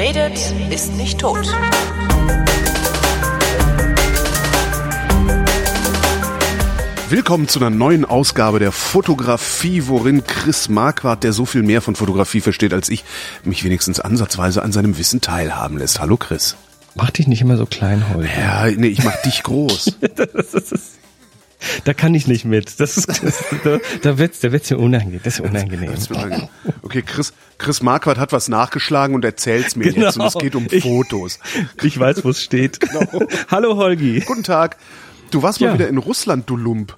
redet, ist nicht tot. Willkommen zu einer neuen Ausgabe der Fotografie, worin Chris Marquardt, der so viel mehr von Fotografie versteht als ich, mich wenigstens ansatzweise an seinem Wissen teilhaben lässt. Hallo Chris. Mach dich nicht immer so klein heute. Ja, nee, ich mach dich groß. da kann ich nicht mit. Das ist, das, da, da wird's, da wird's mir unangenehm. Das ist unangenehm. Okay, Chris, Chris Marquardt hat was nachgeschlagen und erzählt's mir genau. jetzt. Und es geht um Fotos. Ich, ich weiß, wo es steht. Genau. Hallo Holgi. Guten Tag. Du warst ja. mal wieder in Russland, du Lump.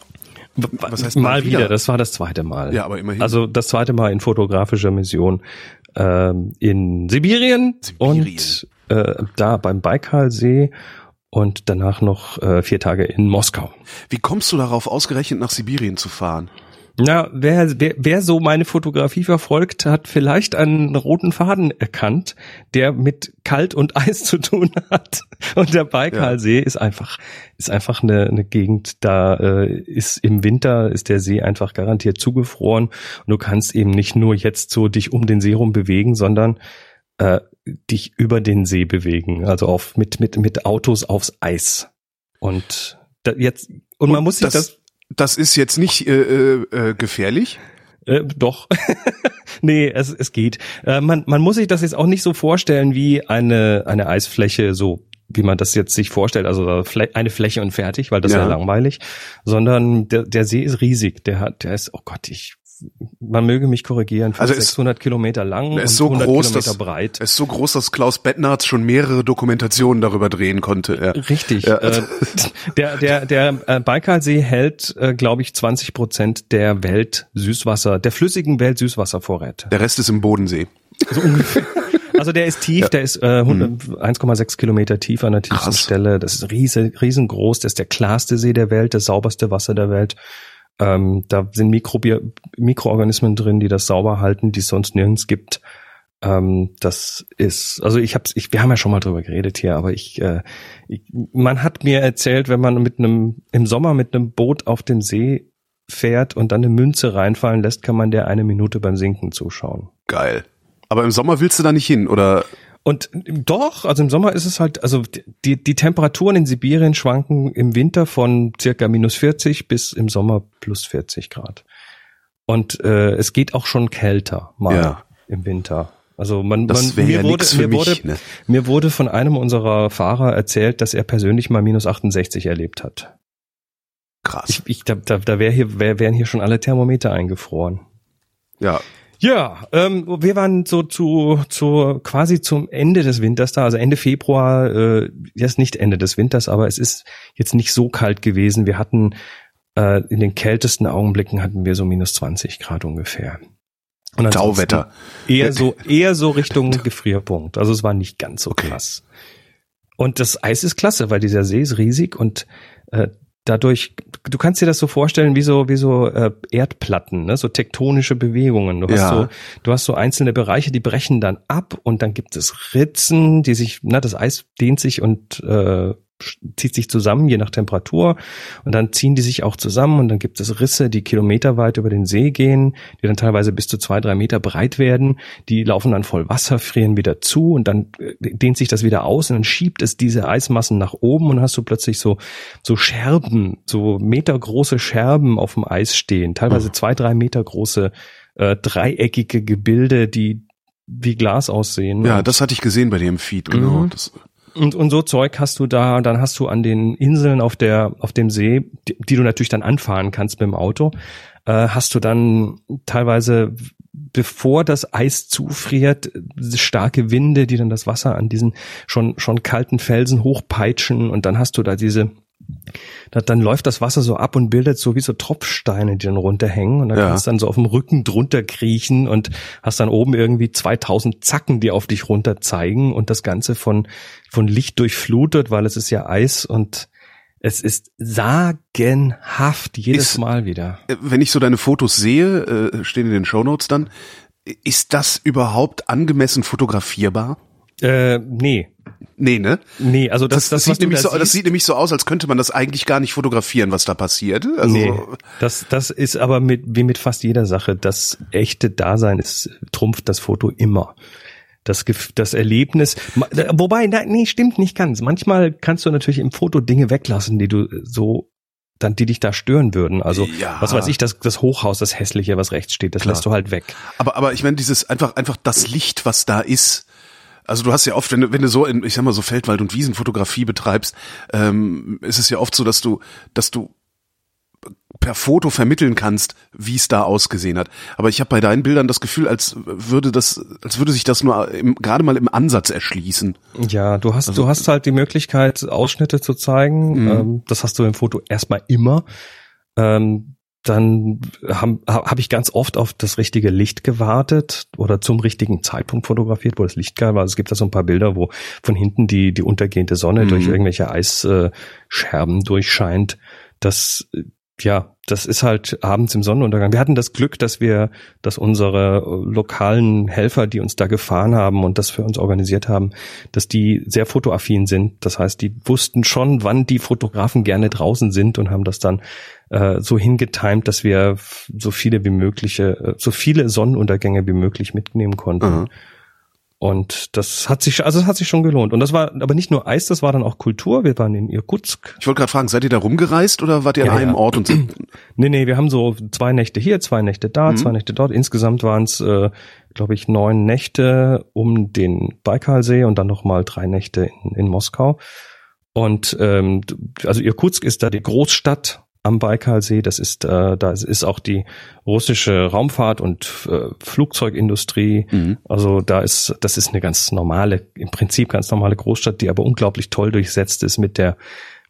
Was heißt mal, mal wieder? wieder? Das war das zweite Mal. Ja, aber immerhin. Also das zweite Mal in fotografischer Mission ähm, in Sibirien, Sibirien. und äh, da beim Baikalsee und danach noch äh, vier Tage in Moskau. Wie kommst du darauf, ausgerechnet nach Sibirien zu fahren? Na, wer, wer, wer so meine Fotografie verfolgt, hat vielleicht einen roten Faden erkannt, der mit Kalt und Eis zu tun hat. Und der Baikalsee ja. ist einfach, ist einfach eine, eine Gegend, da äh, ist im Winter ist der See einfach garantiert zugefroren und du kannst eben nicht nur jetzt so dich um den See rum bewegen, sondern äh, dich über den See bewegen, also auf mit mit mit Autos aufs Eis. Und da, jetzt und, und man muss sich das, das das ist jetzt nicht äh, äh, äh, gefährlich. Äh, doch. nee, es, es geht. Äh, man, man muss sich das jetzt auch nicht so vorstellen wie eine, eine Eisfläche, so wie man das jetzt sich vorstellt, also eine Fläche und fertig, weil das ja. wäre langweilig, sondern der, der See ist riesig. Der hat, der ist, oh Gott, ich man möge mich korrigieren, also 600 Kilometer lang und so 100 groß, Kilometer dass, breit. Es ist so groß, dass Klaus Bettnarz schon mehrere Dokumentationen darüber drehen konnte. Ja. Richtig. Ja. Äh, der der der äh, Baikalsee hält, äh, glaube ich, 20 Prozent der Welt Süßwasser, der flüssigen Welt Süßwasservorräte. Der Rest ist im Bodensee. So ungefähr. Also der ist tief, ja. der ist äh, 1,6 Kilometer tief an der tiefsten Krass. Stelle. Das ist riese, riesengroß. Das ist der klarste See der Welt, das sauberste Wasser der Welt. Ähm, da sind Mikrobi Mikroorganismen drin, die das sauber halten, die es sonst nirgends gibt. Ähm, das ist, also ich hab's, ich, wir haben ja schon mal drüber geredet hier, aber ich, äh, ich, man hat mir erzählt, wenn man mit einem im Sommer mit einem Boot auf dem See fährt und dann eine Münze reinfallen lässt, kann man der eine Minute beim Sinken zuschauen. Geil. Aber im Sommer willst du da nicht hin, oder? Und doch, also im Sommer ist es halt, also die, die Temperaturen in Sibirien schwanken im Winter von circa minus 40 bis im Sommer plus 40 Grad. Und äh, es geht auch schon kälter mal ja. im Winter. Also man, das man mir, ja wurde, mir, mich, wurde, ne? mir wurde von einem unserer Fahrer erzählt, dass er persönlich mal minus 68 erlebt hat. Krass. Ich, ich, da da, da wär hier, wär, wären hier schon alle Thermometer eingefroren. Ja, ja, ähm, wir waren so zu, zu quasi zum Ende des Winters da, also Ende Februar, äh, jetzt nicht Ende des Winters, aber es ist jetzt nicht so kalt gewesen. Wir hatten äh, in den kältesten Augenblicken hatten wir so minus 20 Grad ungefähr. Und Tauwetter. Eher so, eher so Richtung Gefrierpunkt. Also es war nicht ganz so okay. krass. Und das Eis ist klasse, weil dieser See ist riesig und äh, dadurch, du kannst dir das so vorstellen wie so wie so äh, Erdplatten, ne? so tektonische Bewegungen. Du hast ja. so du hast so einzelne Bereiche, die brechen dann ab und dann gibt es Ritzen, die sich, na das Eis dehnt sich und äh, zieht sich zusammen, je nach Temperatur. Und dann ziehen die sich auch zusammen und dann gibt es Risse, die kilometerweit über den See gehen, die dann teilweise bis zu zwei, drei Meter breit werden. Die laufen dann voll Wasser, frieren wieder zu und dann äh, dehnt sich das wieder aus und dann schiebt es diese Eismassen nach oben und hast du plötzlich so, so Scherben, so metergroße Scherben auf dem Eis stehen, teilweise mhm. zwei, drei Meter große äh, dreieckige Gebilde, die wie Glas aussehen. Ja, das hatte ich gesehen bei dem Feed, genau. Mhm. Das, und, und so Zeug hast du da, dann hast du an den Inseln auf der, auf dem See, die, die du natürlich dann anfahren kannst mit dem Auto, äh, hast du dann teilweise, bevor das Eis zufriert, starke Winde, die dann das Wasser an diesen schon, schon kalten Felsen hochpeitschen und dann hast du da diese, dann läuft das Wasser so ab und bildet so wie so Tropfsteine, die dann runterhängen und dann ja. kannst du dann so auf dem Rücken drunter kriechen und hast dann oben irgendwie 2000 Zacken, die auf dich runter zeigen und das Ganze von, von Licht durchflutet, weil es ist ja Eis und es ist sagenhaft jedes ist, Mal wieder. Äh, wenn ich so deine Fotos sehe, äh, stehen in den Shownotes dann, ist das überhaupt angemessen fotografierbar? Äh, nee. Nee, ne? Nee, also das, das, das sieht nämlich da so, das sieht nämlich so aus, als könnte man das eigentlich gar nicht fotografieren, was da passiert. Also nee, das, das ist aber mit, wie mit fast jeder Sache, das echte Dasein ist, trumpft das Foto immer. das, das Erlebnis. Wobei, nein, nee, stimmt nicht ganz. Manchmal kannst du natürlich im Foto Dinge weglassen, die du so dann die dich da stören würden. Also ja. was weiß ich, das, das Hochhaus, das hässliche, was rechts steht, das Klar. lässt du halt weg. Aber aber ich meine dieses einfach einfach das Licht, was da ist. Also du hast ja oft, wenn du, wenn du so in, ich sag mal so Feldwald- und Wiesenfotografie betreibst, ähm, ist es ja oft so, dass du, dass du per Foto vermitteln kannst, wie es da ausgesehen hat. Aber ich habe bei deinen Bildern das Gefühl, als würde das, als würde sich das nur im, gerade mal im Ansatz erschließen. Ja, du hast, also, du hast halt die Möglichkeit, Ausschnitte zu zeigen. Mhm. Ähm, das hast du im Foto erstmal immer. Ähm, dann habe hab ich ganz oft auf das richtige Licht gewartet oder zum richtigen Zeitpunkt fotografiert, wo das Licht geil war. Also es gibt da so ein paar Bilder, wo von hinten die, die untergehende Sonne mhm. durch irgendwelche Eisscherben durchscheint. Das ja, das ist halt abends im Sonnenuntergang. Wir hatten das Glück, dass wir, dass unsere lokalen Helfer, die uns da gefahren haben und das für uns organisiert haben, dass die sehr fotoaffin sind. Das heißt, die wussten schon, wann die Fotografen gerne draußen sind und haben das dann äh, so hingetimt, dass wir so viele wie mögliche, äh, so viele Sonnenuntergänge wie möglich mitnehmen konnten. Mhm. Und das hat sich, also es hat sich schon gelohnt. Und das war aber nicht nur Eis, das war dann auch Kultur. Wir waren in Irkutsk. Ich wollte gerade fragen, seid ihr da rumgereist oder wart ihr ja, an einem ja. Ort und sind? Nee, nee, wir haben so zwei Nächte hier, zwei Nächte da, mhm. zwei Nächte dort. Insgesamt waren es, äh, glaube ich, neun Nächte um den Baikalsee und dann nochmal drei Nächte in, in Moskau. Und ähm, also Irkutsk ist da die Großstadt am Baikalsee. Das ist, äh, da ist auch die russische Raumfahrt und äh, Flugzeugindustrie. Mhm. Also da ist, das ist eine ganz normale, im Prinzip ganz normale Großstadt, die aber unglaublich toll durchsetzt ist mit der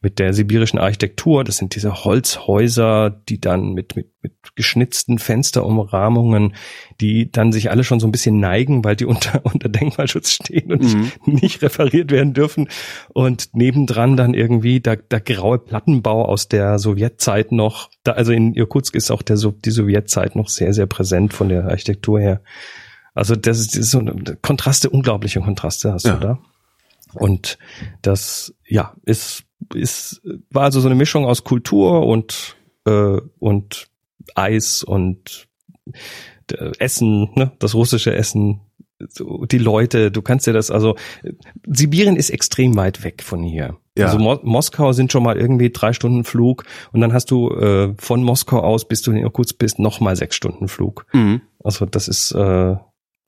mit der sibirischen Architektur. Das sind diese Holzhäuser, die dann mit, mit, mit geschnitzten Fensterumrahmungen, die dann sich alle schon so ein bisschen neigen, weil die unter, unter Denkmalschutz stehen und mhm. nicht, nicht repariert werden dürfen. Und nebendran dann irgendwie der, der graue Plattenbau aus der Sowjetzeit noch. Da, also in Irkutsk ist auch der, die Sowjetzeit noch sehr, sehr präsent von der Architektur her. Also das ist, das ist so Kontraste, unglaubliche Kontraste hast ja. du da. Und das, ja, ist ist, war also so eine Mischung aus Kultur und, äh, und Eis und äh, Essen, ne, das russische Essen, so, die Leute, du kannst dir das, also Sibirien ist extrem weit weg von hier. Ja. Also Mo Moskau sind schon mal irgendwie drei Stunden Flug und dann hast du äh, von Moskau aus, bis du in Irkutsk bist, noch mal sechs Stunden Flug. Mhm. Also das ist äh,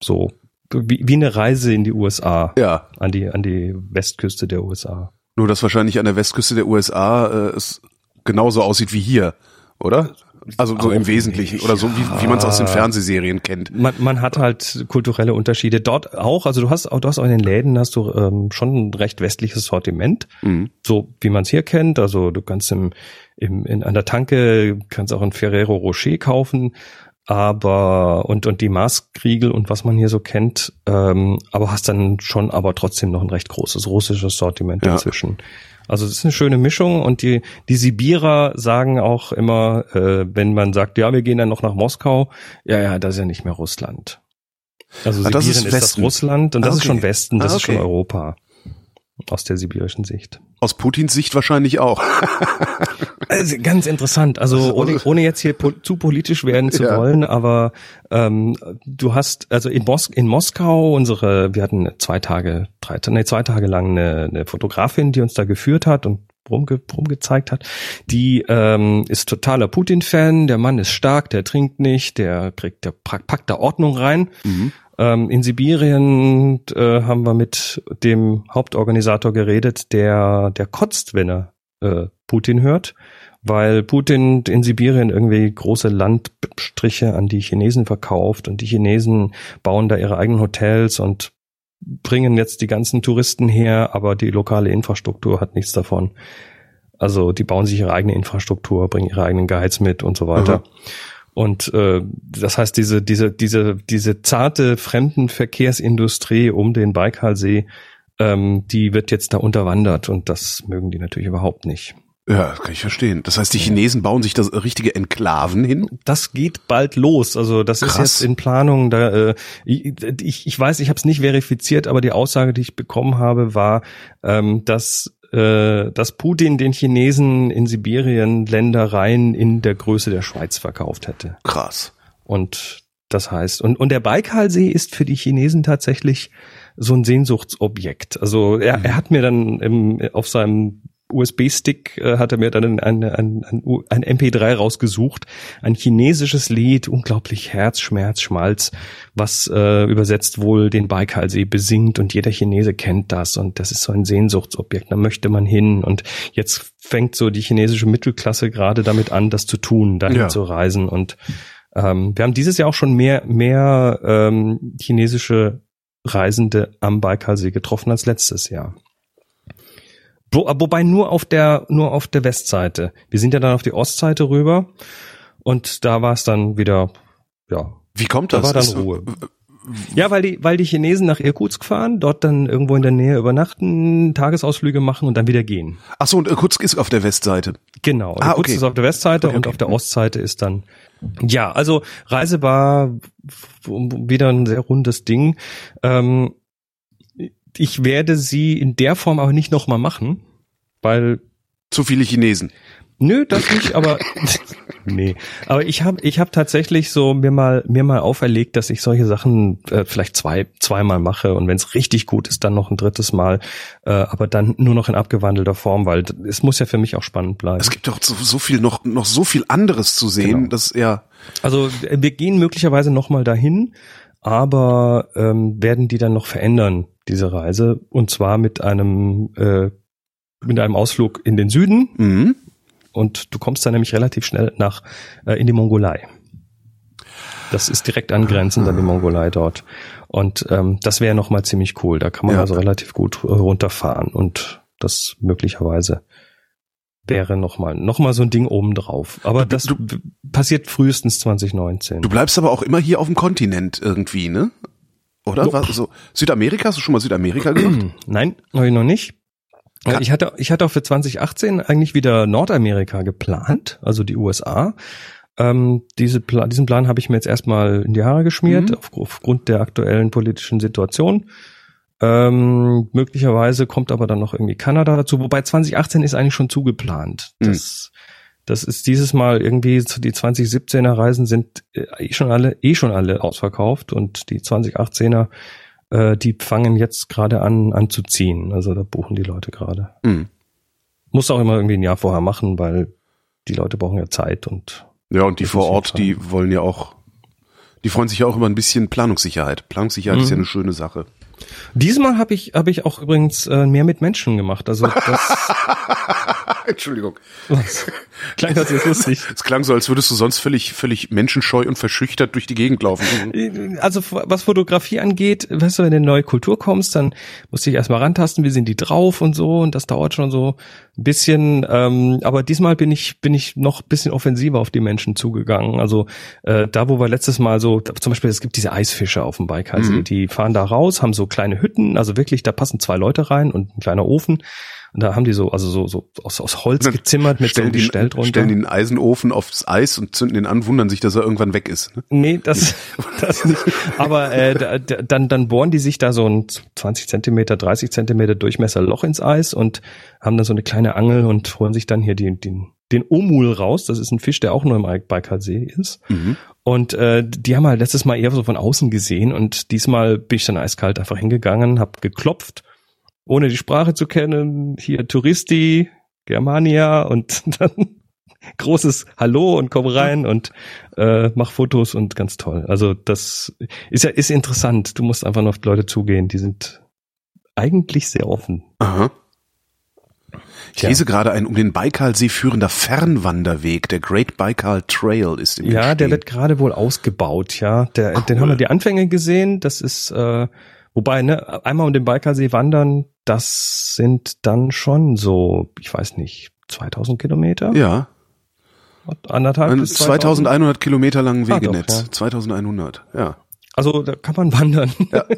so wie, wie eine Reise in die USA. Ja. An die, an die Westküste der USA. Nur, dass wahrscheinlich an der Westküste der USA äh, es genauso aussieht wie hier, oder? Also so Auch im Wesentlichen nicht, oder so wie, wie man es aus den Fernsehserien kennt. Man, man hat halt kulturelle Unterschiede dort auch. Also du hast auch, du hast auch in den Läden hast du ähm, schon ein recht westliches Sortiment, mhm. so wie man es hier kennt. Also du kannst im, im in, an der Tanke kannst auch ein Ferrero Rocher kaufen, aber und und die Maßkriegel und was man hier so kennt, ähm, aber hast dann schon aber trotzdem noch ein recht großes russisches Sortiment dazwischen. Ja. Also es ist eine schöne Mischung und die die Sibirer sagen auch immer, äh, wenn man sagt, ja, wir gehen dann noch nach Moskau, ja, ja, das ist ja nicht mehr Russland. Also ah, Sibirien das ist, ist das Russland und das okay. ist schon Westen, das ah, okay. ist schon Europa aus der sibirischen Sicht. Aus Putins Sicht wahrscheinlich auch. also ganz interessant. Also ohne, ohne jetzt hier po zu politisch werden zu ja. wollen, aber ähm, du hast also in, Mos in Moskau unsere, wir hatten zwei Tage, drei, nee, zwei Tage lang eine, eine Fotografin, die uns da geführt hat und rumge rumgezeigt hat. Die ähm, ist totaler Putin-Fan. Der Mann ist stark, der trinkt nicht, der kriegt, der packt da Ordnung rein. Mhm. Ähm, in Sibirien äh, haben wir mit dem Hauptorganisator geredet, der, der kotzt, wenn er äh, Putin hört, weil Putin in Sibirien irgendwie große Landstriche an die Chinesen verkauft und die Chinesen bauen da ihre eigenen Hotels und bringen jetzt die ganzen Touristen her, aber die lokale Infrastruktur hat nichts davon. Also die bauen sich ihre eigene Infrastruktur, bringen ihre eigenen Guides mit und so weiter. Mhm. Und äh, das heißt, diese, diese, diese, diese zarte Fremdenverkehrsindustrie um den Baikalsee, ähm, die wird jetzt da unterwandert und das mögen die natürlich überhaupt nicht. Ja, kann ich verstehen. Das heißt, die Chinesen bauen sich da richtige Enklaven hin? Das geht bald los. Also das Krass. ist jetzt in Planung. Da, äh, ich, ich weiß, ich habe es nicht verifiziert, aber die Aussage, die ich bekommen habe, war, ähm, dass äh, dass Putin den Chinesen in Sibirien Ländereien in der Größe der Schweiz verkauft hätte. Krass. Und das heißt. Und, und der Baikalsee ist für die Chinesen tatsächlich so ein Sehnsuchtsobjekt. Also er, er hat mir dann im, auf seinem USB-Stick äh, hat er mir dann ein, ein, ein, ein MP3 rausgesucht, ein chinesisches Lied, unglaublich Herz, Schmerz, Schmalz, was äh, übersetzt wohl den Baikalsee besingt und jeder Chinese kennt das und das ist so ein Sehnsuchtsobjekt, da möchte man hin und jetzt fängt so die chinesische Mittelklasse gerade damit an, das zu tun, dahin ja. zu reisen und ähm, wir haben dieses Jahr auch schon mehr, mehr ähm, chinesische Reisende am Baikalsee getroffen als letztes Jahr. Wo, wobei nur auf der, nur auf der Westseite. Wir sind ja dann auf die Ostseite rüber und da war es dann wieder, ja. Wie kommt das? Da war dann ist, Ruhe. Ja, weil die, weil die Chinesen nach Irkutsk fahren, dort dann irgendwo in der Nähe übernachten, Tagesausflüge machen und dann wieder gehen. Ach so, und Irkutsk ist auf der Westseite. Genau, ah, Irkutsk okay. ist auf der Westseite okay, und auf der Ostseite ist dann, ja, also Reise war wieder ein sehr rundes Ding. Ähm, ich werde sie in der Form aber nicht nochmal machen, weil zu viele Chinesen. Nö, das nicht, aber nee. Aber ich habe ich hab tatsächlich so mir mal mir mal auferlegt, dass ich solche Sachen äh, vielleicht zwei zweimal mache und wenn es richtig gut ist, dann noch ein drittes Mal, äh, aber dann nur noch in abgewandelter Form, weil es muss ja für mich auch spannend bleiben. Es gibt doch so, so viel noch noch so viel anderes zu sehen, genau. das ja. Also wir gehen möglicherweise noch mal dahin, aber ähm, werden die dann noch verändern diese Reise und zwar mit einem äh, mit einem Ausflug in den Süden mhm. und du kommst dann nämlich relativ schnell nach äh, in die Mongolei. Das ist direkt angrenzend an die Mongolei dort und ähm, das wäre noch mal ziemlich cool. Da kann man ja. also relativ gut äh, runterfahren und das möglicherweise wäre noch mal noch mal so ein Ding obendrauf. Aber das du, passiert frühestens 2019. Du bleibst aber auch immer hier auf dem Kontinent irgendwie, ne? Oder? Nope. Was, so, Südamerika? Hast du schon mal Südamerika gemacht? Nein, habe ich noch nicht. Kann ich hatte, ich hatte auch für 2018 eigentlich wieder Nordamerika geplant, also die USA. Ähm, diese Pla diesen Plan habe ich mir jetzt erstmal in die Haare geschmiert, mhm. auf, aufgrund der aktuellen politischen Situation. Ähm, möglicherweise kommt aber dann noch irgendwie Kanada dazu, wobei 2018 ist eigentlich schon zugeplant. Mhm. Das das ist dieses Mal irgendwie, die 2017er Reisen sind äh, eh schon alle, eh schon alle ausverkauft und die 2018er, äh, die fangen jetzt gerade an, an zu ziehen. Also da buchen die Leute gerade. Mhm. Muss auch immer irgendwie ein Jahr vorher machen, weil die Leute brauchen ja Zeit und. Ja, und die vor Ort, die wollen ja auch, die freuen sich ja auch über ein bisschen Planungssicherheit. Planungssicherheit mhm. ist ja eine schöne Sache. Diesmal habe ich, habe ich auch übrigens äh, mehr mit Menschen gemacht. Also das Entschuldigung. Was? Klang das jetzt lustig? Es klang so, als würdest du sonst völlig, völlig menschenscheu und verschüchtert durch die Gegend laufen. Also was Fotografie angeht, weißt du, wenn du in eine neue Kultur kommst, dann musst du dich erstmal rantasten, wie sind die drauf und so und das dauert schon so ein bisschen. Ähm, aber diesmal bin ich, bin ich noch ein bisschen offensiver auf die Menschen zugegangen. Also äh, da, wo wir letztes Mal so, zum Beispiel, es gibt diese Eisfische auf dem Bike, also mhm. die fahren da raus, haben so kleine Hütten, also wirklich, da passen zwei Leute rein und ein kleiner Ofen. Und da haben die so, also so, so aus, aus Holz gezimmert mit so einem Gestell drunter. Stellen den Eisenofen aufs Eis und zünden den an, wundern sich, dass er irgendwann weg ist. Ne? Nee, das, das nicht. Aber äh, da, dann, dann bohren die sich da so ein 20 Zentimeter, 30 Zentimeter Durchmesser Loch ins Eis und haben dann so eine kleine Angel und holen sich dann hier den, den, den Omul raus. Das ist ein Fisch, der auch nur im Baikalsee ist. Mhm. Und äh, die haben halt letztes Mal eher so von außen gesehen und diesmal bin ich dann eiskalt einfach hingegangen, hab geklopft ohne die Sprache zu kennen, hier Touristi, Germania und dann großes Hallo und komm rein und äh, mach Fotos und ganz toll. Also das ist ja ist interessant. Du musst einfach nur auf Leute zugehen. Die sind eigentlich sehr offen. Aha. Ich ja. lese gerade ein um den Baikalsee führender Fernwanderweg. Der Great Baikal Trail ist im Ja, Entstehen. der wird gerade wohl ausgebaut. Ja, der, cool. den haben wir die Anfänge gesehen. Das ist äh, Wobei, ne, einmal um den Baikalsee wandern, das sind dann schon so, ich weiß nicht, 2000 Kilometer? Ja. Anderthalb Ein bis 2100 Kilometer langen Wegenetz. Ah, doch, ja. 2100, ja. Also da kann man wandern. Ja.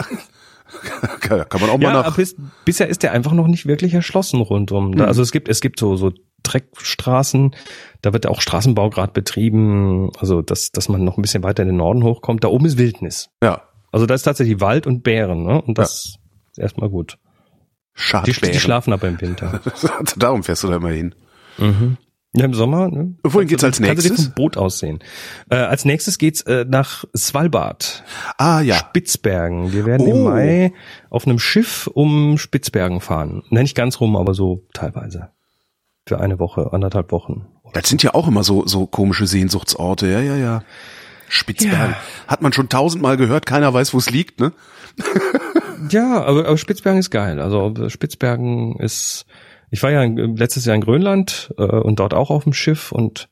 kann man auch mal ja, nach. Bis, bisher ist der einfach noch nicht wirklich erschlossen rundum. Mhm. Also es gibt es gibt so so Dreckstraßen, da wird auch Straßenbau gerade betrieben, also dass dass man noch ein bisschen weiter in den Norden hochkommt. Da oben ist Wildnis. Ja. Also da ist tatsächlich Wald und Bären, ne? Und das ja. ist erstmal gut. Schade. Die, die, schlafen aber im Winter. Darum fährst du da immer hin. Mhm. Ja, im Sommer. Ne? Wohin geht's als nächstes? Kannst du dir vom Boot aussehen. Äh, als nächstes geht's äh, nach Svalbard. Ah ja. Spitzbergen. Wir werden Oh. im Mai auf einem Schiff um Spitzbergen fahren. Ne, nicht ganz rum, aber so teilweise. Für eine Woche, anderthalb Wochen. Das sind ja auch immer so, so komische Sehnsuchtsorte. Ja, ja, ja. Spitzbergen. Ja. Hat man schon tausendmal gehört, keiner weiß, wo es liegt, ne? Ja, aber, aber Spitzbergen ist geil. Also Spitzbergen ist, ich war ja letztes Jahr in Grönland äh, und dort auch auf dem Schiff und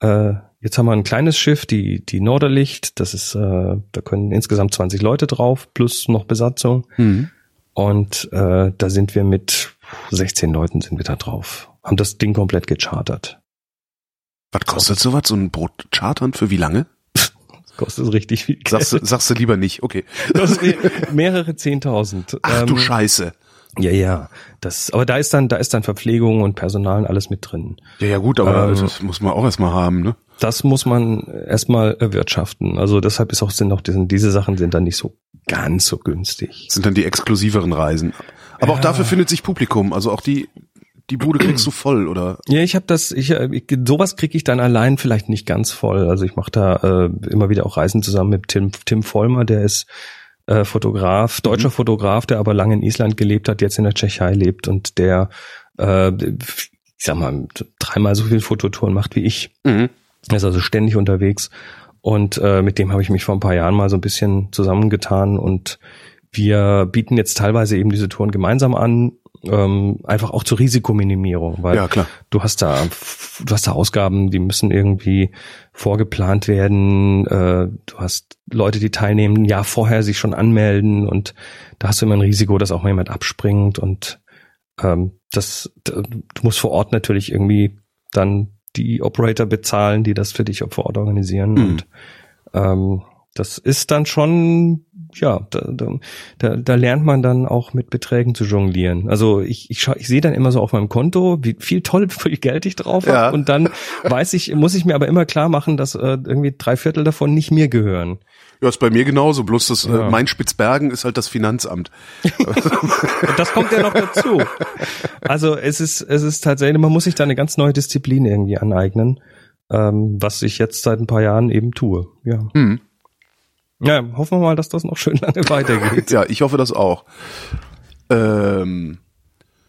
äh, jetzt haben wir ein kleines Schiff, die die Norderlicht. Das ist, äh, da können insgesamt 20 Leute drauf plus noch Besatzung und äh, da sind wir mit 16 Leuten sind wir da drauf. Haben das Ding komplett gechartert. Was kostet sowas, so ein Boot chartern? Für wie lange? Das kostet richtig viel Geld. Sagst du, sagst du lieber nicht, okay. Das mehrere Zehntausend. Ach du Ähm, Scheiße. Ja, ja. Das, aber da ist dann, da ist dann Verpflegung und Personal und alles mit drin. Ja, ja gut, aber Ähm, das muss man auch erstmal haben, ne? Das muss man erstmal erwirtschaften. Also deshalb ist auch sind auch diese, diese Sachen sind dann nicht so ganz so günstig. Das sind dann die exklusiveren Reisen. Aber auch dafür findet sich Publikum. Also auch die, die Bude kriegst du voll, oder? Ja, ich habe das, ich, ich sowas kriege ich dann allein vielleicht nicht ganz voll. Also ich mache da äh, immer wieder auch Reisen zusammen mit Tim, Tim Vollmer, der ist äh, Fotograf, deutscher Fotograf, der aber lange in Island gelebt hat, jetzt in der Tschechei lebt und der, äh, ich sag mal, dreimal so viel Fototouren macht wie ich. Mhm. Er ist also ständig unterwegs und äh, mit dem habe ich mich vor ein paar Jahren mal so ein bisschen zusammengetan und wir bieten jetzt teilweise eben diese Touren gemeinsam an, ähm, einfach auch zur Risikominimierung, weil Ja, klar. du hast da du hast da Ausgaben, die müssen irgendwie vorgeplant werden. Äh, du hast Leute, die teilnehmen, ein Jahr vorher sich schon anmelden und da hast du immer ein Risiko, dass auch mal jemand abspringt und ähm, das du musst vor Ort natürlich irgendwie dann die Operator bezahlen, die das für dich vor Ort organisieren Mhm. und ähm, das ist dann schon, ja, da, da, da, lernt man dann auch mit Beträgen zu jonglieren. Also ich, ich, schau, ich sehe dann immer so auf meinem Konto, wie viel toll viel Geld ich drauf habe. Ja. Und dann weiß ich, muss ich mir aber immer klar machen, dass äh, irgendwie drei Viertel davon nicht mir gehören. Ja, ist bei mir genauso. Bloß das, Ja. äh, mein Spitzbergen ist halt das Finanzamt. Das kommt ja noch dazu. Also es ist, es ist tatsächlich, man muss sich da eine ganz neue Disziplin irgendwie aneignen, ähm, was ich jetzt seit ein paar Jahren eben tue. Ja. Hm. Ja, hoffen wir mal, dass das noch schön lange weitergeht. Ja, ich hoffe das auch. Ähm,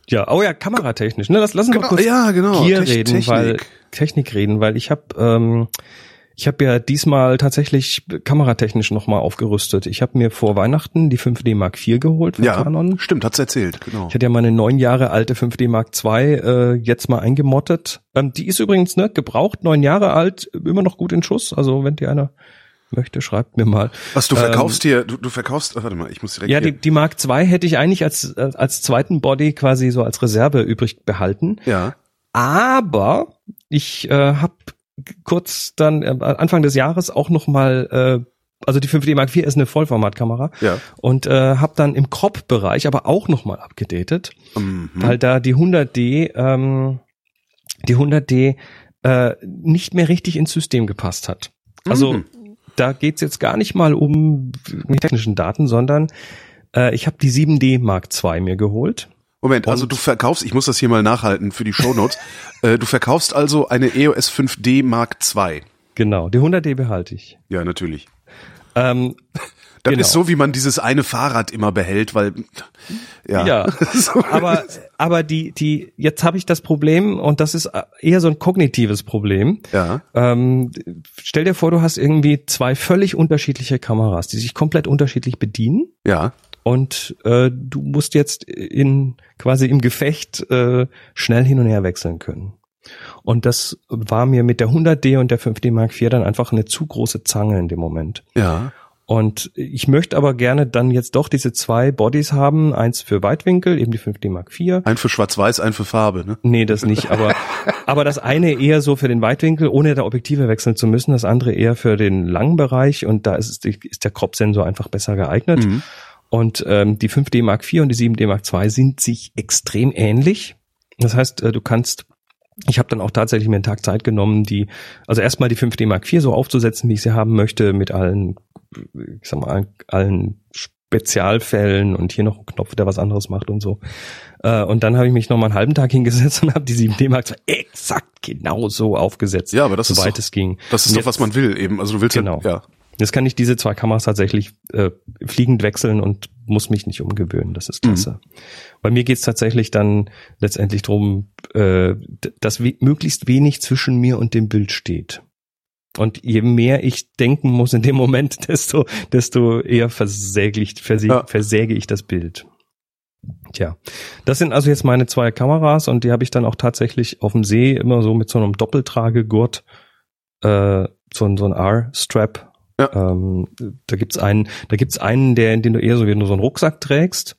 Ja, oh ja, kameratechnisch. Ne, lass, lass uns Genau, mal kurz ja, genau, hier Tech- reden, Technik. weil Technik reden, weil ich habe ähm, ich habe ja diesmal tatsächlich kameratechnisch nochmal aufgerüstet. Ich habe mir vor Weihnachten die 5D Mark IV geholt von ja, Canon. stimmt, hat's erzählt, genau. Ich hatte ja meine neun Jahre alte 5D Mark II äh, jetzt mal eingemottet. Ähm, die ist übrigens ne, gebraucht, neun Jahre alt, immer noch gut in Schuss. Also wenn die einer möchte, schreibt mir mal. Was du Ähm, verkaufst hier, du, du verkaufst, warte mal, ich muss direkt Ja, die, die Mark II hätte ich eigentlich als, äh, als zweiten Body quasi so als Reserve übrig behalten. ja, Aber ich äh, habe kurz dann äh, Anfang des Jahres auch noch mal äh, also die 5D Mark IV ist eine Vollformatkamera ja. und äh, habe dann im Crop-Bereich aber auch noch mal abgedatet, Mhm. weil da die 100D ähm, die 100D äh, nicht mehr richtig ins System gepasst hat. Also Mhm. Da geht's jetzt gar nicht mal um die technischen Daten, sondern äh, ich habe die 7D Mark II mir geholt. Moment, also du verkaufst, ich muss das hier mal nachhalten für die Shownotes, äh, du verkaufst also eine EOS 5D Mark II. Genau, die 100D behalte ich. Ja, natürlich. Ähm, Das Genau. ist so, wie man dieses eine Fahrrad immer behält, weil ja. Ja, aber aber die die jetzt habe ich das Problem und das ist eher so ein kognitives Problem. Ja. Ähm, stell dir vor, du hast irgendwie zwei völlig unterschiedliche Kameras, die sich komplett unterschiedlich bedienen Ja. und äh, du musst jetzt in quasi im Gefecht äh, schnell hin und her wechseln können. Und das war mir mit der 100D und der 5D Mark IV dann einfach eine zu große Zange in dem Moment. Ja. Und ich möchte aber gerne dann jetzt doch diese zwei Bodies haben, eins für Weitwinkel, eben die 5D Mark IV. Ein für Schwarz-Weiß, ein für Farbe, ne? Nee, das nicht, aber, aber das eine eher so für den Weitwinkel, ohne da Objektive wechseln zu müssen, das andere eher für den langen Bereich und da ist, es- ist der Crop-Sensor einfach besser geeignet. Mhm. Und ähm, die 5D Mark IV und die 7D Mark II sind sich extrem ähnlich. Das heißt, äh, du kannst ich habe dann auch tatsächlich mir einen Tag Zeit genommen, die, also erstmal die 5D Mark IV so aufzusetzen, wie ich sie haben möchte, mit allen, ich sag mal, allen, Spezialfällen und hier noch ein Knopf, der was anderes macht und so. Äh, und dann habe ich mich noch mal einen halben Tag hingesetzt und habe die 7D Mark exakt genau so aufgesetzt, ja, aber das soweit ist doch, es ging. Das ist Und doch, was man will eben. Also du willst Genau. ja, ja. Jetzt kann ich diese zwei Kameras tatsächlich äh, fliegend wechseln und muss mich nicht umgewöhnen. Das ist klasse. Bei mir geht's tatsächlich dann letztendlich drum, äh, dass we möglichst wenig zwischen mir und dem Bild steht. Und je mehr ich denken muss in dem Moment, desto, desto eher versäge ich, versäge, Ja. versäge ich das Bild. Tja, das sind also jetzt meine zwei Kameras und die habe ich dann auch tatsächlich auf dem See immer so mit so einem Doppeltragegurt, äh, so, ein- so ein R-Strap Ja. ähm, da gibt's einen, da gibt's einen, der, den du eher so wie nur so einen Rucksack trägst.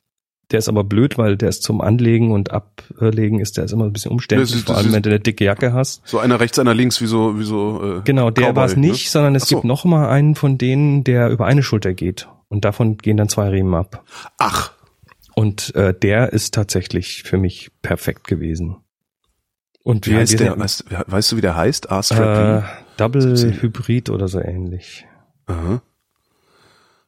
Der ist aber blöd, weil der ist zum Anlegen und Ablegen ist, der ist immer ein bisschen umständlich, Das ist- vor das allem ist- wenn du eine dicke Jacke hast. So einer rechts, einer links, wie so, wie so. Äh, Genau, der war es nicht, Ne? sondern es so. gibt noch mal einen von denen, der über eine Schulter geht. Und davon gehen dann zwei Riemen ab. Ach, Und äh, der ist tatsächlich für mich perfekt gewesen. Und wie heißt der? Weißt, weißt du, wie der heißt? Äh, R-Strap? Double Hybrid oder so ähnlich. Aha.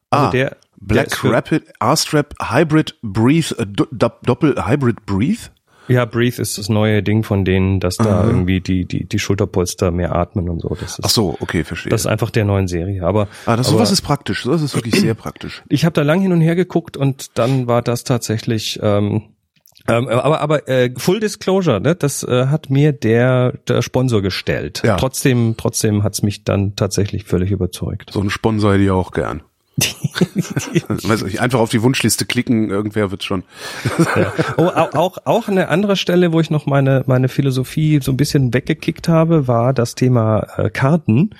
Also ah, der, der Black für- Rapid R-Strap Hybrid Breathe, äh, do- do- Doppel Hybrid Breathe? Ja, Breathe ist das neue Ding von denen, dass da Aha. irgendwie die, die, die Schulterpolster mehr atmen und so. Das ist, Ach so, okay, verstehe. das ist einfach der neuen Serie. Aber, ah, das aber sowas ist praktisch. Das ist wirklich sehr praktisch. ich habe da lang hin und her geguckt und dann war das tatsächlich. Ähm, ähm, aber aber äh, Full Disclosure, ne, das äh, hat mir der der Sponsor gestellt. Ja. Trotzdem trotzdem hat's mich dann tatsächlich völlig überzeugt. So einen Sponsor hätte ich auch gern. Nicht, einfach auf die Wunschliste klicken, irgendwer wird schon. Ja. Oh, au- auch, auch eine andere Stelle, wo ich noch meine, meine Philosophie so ein bisschen weggekickt habe, war das Thema äh, Karten,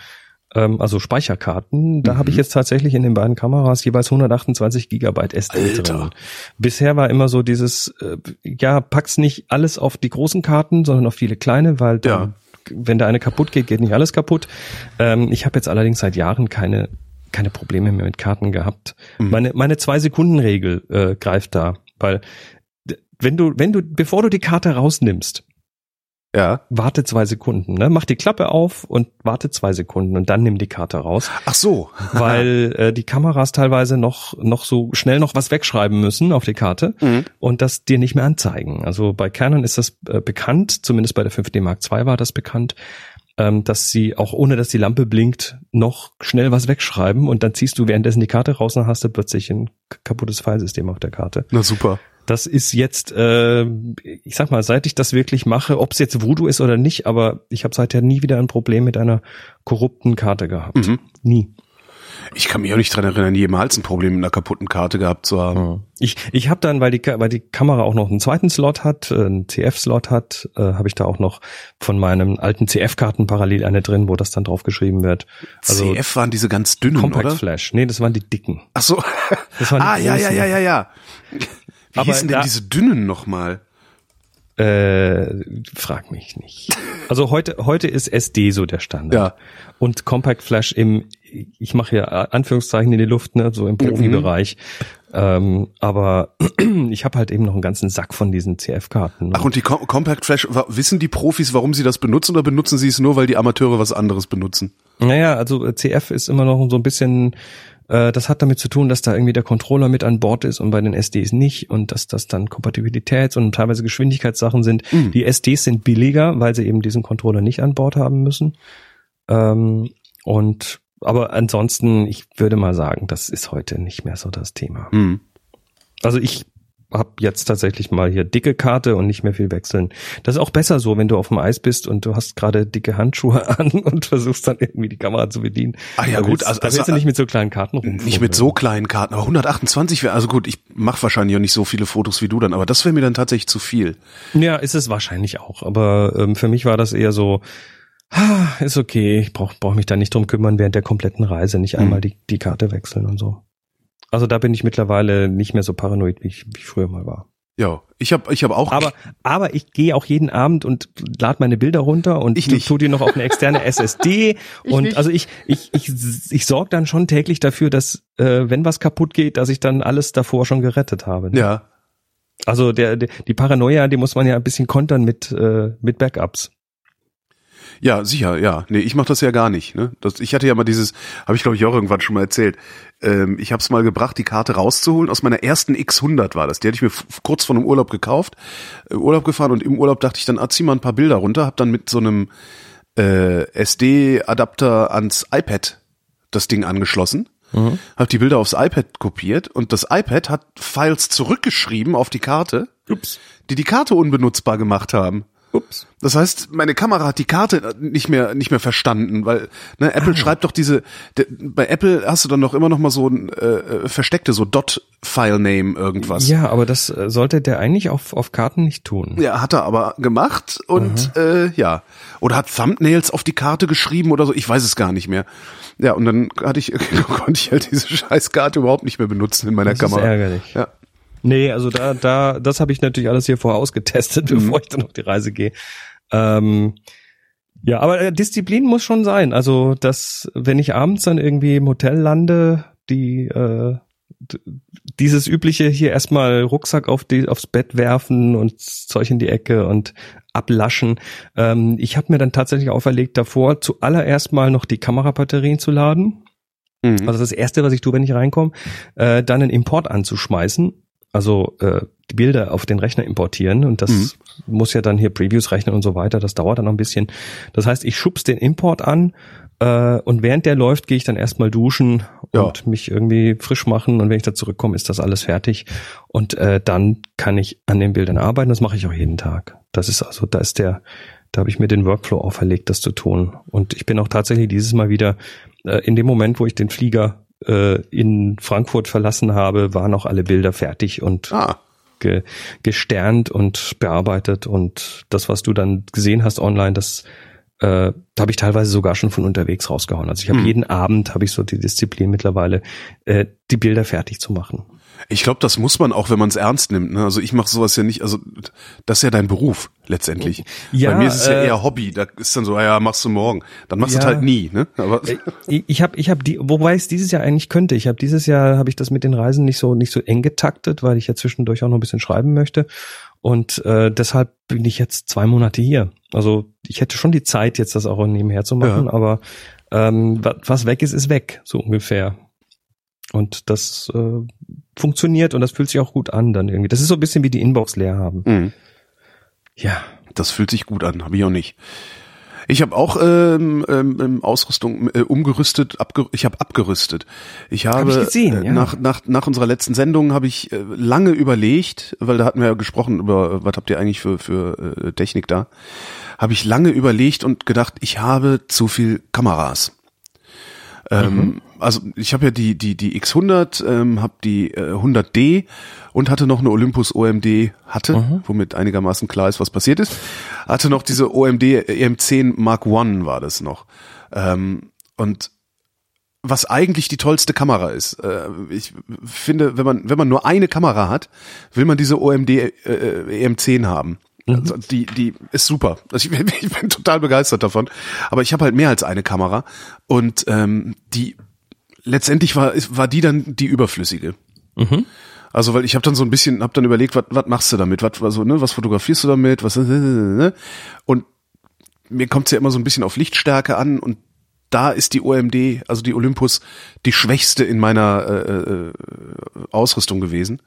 ähm, also Speicherkarten. Da habe ich jetzt tatsächlich in den beiden Kameras jeweils 128 Gigabyte SD Alter. drin. Bisher war immer so dieses, äh, ja, pack's nicht alles auf die großen Karten, sondern auf viele kleine, weil dann, wenn da eine kaputt geht, geht nicht alles kaputt. Ähm, ich habe jetzt allerdings seit Jahren keine keine Probleme mehr mit Karten gehabt. Meine meine zwei Sekunden Regel äh, greift da, weil wenn du wenn du bevor du die Karte rausnimmst, Ja. warte zwei Sekunden, ne? Mach die Klappe auf und warte zwei Sekunden und dann nimm die Karte raus, Ach so. weil äh, die Kameras teilweise noch noch so schnell noch was wegschreiben müssen auf die Karte Mhm. und das dir nicht mehr anzeigen. Also bei Canon ist das äh, bekannt, zumindest bei der 5D Mark II war das bekannt, ähm, dass sie auch ohne dass die Lampe blinkt noch schnell was wegschreiben und dann ziehst du währenddessen die Karte raus und hast du plötzlich ein kaputtes Filesystem auf der Karte. Na super. Das ist jetzt, äh, ich sag mal, seit ich das wirklich mache, ob es jetzt Voodoo ist oder nicht, aber ich habe seither nie wieder ein Problem mit einer korrupten Karte gehabt. Mhm. Nie. Ich kann mich auch nicht dran erinnern, jemals ein Problem mit einer kaputten Karte gehabt zu haben. Ich, ich habe dann, weil die, weil die Kamera auch noch einen zweiten Slot hat, äh, einen CF-Slot hat, äh, habe ich da auch noch von meinen alten CF-Karten parallel eine drin, wo das dann drauf geschrieben wird. Also CF waren diese ganz dünnen, Compact oder? Flash. Nee, das waren die dicken. Ach so. Das waren die ah, ja, ja, großen. ja, ja, ja. Wie Aber hießen denn diese dünnen nochmal? Äh, frag mich nicht. Also heute heute ist SD so der Standard. Ja. Und Compact Flash im ich mache ja Anführungszeichen in die Luft, ne, so im Profibereich. Ähm, aber ich habe halt eben noch einen ganzen Sack von diesen CF-Karten. Ach, und die Com Compact Flash, wissen die Profis, warum sie das benutzen oder benutzen sie es nur, weil die Amateure was anderes benutzen? Naja, also CF ist immer noch so ein bisschen, äh, das hat damit zu tun, dass da irgendwie der Controller mit an Bord ist und bei den SDs nicht und dass das dann Kompatibilitäts- und teilweise Geschwindigkeitssachen sind. Mhm. Die SDs sind billiger, weil sie eben diesen Controller nicht an Bord haben müssen. Ähm, und aber ansonsten, ich würde mal sagen, das ist heute nicht mehr so das Thema. Hm. Also ich habe jetzt tatsächlich mal hier dicke Karte und nicht mehr viel wechseln. Das ist auch besser so, wenn du auf dem Eis bist und du hast gerade dicke Handschuhe an und versuchst dann irgendwie die Kamera zu bedienen. Ah ja, Da gut, willst- also- da willst also- du nicht mit so kleinen Karten rum. Nicht mit so kleinen Karten, aber 128 wäre, also gut, ich mache wahrscheinlich auch nicht so viele Fotos wie du dann, aber das wäre mir dann tatsächlich zu viel. Ja, ist es wahrscheinlich auch. Aber ähm, für mich war das eher so, ah, ist okay, ich brauche brauch mich da nicht drum kümmern während der kompletten Reise, nicht einmal die, die Karte wechseln und so. Also da bin ich mittlerweile nicht mehr so paranoid, wie ich, wie ich früher mal war. Ja, ich habe ich hab auch Aber, aber ich gehe auch jeden Abend und lade meine Bilder runter und Ich tu- nicht. tu die noch auf eine externe SSD. und nicht. also ich, ich, ich, ich sorge dann schon täglich dafür, dass, äh, wenn was kaputt geht, dass ich dann alles davor schon gerettet habe. ne? ja, Also der, der, die Paranoia, die muss man ja ein bisschen kontern mit, äh, mit Backups. Ja, sicher, ja. Nee, ich mache das ja gar nicht. Ne? Das, ich hatte ja mal dieses, habe ich glaube ich auch irgendwann schon mal erzählt. Ähm, ich habe es mal gebracht, die Karte rauszuholen. Aus meiner ersten X100 war das. Die hatte ich mir kurz vor einem Urlaub gekauft, äh, Urlaub gefahren und im Urlaub dachte ich dann, ah, zieh mal ein paar Bilder runter. Hab dann mit so einem äh, SD-Adapter ans iPad das Ding angeschlossen. Mhm. Hab die Bilder aufs iPad kopiert und das iPad hat Files zurückgeschrieben auf die Karte, Ups. die die Karte unbenutzbar gemacht haben. Ups. Das heißt, meine Kamera hat die Karte nicht mehr nicht mehr verstanden, weil ne, Apple ah. schreibt doch diese de, bei Apple hast du dann doch immer noch mal so ein äh, äh versteckte so Dot File Name irgendwas. Ja, aber das äh, sollte der eigentlich auf auf Karten nicht tun. Ja, hat er aber gemacht und äh, ja, oder hat Thumbnails auf die Karte geschrieben oder so, ich weiß es gar nicht mehr. Ja, und dann hatte ich konnte ich halt diese Scheißkarte überhaupt nicht mehr benutzen in meiner das Kamera. Ist ärgerlich. Ja. Nee, also da, da, das habe ich natürlich alles hier vorher ausgetestet, mhm. bevor ich dann auf die Reise gehe. Ähm, ja, aber äh, Disziplin muss schon sein. Also, dass, wenn ich abends dann irgendwie im Hotel lande, die äh, dieses übliche hier erstmal Rucksack auf die, aufs Bett werfen und Zeug in die Ecke und ablaschen. Ähm, ich habe mir dann tatsächlich auferlegt, davor zuallererst mal noch die Kamerabatterien zu laden. Mhm. Also das erste, was ich tue, wenn ich reinkomme, äh, dann einen Import anzuschmeißen also äh, die Bilder auf den Rechner importieren und das mhm. muss ja dann hier Previews rechnen und so weiter. Das dauert dann noch ein bisschen. Das heißt, ich schubs den Import an äh, und während der läuft, gehe ich dann erstmal duschen ja. und mich irgendwie frisch machen und wenn ich da zurückkomme, ist das alles fertig und äh, dann kann ich an den Bildern arbeiten. Das mache ich auch jeden Tag. Das ist also, da ist der, da habe ich mir den Workflow auferlegt, das zu tun. Und ich bin auch tatsächlich dieses Mal wieder äh, in dem Moment, wo ich den Flieger äh, in Frankfurt verlassen habe, waren auch alle Bilder fertig und ah. ge gesternt und bearbeitet. Und das, was du dann gesehen hast online, das äh, da habe ich teilweise sogar schon von unterwegs rausgehauen. Also ich habe hm. jeden Abend habe ich so die Disziplin mittlerweile, äh, die Bilder fertig zu machen. Ich glaube, das muss man auch, wenn man es ernst nimmt. Ne? Also ich mache sowas ja nicht, also das ist ja dein Beruf letztendlich. Ja, Bei mir ist es ja äh, eher Hobby. Da ist dann so, ja, machst du morgen. Dann machst ja, du halt nie. Ne? Aber äh, ich habe, ich habe die, wobei es dieses Jahr eigentlich könnte. Ich habe dieses Jahr habe ich das mit den Reisen nicht so nicht so eng getaktet, weil ich ja zwischendurch auch noch ein bisschen schreiben möchte. Und äh, deshalb bin ich jetzt zwei Monate hier. Also ich hätte schon die Zeit, jetzt das auch nebenher zu machen, ja. aber ähm, was weg ist, ist weg, so ungefähr. Und das äh, funktioniert und das fühlt sich auch gut an dann irgendwie. Das ist so ein bisschen wie die Inbox leer haben. Mhm. Ja. Das fühlt sich gut an, habe ich auch nicht. Ich habe auch ähm, ähm, Ausrüstung äh, umgerüstet, abge ich habe abgerüstet. Ich habe hab ich gesehen, äh, ja. nach, nach, nach unserer letzten Sendung habe ich äh, lange überlegt, weil da hatten wir ja gesprochen über, was habt ihr eigentlich für, für äh, Technik da, habe ich lange überlegt und gedacht, ich habe zu viel Kameras. Ähm, mhm. Also ich habe ja die die die X100, ähm, habe die äh, 100D und hatte noch eine Olympus OMD hatte, mhm. womit einigermaßen klar ist, was passiert ist. Hatte noch diese OMD EM10 Mark One war das noch. Ähm, und was eigentlich die tollste Kamera ist. Äh, ich finde, wenn man wenn man nur eine Kamera hat, will man diese OMD äh, äh EM10 haben. Mhm. Also die, die ist super. Also ich, bin, ich bin total begeistert davon. Aber ich habe halt mehr als eine Kamera und ähm, die letztendlich war war die dann die überflüssige. Mhm. Also weil ich habe dann so ein bisschen, habe dann überlegt, was was machst du damit, was also, ne, was fotografierst du damit, was ne? und mir kommt es ja immer so ein bisschen auf Lichtstärke an und da ist die OMD, also die Olympus, die schwächste in meiner äh, äh, Ausrüstung gewesen.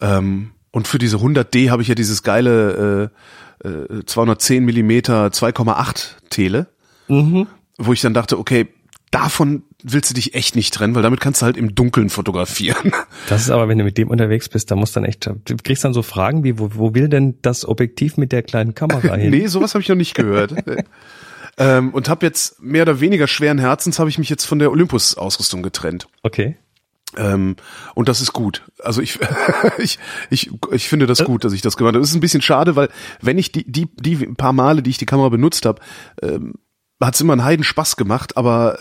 Ähm, und für diese 100D habe ich ja dieses geile äh, äh, 210 Millimeter 2,8 Tele, mhm. wo ich dann dachte, okay, davon willst du dich echt nicht trennen, weil damit kannst du halt im Dunkeln fotografieren. Das ist aber, wenn du mit dem unterwegs bist, da musst dann echt, du kriegst dann so Fragen wie, wo, wo will denn das Objektiv mit der kleinen Kamera hin? nee, sowas habe ich noch nicht gehört. ähm, und habe jetzt mehr oder weniger schweren Herzens habe ich mich jetzt von der Olympus-Ausrüstung getrennt. Okay. Ähm, und das ist gut. Also ich, ich, ich, ich finde das gut, dass ich das gemacht habe. Es ist ein bisschen schade, weil wenn ich die, die, die paar Male, die ich die Kamera benutzt habe, ähm, hat es immer einen Heiden Spaß gemacht, aber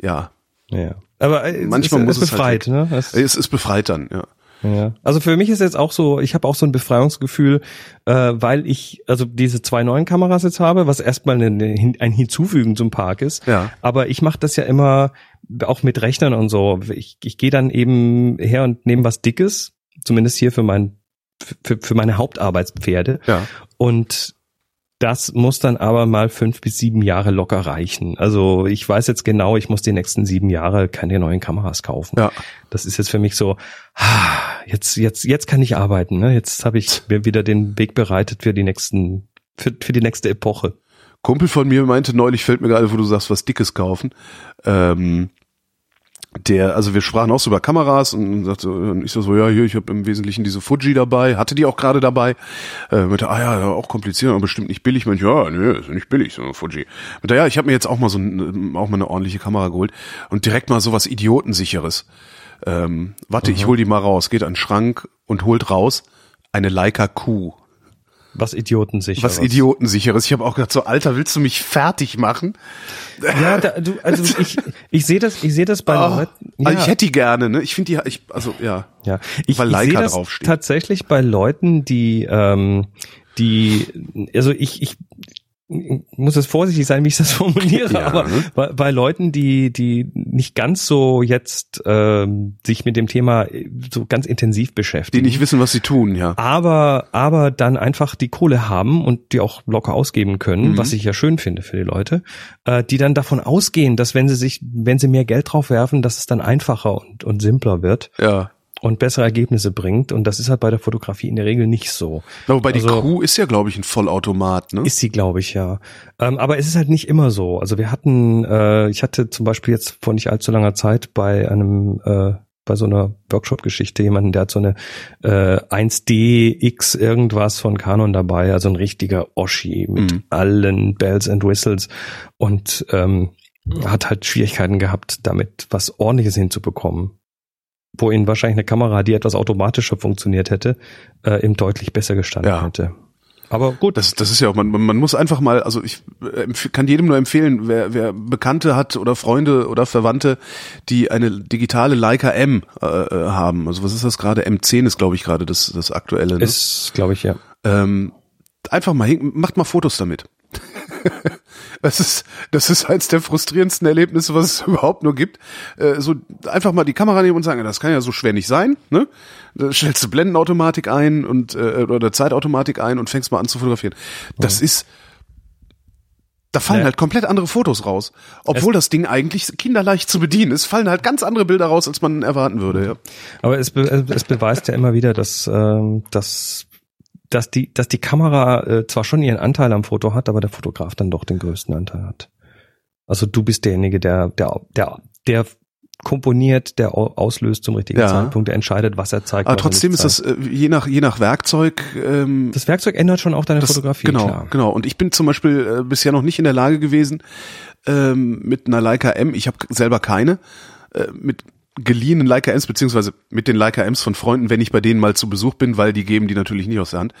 äh, ja. Ja. Aber äh, manchmal es, muss es, es befreit, halt, ne? Es, es ist befreit dann, ja. Ja. Also für mich ist jetzt auch so, ich habe auch so ein Befreiungsgefühl, äh, weil ich also diese zwei neuen Kameras jetzt habe, was erstmal eine, ein Hinzufügen zum Park ist. Ja. Aber ich mache das ja immer auch mit Rechnern und so. Ich, ich gehe dann eben her und nehme was Dickes, zumindest hier für mein für, für meine Hauptarbeitspferde. Ja. Und Das muss dann aber mal fünf bis sieben Jahre locker reichen. Also ich weiß jetzt genau, ich muss die nächsten sieben Jahre keine neuen Kameras kaufen. Ja. Das ist jetzt für mich so, ah, jetzt, jetzt, jetzt kann ich arbeiten. Ne? Jetzt habe ich mir wieder den Weg bereitet für die nächsten, für, für die nächste Epoche. Kumpel von mir meinte neulich, fällt mir gerade, wo du sagst, was Dickes kaufen. Ähm, der, also wir sprachen auch so über Kameras und sagte, und ich so, so ja, hier, ich habe im Wesentlichen diese Fuji dabei, hatte die auch gerade dabei. Äh, mit der, ah ja, auch kompliziert, aber bestimmt nicht billig. Mensch, ja, nee, ist nicht billig, so eine Fuji. Mit der, ja, ich habe mir jetzt auch mal so ein, auch mal eine ordentliche Kamera geholt und direkt mal so was Idiotensicheres. Ähm, warte, mhm. ich hol die mal raus, geht an den Schrank und holt raus eine Leica Q. Was idiotensicheres. Was idiotensicheres. Ich habe auch gedacht, so Alter, willst du mich fertig machen? Ja, da, du, also ich, ich sehe das, ich sehe das bei oh, Leuten. Ja. Also ich hätte die gerne, ne? Ich finde die, ich, also ja. Ja, ich, weil ich sehe das draufsteht. tatsächlich bei Leuten, die, ähm, die, also ich, ich muss es vorsichtig sein, wie ich das formuliere, ja, aber bei, bei, Leuten, die die nicht ganz so jetzt ähm, sich mit dem Thema so ganz intensiv beschäftigen, die nicht wissen, was sie tun, ja, aber aber dann einfach die Kohle haben und die auch locker ausgeben können, mhm. was ich ja schön finde für die Leute, äh, die dann davon ausgehen, dass wenn sie sich, wenn sie mehr Geld drauf werfen, dass es dann einfacher und und simpler wird. Ja und bessere Ergebnisse bringt. Und das ist halt bei der Fotografie in der Regel nicht so. Ja, wobei also, die Crew ist ja, glaube ich, ein Vollautomat, ne? Ist sie, glaube ich, ja. Ähm, aber es ist halt nicht immer so. Also wir hatten, äh, ich hatte zum Beispiel jetzt vor nicht allzu langer Zeit bei einem äh, bei so einer Workshop-Geschichte jemanden, der hat so eine äh, 1DX irgendwas von Canon dabei, also ein richtiger Oschi mit mhm. allen Bells and Whistles und ähm, hat halt Schwierigkeiten gehabt, damit was ordentliches hinzubekommen wo ihn wahrscheinlich eine Kamera, die etwas automatischer funktioniert hätte, äh, ihm deutlich besser gestanden ja. hätte. Aber gut. Das, das ist ja auch, man, man muss einfach mal, also ich äh, kann jedem nur empfehlen, wer, wer Bekannte hat oder Freunde oder Verwandte, die eine digitale Leica M äh, äh haben. Also was ist das gerade? M10 ist, glaube ich, gerade das, das aktuelle. Ne? Ist, glaube ich, ja. Ähm, einfach mal hin, macht mal Fotos damit. Das ist, das ist eins der frustrierendsten Erlebnisse, was es überhaupt nur gibt. Äh, so einfach mal die Kamera nehmen und sagen, das kann ja so schwer nicht sein. Ne? Da stellst du Blendenautomatik ein und äh, oder Zeitautomatik ein und fängst mal an zu fotografieren. Das mhm. ist da fallen ja. halt komplett andere Fotos raus. Obwohl es, das Ding eigentlich kinderleicht zu bedienen ist, fallen halt ganz andere Bilder raus, als man erwarten würde. Ja. Aber es, be es beweist ja immer wieder, dass, ähm, dass dass die, dass die Kamera äh, zwar schon ihren Anteil am Foto hat, aber der Fotograf dann doch den größten Anteil hat. Also du bist derjenige, der, der, der, der komponiert, der auslöst zum richtigen ja. Zeitpunkt, der entscheidet, was er zeigt. Aber trotzdem ist das äh, je nach je nach Werkzeug. Ähm, das Werkzeug ändert schon auch deine das, Fotografie. Genau, klar. genau. Und ich bin zum Beispiel äh, bisher noch nicht in der Lage gewesen, ähm, mit einer Leica M, ich habe selber keine, äh, mit geliehenen Leica Ms, beziehungsweise mit den Leica Ms von Freunden, wenn ich bei denen mal zu Besuch bin, weil die geben die natürlich nicht aus der Hand,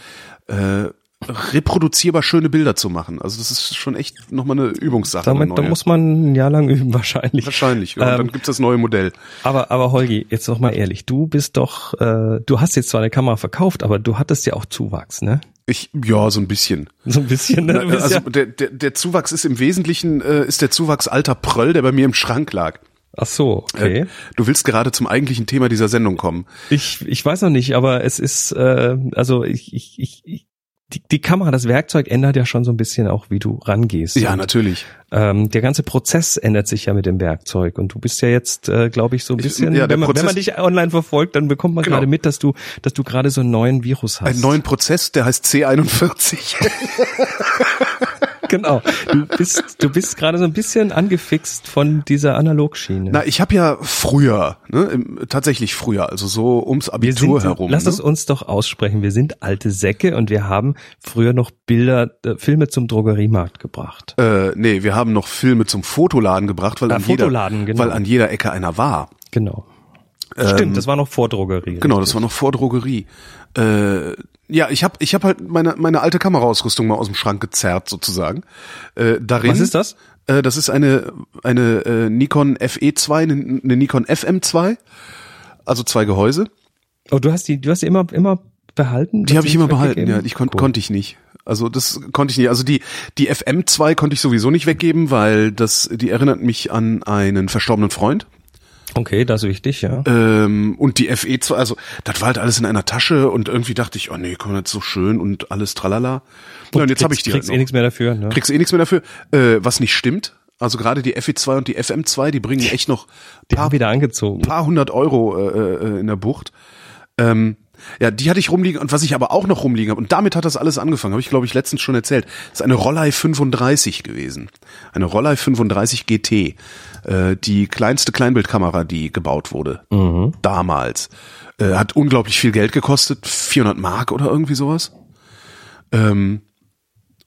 äh, reproduzierbar schöne Bilder zu machen. Also das ist schon echt nochmal eine Übungssache. Damit, eine da muss man ein Jahr lang üben wahrscheinlich. Wahrscheinlich. Ja, ähm, dann gibt's das neue Modell. Aber aber Holgi, jetzt noch mal ehrlich, du bist doch, äh, du hast jetzt zwar eine Kamera verkauft, aber du hattest ja auch Zuwachs, ne? Ich ja so ein bisschen. So ein bisschen. Ne? Also ja der, der der Zuwachs ist im Wesentlichen äh, ist der Zuwachs alter Pröll, der bei mir im Schrank lag. Ach so, okay. Äh, du willst gerade zum eigentlichen Thema dieser Sendung kommen. Ich, ich weiß noch nicht, aber es ist, äh, also ich, ich, ich, die, die Kamera, das Werkzeug ändert ja schon so ein bisschen auch, wie du rangehst. Ja, und, natürlich. Ähm, der ganze Prozess ändert sich ja mit dem Werkzeug und du bist ja jetzt, äh, glaube ich, so ein bisschen. Ich, ja, wenn, man, wenn man dich online verfolgt, dann bekommt man genau. gerade mit, dass du, dass du gerade so einen neuen Virus hast. Einen neuen Prozess, der heißt C41. genau. Du bist, du bist gerade so ein bisschen angefixt von dieser Analogschiene. Na, ich habe ja früher, ne, im, tatsächlich früher, also so ums Abitur sind, herum. Lass ne? es uns doch aussprechen. Wir sind alte Säcke und wir haben früher noch Bilder, äh, Filme zum Drogeriemarkt gebracht. Äh, nee, wir haben noch Filme zum Fotoladen gebracht, weil, ja, an, Fotoladen, jeder, genau. weil an jeder Ecke einer war. Genau. Stimmt, ähm, das war noch vor Drogerie. Genau, richtig. das war noch vor Drogerie. Äh, ja, ich habe ich hab halt meine, meine alte Kameraausrüstung mal aus dem Schrank gezerrt sozusagen. Äh, darin, Was ist das? Äh, das ist eine, eine äh, Nikon FE2, eine, eine Nikon FM2, also zwei Gehäuse. Oh, du hast die, du hast die immer, immer behalten? Die habe ich immer behalten, ja. Ich kon cool. konnte ich nicht. Also das konnte ich nicht. Also die die FM2 konnte ich sowieso nicht weggeben, weil das die erinnert mich an einen verstorbenen Freund. Okay, das ist wichtig, ja. Ähm, und die FE2, also das war halt alles in einer Tasche und irgendwie dachte ich, oh nee, komm, das ist so schön und alles tralala. Ja, und jetzt habe ich die kriegst halt eh nichts mehr dafür, ne? Kriegst eh nichts mehr dafür, äh, was nicht stimmt. Also gerade die FE2 und die FM2, die bringen echt noch Die wieder angezogen. paar hundert Euro äh, äh, in der Bucht. Ähm, ja, die hatte ich rumliegen und was ich aber auch noch rumliegen habe und damit hat das alles angefangen, habe ich glaube ich letztens schon erzählt. ist eine Rollei 35 gewesen. Eine Rollei 35 GT, äh, die kleinste Kleinbildkamera, die gebaut wurde damals. Äh, hat unglaublich viel Geld gekostet, 400 Mark oder irgendwie sowas. Ähm,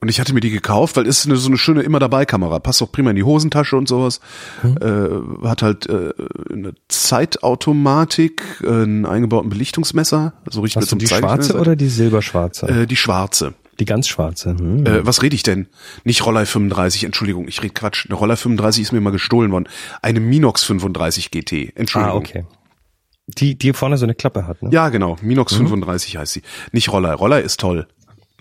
und ich hatte mir die gekauft, weil es ist eine, so eine schöne immer dabei Kamera, passt auch prima in die Hosentasche und sowas. Äh, hat halt äh, eine Zeitautomatik, äh, einen eingebauten Belichtungsmesser, so richtig Hast du mit die so einem schwarze oder die silberschwarze? äh, die schwarze. Die ganz schwarze. Hm. Äh, was rede ich denn? Nicht Rollei 35, Entschuldigung, ich rede Quatsch. Eine Rollei 35 ist mir mal gestohlen worden. Eine Minox 35 GT, Entschuldigung. ah, okay. Die, die vorne so eine Klappe hat, ne? Ja, genau, Minox 35 heißt sie. Nicht Rollei. Rollei ist toll.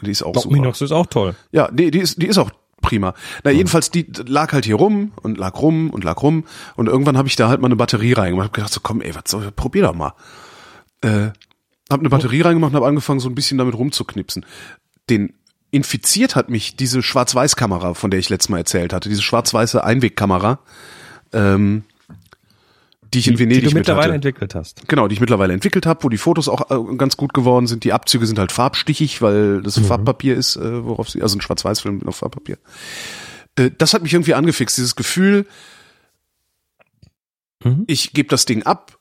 Die ist auch Doch, super. Minox ist auch toll. Ja, nee, die ist, die ist auch prima. Na, jedenfalls, die lag halt hier rum und lag rum und lag rum und irgendwann habe ich da halt mal eine Batterie reingemacht. Hab gedacht so, komm, ey, was soll, probier doch mal. Äh, hab eine Batterie reingemacht und hab angefangen, so ein bisschen damit rumzuknipsen. Den infiziert hat mich diese Schwarz-Weiß-Kamera, von der ich letztes Mal erzählt hatte, diese schwarz-weiße Einwegkamera, ähm, die ich in Die, Venedig die du mit mittlerweile hatte. entwickelt hast. Genau, die ich mittlerweile entwickelt habe, wo die Fotos auch äh, ganz gut geworden sind. Die Abzüge sind halt farbstichig, weil das Farbpapier ist, äh, worauf sie, also ein Schwarz-Weiß-Film auf Farbpapier. Äh, das hat mich irgendwie angefixt, dieses Gefühl, Mhm. ich gebe das Ding ab,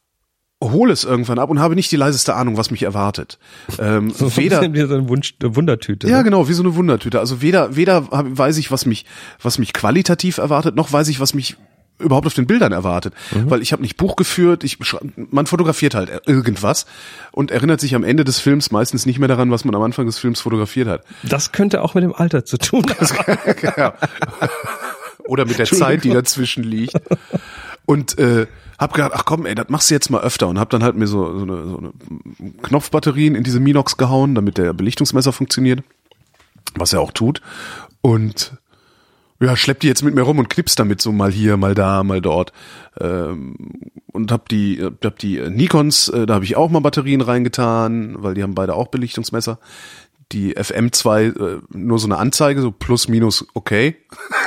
hole es irgendwann ab und habe nicht die leiseste Ahnung, was mich erwartet. Ähm, So weder, wie so eine Wunsch, Wundertüte. ja, ne? genau, wie so eine Wundertüte. Also weder, weder weiß ich, was mich, was mich qualitativ erwartet, noch weiß ich, was mich überhaupt auf den Bildern erwartet. Weil ich habe nicht Buch geführt, ich, man fotografiert halt irgendwas und erinnert sich am Ende des Films meistens nicht mehr daran, was man am Anfang des Films fotografiert hat. Das könnte auch mit dem Alter zu tun haben. ja. Oder mit der Zeit, die dazwischen liegt. Und äh, hab gedacht, ach komm, ey, das machst du jetzt mal öfter und hab dann halt mir so, so, eine, so eine Knopfbatterien in diese Minox gehauen, damit der Belichtungsmesser funktioniert, was er auch tut. Und ja, schlepp die jetzt mit mir rum und knips damit so mal hier, mal da, mal dort. Ähm, und hab die, hab die Nikons, äh, da habe ich auch mal Batterien reingetan, weil die haben beide auch Belichtungsmesser. Die FM2 äh, nur so eine Anzeige, so plus minus okay.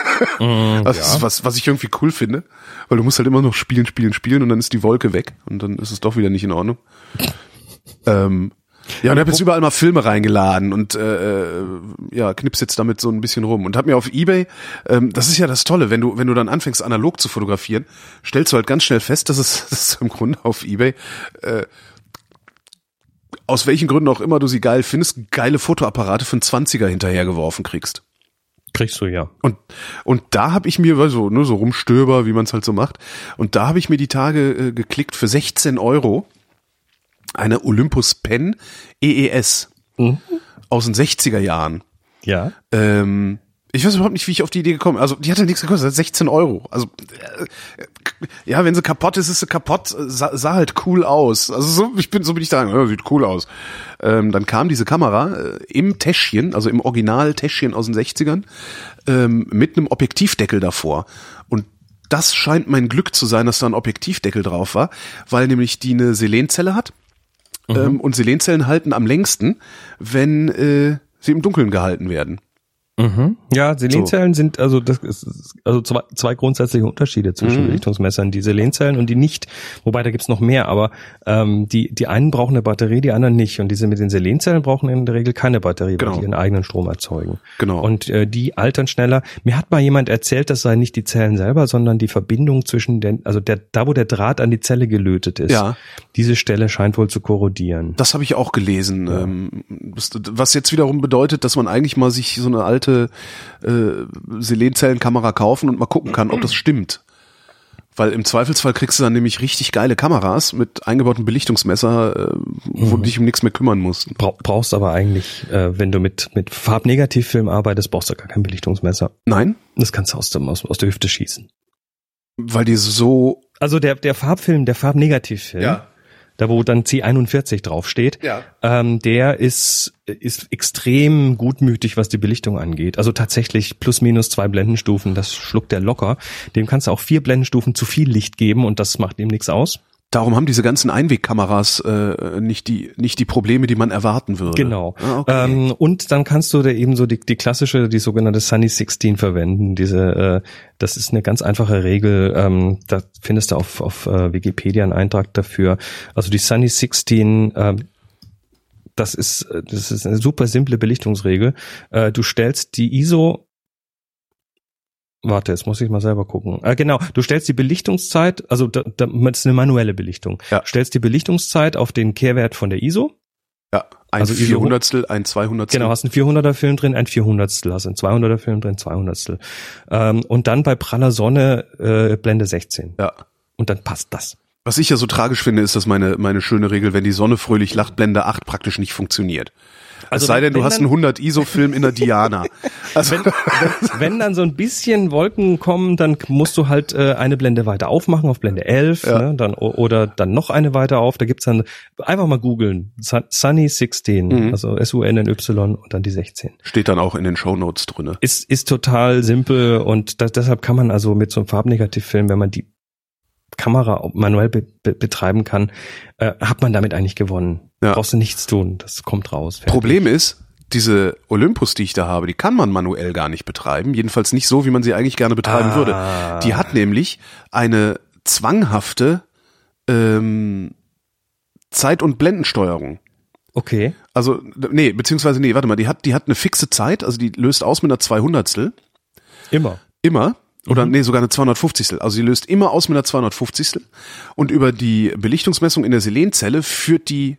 das ist was, was ich irgendwie cool finde, weil du musst halt immer noch spielen, spielen, spielen und dann ist die Wolke weg und dann ist es doch wieder nicht in Ordnung. ähm, ja, und ich habe jetzt überall mal Filme reingeladen und äh, äh, ja, knips jetzt damit so ein bisschen rum und hab mir auf eBay, ähm, das ist ja das Tolle, wenn du wenn du dann anfängst analog zu fotografieren, stellst du halt ganz schnell fest, dass es, dass im Grunde auf eBay äh, aus welchen Gründen auch immer du sie geil findest, geile Fotoapparate einen 20er hinterhergeworfen kriegst. Kriegst du ja. Und, und da habe ich mir, weil so, ne, so rumstöber, wie man es halt so macht, und da habe ich mir die Tage äh, geklickt für 16 Euro eine Olympus Pen EES Mhm. aus den 60er Jahren. Ja. Ähm, ich weiß überhaupt nicht, wie ich auf die Idee gekommen bin. Also die hat ja nichts gekostet, 16 Euro. Also äh, ja, wenn sie kaputt ist, ist sie kaputt. Sah, sah halt cool aus. Also so, ich bin so bin ich da. Ja, sieht cool aus. Ähm, dann kam diese Kamera äh, im Täschchen, also im Original-Täschchen aus den 60ern, ähm, mit einem Objektivdeckel davor. Und das scheint mein Glück zu sein, dass da ein Objektivdeckel drauf war, weil nämlich die eine Selenzelle hat. Ähm, und Selenzellen halten am längsten, wenn äh, sie im Dunkeln gehalten werden. Ja, Selenzellen sind also das ist also zwei, zwei grundsätzliche Unterschiede zwischen Mhm. Belichtungsmessern, die Selenzellen und die nicht, wobei da gibt's noch mehr, aber ähm, die die einen brauchen eine Batterie, die anderen nicht und diese mit den Selenzellen brauchen in der Regel keine Batterie, Genau. weil die ihren eigenen Strom erzeugen. Genau. Und äh, die altern schneller. Mir hat mal jemand erzählt, das sei nicht die Zellen selber, sondern die Verbindung zwischen den also der da wo der Draht an die Zelle gelötet ist. Ja. Diese Stelle scheint wohl zu korrodieren. Das habe ich auch gelesen. Ähm, das, was jetzt wiederum bedeutet, dass man eigentlich mal sich so eine alte äh, Selenzellenkamera kaufen und mal gucken kann, ob das stimmt. Weil im Zweifelsfall kriegst du dann nämlich richtig geile Kameras mit eingebautem Belichtungsmesser, äh, wo du dich um nichts mehr kümmern musst. Bra brauchst aber eigentlich, äh, wenn du mit, mit Farbnegativfilm arbeitest, brauchst du gar kein Belichtungsmesser. Nein, Das kannst du aus, dem, aus, aus der Hüfte schießen. weil die so Also der, der Farbfilm, der Farbnegativfilm, da wo dann C41 draufsteht, Ja. ähm, der ist, ist extrem gutmütig, was die Belichtung angeht. Also tatsächlich plus minus zwei Blendenstufen, das schluckt der locker. Dem kannst du auch vier Blendenstufen zu viel Licht geben und das macht ihm nichts aus. Darum haben diese ganzen Einwegkameras äh, nicht die nicht die Probleme, die man erwarten würde. Genau. Ah, okay. ähm, und dann kannst du da eben so die, die klassische, die sogenannte Sunny 16 verwenden. Diese, äh, das ist eine ganz einfache Regel. Ähm, da findest du auf, auf äh, Wikipedia einen Eintrag dafür. Also die Sunny 16, ähm, das ist, äh, das ist eine super simple Belichtungsregel. Äh, du stellst die ISO Warte, jetzt muss ich mal selber gucken. Äh, genau, du stellst die Belichtungszeit, also da, da, das ist eine manuelle Belichtung. Ja. Stellst die Belichtungszeit auf den Kehrwert von der ISO. ja, ein also Vierhundertstel, ein Zweihundertstel. Genau, hast einen 400er Film drin, ein 400stel, hast einen 200er Film drin, 200stel. Ähm, und dann bei praller Sonne äh, Blende 16. Ja. Und dann passt das. Was ich ja so tragisch finde, ist, dass meine meine schöne Regel, wenn die Sonne fröhlich lacht, Blende 8 praktisch nicht funktioniert. Also es sei wenn- denn, du wenn hast einen 100 ISO Film in der Diana. Also Wenn dann so ein bisschen Wolken kommen, dann musst du halt äh, eine Blende weiter aufmachen auf Blende 11, Ja. ne, dann, oder dann noch eine weiter auf. Da gibt's dann, einfach mal googeln, Sun- Sunny 16, Mhm. also S-U-N-N-Y und dann die 16. steht dann auch in den Shownotes drinne. Ist, ist total simpel und das, deshalb kann man also mit so einem Farbnegativfilm, wenn man die Kamera manuell be be betreiben kann, äh, hat man damit eigentlich gewonnen. Ja. Brauchst du nichts tun, das kommt raus. fertig. Problem ist, diese Olympus, die ich da habe, die kann man manuell gar nicht betreiben. Jedenfalls nicht so, wie man sie eigentlich gerne betreiben Ah. würde. Die hat nämlich eine zwanghafte ähm, Zeit- und Blendensteuerung. Okay. Also, nee, beziehungsweise, nee, warte mal, die hat, die hat eine fixe Zeit, also die löst aus mit einer 200stel. Immer. Immer. Oder Mhm. nee, sogar eine 250. Also sie löst immer aus mit einer 250. Und über die Belichtungsmessung in der Selenzelle führt die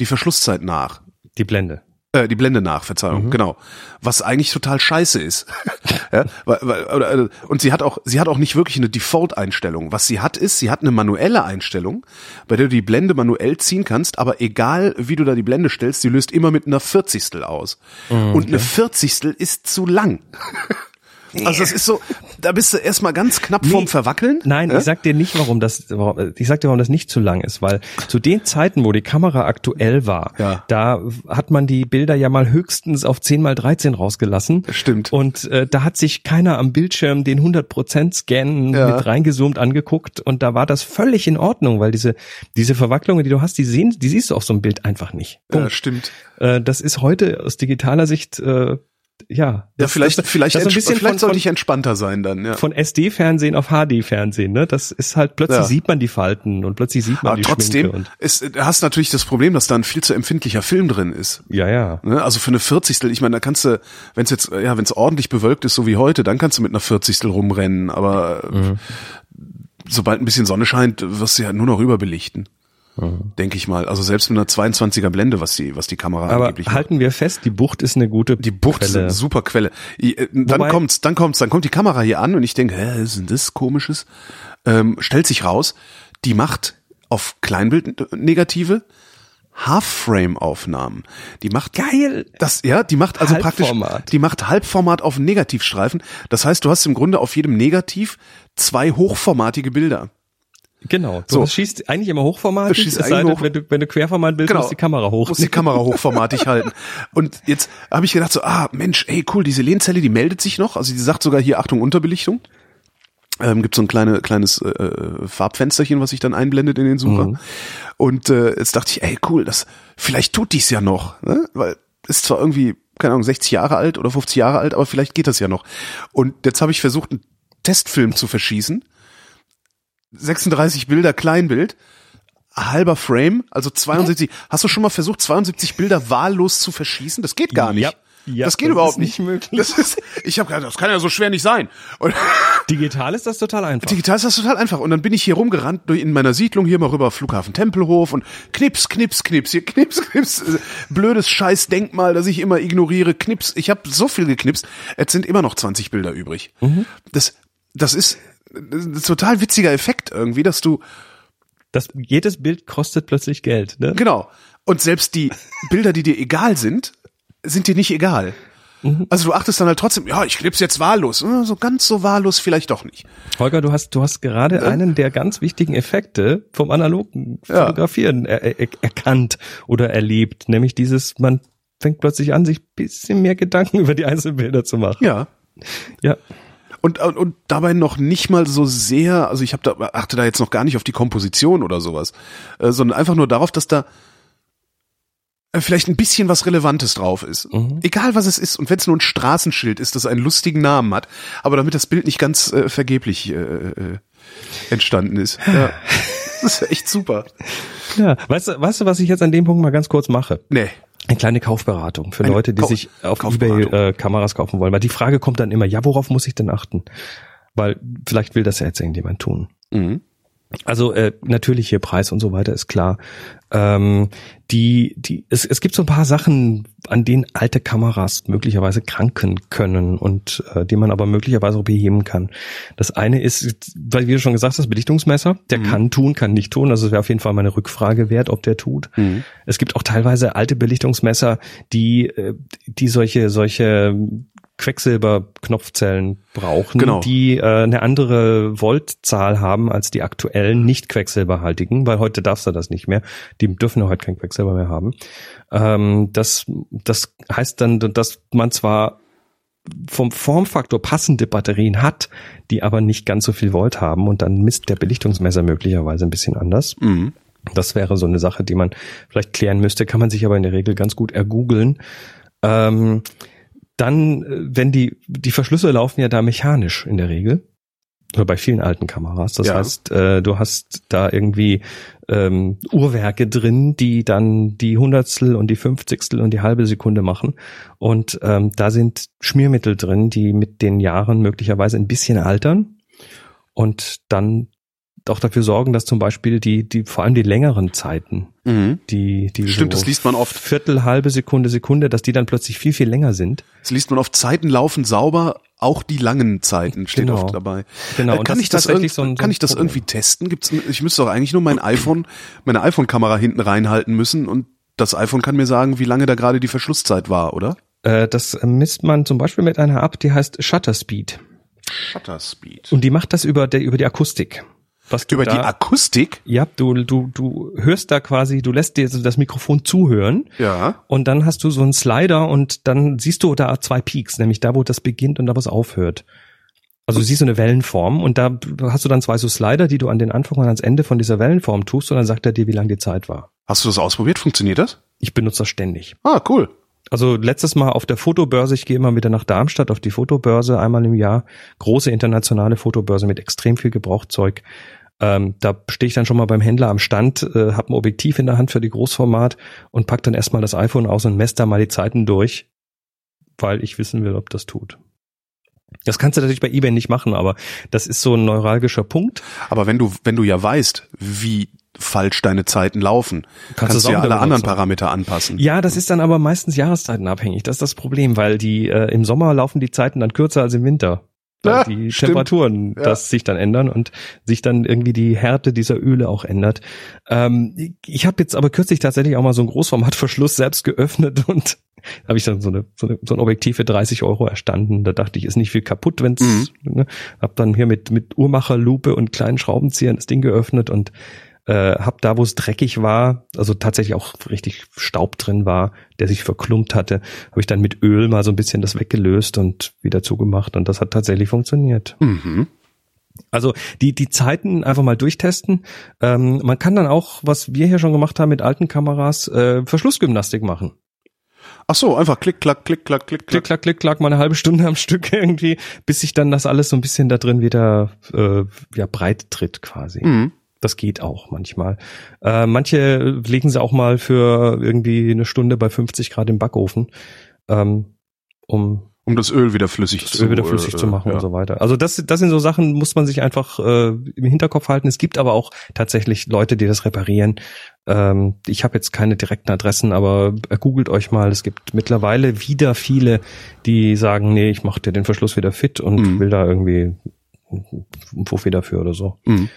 die Verschlusszeit nach. Die Blende. Äh, die Blende nach, Verzeihung, genau. Was eigentlich total scheiße ist. ja, weil, weil, oder, äh, und sie hat auch, sie hat auch nicht wirklich eine Default-Einstellung. Was sie hat, ist, sie hat eine manuelle Einstellung, bei der du die Blende manuell ziehen kannst, aber egal wie du da die Blende stellst, sie löst immer mit einer Vierzigstel aus. Und eine Vierzigstel ist zu lang. Also das ist so, da bist du erstmal ganz knapp vorm Verwackeln. Nein, Ja? ich sag dir nicht, warum das, warum, ich sag dir, warum das nicht zu lang ist, weil zu den Zeiten, wo die Kamera aktuell war, Ja. da hat man die Bilder ja mal höchstens auf 10 mal 13 rausgelassen. Stimmt. Und äh, da hat sich keiner am Bildschirm den 100% Scan Ja. mit reingezoomt angeguckt und da war das völlig in Ordnung, weil diese diese Verwacklungen, die du hast, die sehen, die siehst du auf so einem Bild einfach nicht. ja, Punkt. stimmt. Äh, das ist heute aus digitaler Sicht äh, ja, Ja, das, vielleicht, das, vielleicht, das ein bisschen vielleicht sollte ich entspannter sein dann, ja. von SD-Fernsehen auf HD-Fernsehen, ne? Das ist halt plötzlich Ja. sieht man die Falten und plötzlich sieht man Aber die trotzdem Schminke du hast natürlich das Problem, dass da ein viel zu empfindlicher Film drin ist. ja, ja. Ne? Also für eine Vierzigstel, ich meine, da kannst du, wenn es jetzt, ja, wenn es ordentlich bewölkt ist, so wie heute, dann kannst du mit einer Vierzigstel rumrennen, aber Mhm. sobald ein bisschen Sonne scheint, wirst du ja nur noch überbelichten. Mhm. Denke ich mal. Also selbst mit einer 22er Blende, was die, was die Kamera Aber angeblich macht. halten wir fest, die Bucht ist eine gute Die Bucht ist Quelle. eine super Quelle. Äh, Dann Wobei- kommt's, dann kommt's, dann kommt die Kamera hier an und ich denke, hä, was ist denn das komisches? Ähm, stellt sich raus, die macht auf Kleinbildnegative Half-Frame-Aufnahmen. Die macht Geil. das, ja, die macht also praktisch, Halbformat. die macht Halbformat auf Negativstreifen. Das heißt, du hast im Grunde auf jedem Negativ zwei hochformatige Bilder. Genau. Du So. das schießt eigentlich immer hochformatig, schießt es sei eigentlich denn, hoch- wenn du, wenn du Querformat willst, Genau. muss die Kamera hoch. Muss die Kamera hochformatig halten. Und jetzt habe ich gedacht so, ah Mensch, ey cool, diese Lehenzelle, die meldet sich noch. Also die sagt sogar hier Achtung Unterbelichtung. Ähm, gibt so ein kleine, kleines äh, äh, Farbfensterchen, was sich dann einblendet in den Sucher. Mhm. Und äh, jetzt dachte ich, ey cool, das vielleicht tut dies ja noch, ne? weil ist zwar irgendwie keine Ahnung 60 Jahre alt oder 50 Jahre alt, aber vielleicht geht das ja noch. Und jetzt habe ich versucht, einen Testfilm zu verschießen. 36 Bilder Kleinbild halber Frame, also 72. Hast du schon mal versucht, 72 Bilder wahllos zu verschießen? Das geht gar nicht. Ja, ja, das geht das überhaupt ist nicht möglich. Das ist, ich habe gedacht, das kann ja so schwer nicht sein. Und Digital ist das total einfach. digital ist das total einfach. Und dann bin ich hier rumgerannt durch in meiner Siedlung hier mal rüber Flughafen Tempelhof und knips, knips, knips, hier knips, knips. Blödes Scheiß Denkmal, das ich immer ignoriere. Knips. Ich habe so viel geknipst. Jetzt sind immer noch 20 Bilder übrig. Das, das ist das ist ein total witziger Effekt irgendwie, dass du Das, jedes Bild kostet plötzlich Geld, ne? Genau. Und selbst die Bilder, die dir egal sind, sind dir nicht egal. Mhm. Also du achtest dann halt trotzdem, ja, ich kleb's jetzt wahllos. So ganz so wahllos vielleicht doch nicht. Holger, du hast, du hast gerade ja. einen der ganz wichtigen Effekte vom analogen Fotografieren ja. er, er, erkannt oder erlebt, nämlich dieses, man fängt plötzlich an, sich bisschen mehr Gedanken über die Einzelbilder zu machen. Ja. Ja. Und, und, und dabei noch nicht mal so sehr, also ich hab da, achte da jetzt noch gar nicht auf die Komposition oder sowas, äh, sondern einfach nur darauf, dass da äh, vielleicht ein bisschen was Relevantes drauf ist. Mhm. Egal was es ist. Und wenn es nur ein Straßenschild ist, das einen lustigen Namen hat, aber damit das Bild nicht ganz äh, vergeblich äh, äh, entstanden ist. Ja. Das ist echt super. Ja, weißt du, weißt du, was ich jetzt an dem Punkt mal ganz kurz mache? Nee. Eine kleine Kaufberatung für Eine Leute, die Kau sich auf Ebay äh, Kameras kaufen wollen. Weil die Frage kommt dann immer, ja, worauf muss ich denn achten? Weil vielleicht will das ja jetzt irgendjemand tun. Mhm. Also äh, natürlich hier Preis und so weiter ist klar. Ähm, die, die, es, es gibt so ein paar Sachen, an denen alte Kameras möglicherweise kranken können und äh, die man aber möglicherweise auch beheben kann. Das eine ist, weil wie du schon gesagt hast, Belichtungsmesser. Der mhm. kann tun, kann nicht tun. Also es wäre auf jeden Fall meine Rückfrage wert, ob der tut. Mhm. Es gibt auch teilweise alte Belichtungsmesser, die, äh, die solche, solche Quecksilber-Knopfzellen brauchen, genau. die äh, eine andere Voltzahl haben als die aktuellen nicht quecksilberhaltigen, weil heute darfst du das nicht mehr. Die dürfen ja heute kein Quecksilber mehr haben. Ähm, das, das heißt dann, dass man zwar vom Formfaktor passende Batterien hat, die aber nicht ganz so viel Volt haben und dann misst der Belichtungsmesser möglicherweise ein bisschen anders. Mhm. Das wäre so eine Sache, die man vielleicht klären müsste, kann man sich aber in der Regel ganz gut ergoogeln. Ähm, dann, äh, wenn die, die Verschlüsse laufen ja da mechanisch in der Regel. Oder bei vielen alten Kameras. Das ja. heißt, äh, du hast da irgendwie ähm, Uhrwerke drin, die dann die Hundertstel und die Fünfzigstel und die halbe Sekunde machen. Und ähm, da sind Schmiermittel drin, die mit den Jahren möglicherweise ein bisschen altern und dann auch dafür sorgen, dass zum Beispiel die, die vor allem die längeren Zeiten, mhm. die, die stimmt, so das liest man oft Viertel, halbe Sekunde, Sekunde, dass die dann plötzlich viel viel länger sind. Das liest man oft. Zeiten laufen sauber, auch die langen Zeiten steht genau. oft dabei. Genau. Äh, kann ich das, irgendwie, so ein, so kann ich das irgendwie testen? Gibt's? Ich müsste doch eigentlich nur mein iPhone, meine iPhone-Kamera hinten reinhalten müssen und das iPhone kann mir sagen, wie lange da gerade die Verschlusszeit war, oder? Äh, das misst man zum Beispiel mit einer App, die heißt Shutter Speed. Shutter Speed. Und die macht das über, der, über die Akustik. Was Über da, die Akustik? Ja, du, du, du hörst da quasi, du lässt dir das Mikrofon zuhören. Ja. Und dann hast du so einen Slider und dann siehst du da zwei Peaks, nämlich da, wo das beginnt und da, wo es aufhört. Also du siehst so eine Wellenform und da hast du dann zwei so Slider, die du an den Anfang und ans Ende von dieser Wellenform tust und dann sagt er dir, wie lang die Zeit war. Hast du das ausprobiert? Funktioniert das? Ich benutze das ständig. Ah, cool. Also letztes Mal auf der Fotobörse, ich gehe immer wieder nach Darmstadt auf die Fotobörse einmal im Jahr, große internationale Fotobörse mit extrem viel Gebrauchzeug. Ähm, da stehe ich dann schon mal beim Händler am Stand, äh, habe ein Objektiv in der Hand für die Großformat und pack dann erstmal das iPhone aus und messe da mal die Zeiten durch, weil ich wissen will, ob das tut. Das kannst du natürlich bei eBay nicht machen, aber das ist so ein neuralgischer Punkt. Aber wenn du, wenn du ja weißt, wie falsch deine Zeiten laufen, kannst, kannst du ja alle anderen Parameter anpassen. Ja, das ist dann aber meistens Jahreszeitenabhängig. Das ist das Problem, weil die äh, im Sommer laufen die Zeiten dann kürzer als im Winter weil ja, die stimmt. Temperaturen ja. das sich dann ändern und sich dann irgendwie die Härte dieser Öle auch ändert. Ähm, ich habe jetzt aber kürzlich tatsächlich auch mal so einen Großformatverschluss selbst geöffnet und habe ich dann so, eine, so, eine, so ein Objektiv für 30 Euro erstanden. Da dachte ich, ist nicht viel kaputt, wenn's. Mhm. Ne, hab dann hier mit mit Uhrmacherlupe und kleinen Schraubenziehern das Ding geöffnet und äh, hab da, wo es dreckig war, also tatsächlich auch richtig Staub drin war, der sich verklumpt hatte, habe ich dann mit Öl mal so ein bisschen das weggelöst und wieder zugemacht und das hat tatsächlich funktioniert. Mhm. Also die die Zeiten einfach mal durchtesten. Ähm, man kann dann auch, was wir hier schon gemacht haben mit alten Kameras, äh, Verschlussgymnastik machen. Ach so, einfach klick, klack, klick, klack, klick, klack. Klick, klack, klick, klack, mal eine halbe Stunde am Stück irgendwie, bis sich dann das alles so ein bisschen da drin wieder äh, ja, breit tritt quasi. Mhm. Das geht auch manchmal. Äh, manche legen sie auch mal für irgendwie eine Stunde bei 50 Grad im Backofen, ähm, um um das Öl wieder flüssig zu, Öl wieder flüssig äh, zu machen ja. und so weiter. Also das, das sind so Sachen, muss man sich einfach äh, im Hinterkopf halten. Es gibt aber auch tatsächlich Leute, die das reparieren. Ähm, ich habe jetzt keine direkten Adressen, aber googelt euch mal. Es gibt mittlerweile wieder viele, die sagen, nee, ich mache dir den Verschluss wieder fit und mhm. will da irgendwie einen Fuffi dafür oder so. Mhm.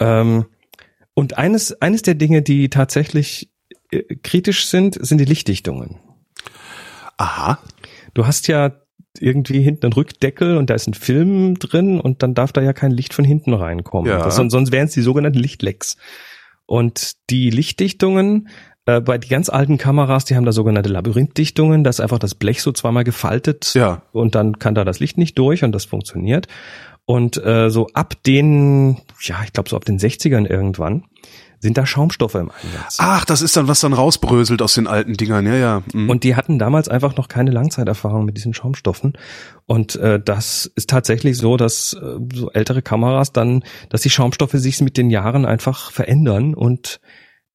Ähm, und eines, eines der Dinge, die tatsächlich äh, kritisch sind, sind die Lichtdichtungen. Aha. du hast ja irgendwie hinten einen Rückdeckel und da ist ein Film drin und dann darf da ja kein Licht von hinten reinkommen. Ja. Das, sonst wären es die sogenannten Lichtlecks. Und die Lichtdichtungen, äh, bei die ganz alten Kameras, die haben da sogenannte Labyrinthdichtungen, da ist einfach das Blech so zweimal gefaltet Ja. und dann kann da das Licht nicht durch und das funktioniert. Und äh, so ab den, ja, ich glaube so ab den 60ern irgendwann, sind da Schaumstoffe im Einsatz. Ach, das ist dann, was dann rausbröselt aus den alten Dingern, ja, ja. Mhm. Und die hatten damals einfach noch keine Langzeiterfahrung mit diesen Schaumstoffen. Und äh, das ist tatsächlich so, dass äh, so ältere Kameras dann, dass die Schaumstoffe sich mit den Jahren einfach verändern und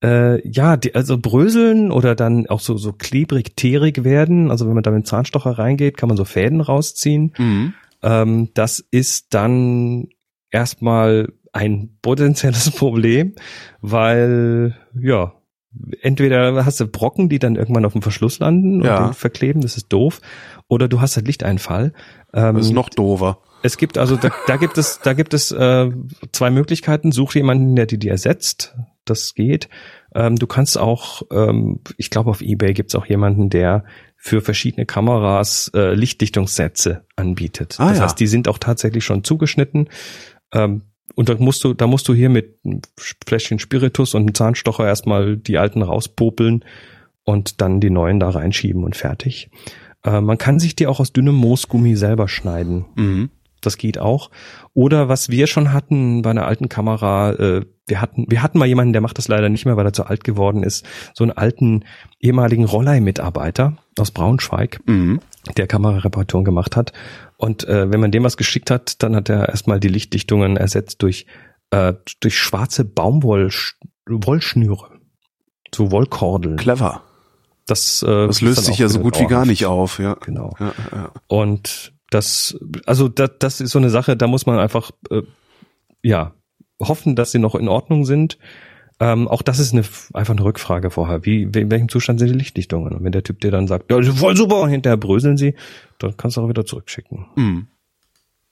äh, ja, die, also bröseln oder dann auch so so klebrig, teerig werden. Also wenn man da mit dem Zahnstocher reingeht, kann man so Fäden rausziehen. Mhm. Ähm, das ist dann erstmal ein potenzielles Problem, weil ja entweder hast du Brocken, die dann irgendwann auf dem Verschluss landen und Ja. den verkleben, das ist doof, oder du hast halt Lichteinfall. Ähm, Das ist noch doofer. es gibt also da, da gibt es da gibt es äh, zwei Möglichkeiten. Such jemanden, der die dir ersetzt. Das geht. Ähm, du kannst auch, ähm, ich glaube auf eBay gibt es auch jemanden, der für verschiedene Kameras äh, Lichtdichtungssätze anbietet. Ah, das ja. heißt, die sind auch tatsächlich schon zugeschnitten. Ähm, und da musst du, da musst du hier mit einem Fläschchen Spiritus und einem Zahnstocher erstmal die alten rauspopeln und dann die neuen da reinschieben und fertig. Äh, man kann sich die auch aus dünnem Moosgummi selber schneiden. Mhm. Das geht auch. Oder was wir schon hatten bei einer alten Kamera, äh, wir hatten, wir hatten mal jemanden, der macht das leider nicht mehr, weil er zu alt geworden ist, so einen alten ehemaligen Rollei-Mitarbeiter aus Braunschweig, Mhm. der Kamerareparaturen gemacht hat. Und äh, wenn man dem was geschickt hat, dann hat er erstmal die Lichtdichtungen ersetzt durch, äh, durch schwarze Baumwollschnüre. So Wollkordeln. Clever. Das, äh, Das löst sich ja so gut wie gar nicht auf, ja. Genau. ja, ja. Und das, also das, das ist so eine Sache, da muss man einfach, äh, ja, hoffen, dass sie noch in Ordnung sind. Ähm, auch das ist eine, einfach eine Rückfrage vorher. Wie, in welchem Zustand sind die Lichtdichtungen? Und wenn der Typ dir dann sagt, ja, voll super, und hinterher bröseln sie, dann kannst du auch wieder zurückschicken. Mhm.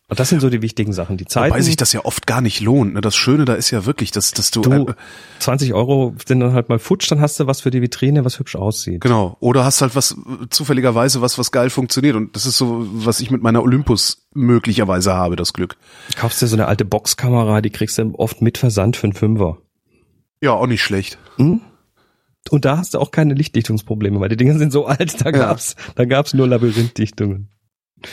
Und das sind so die wichtigen Sachen. Die Zeiten, Wobei sich das ja oft gar nicht lohnt. Ne? Das Schöne da ist ja wirklich, dass, dass du, du, äh, 20 Euro sind dann halt mal futsch, dann hast du was für die Vitrine, was hübsch aussieht. genau, oder hast halt was äh, zufälligerweise was, was geil funktioniert. Und das ist so, was ich mit meiner Olympus möglicherweise habe, das Glück. Kaufst dir so eine alte Boxkamera, die kriegst du oft mit Versand für einen Fünfer. Ja, auch nicht schlecht. Hm? Und da hast du auch keine Lichtdichtungsprobleme, weil die Dinge sind so alt, da Ja. gab's, da gab's nur Labyrinthdichtungen.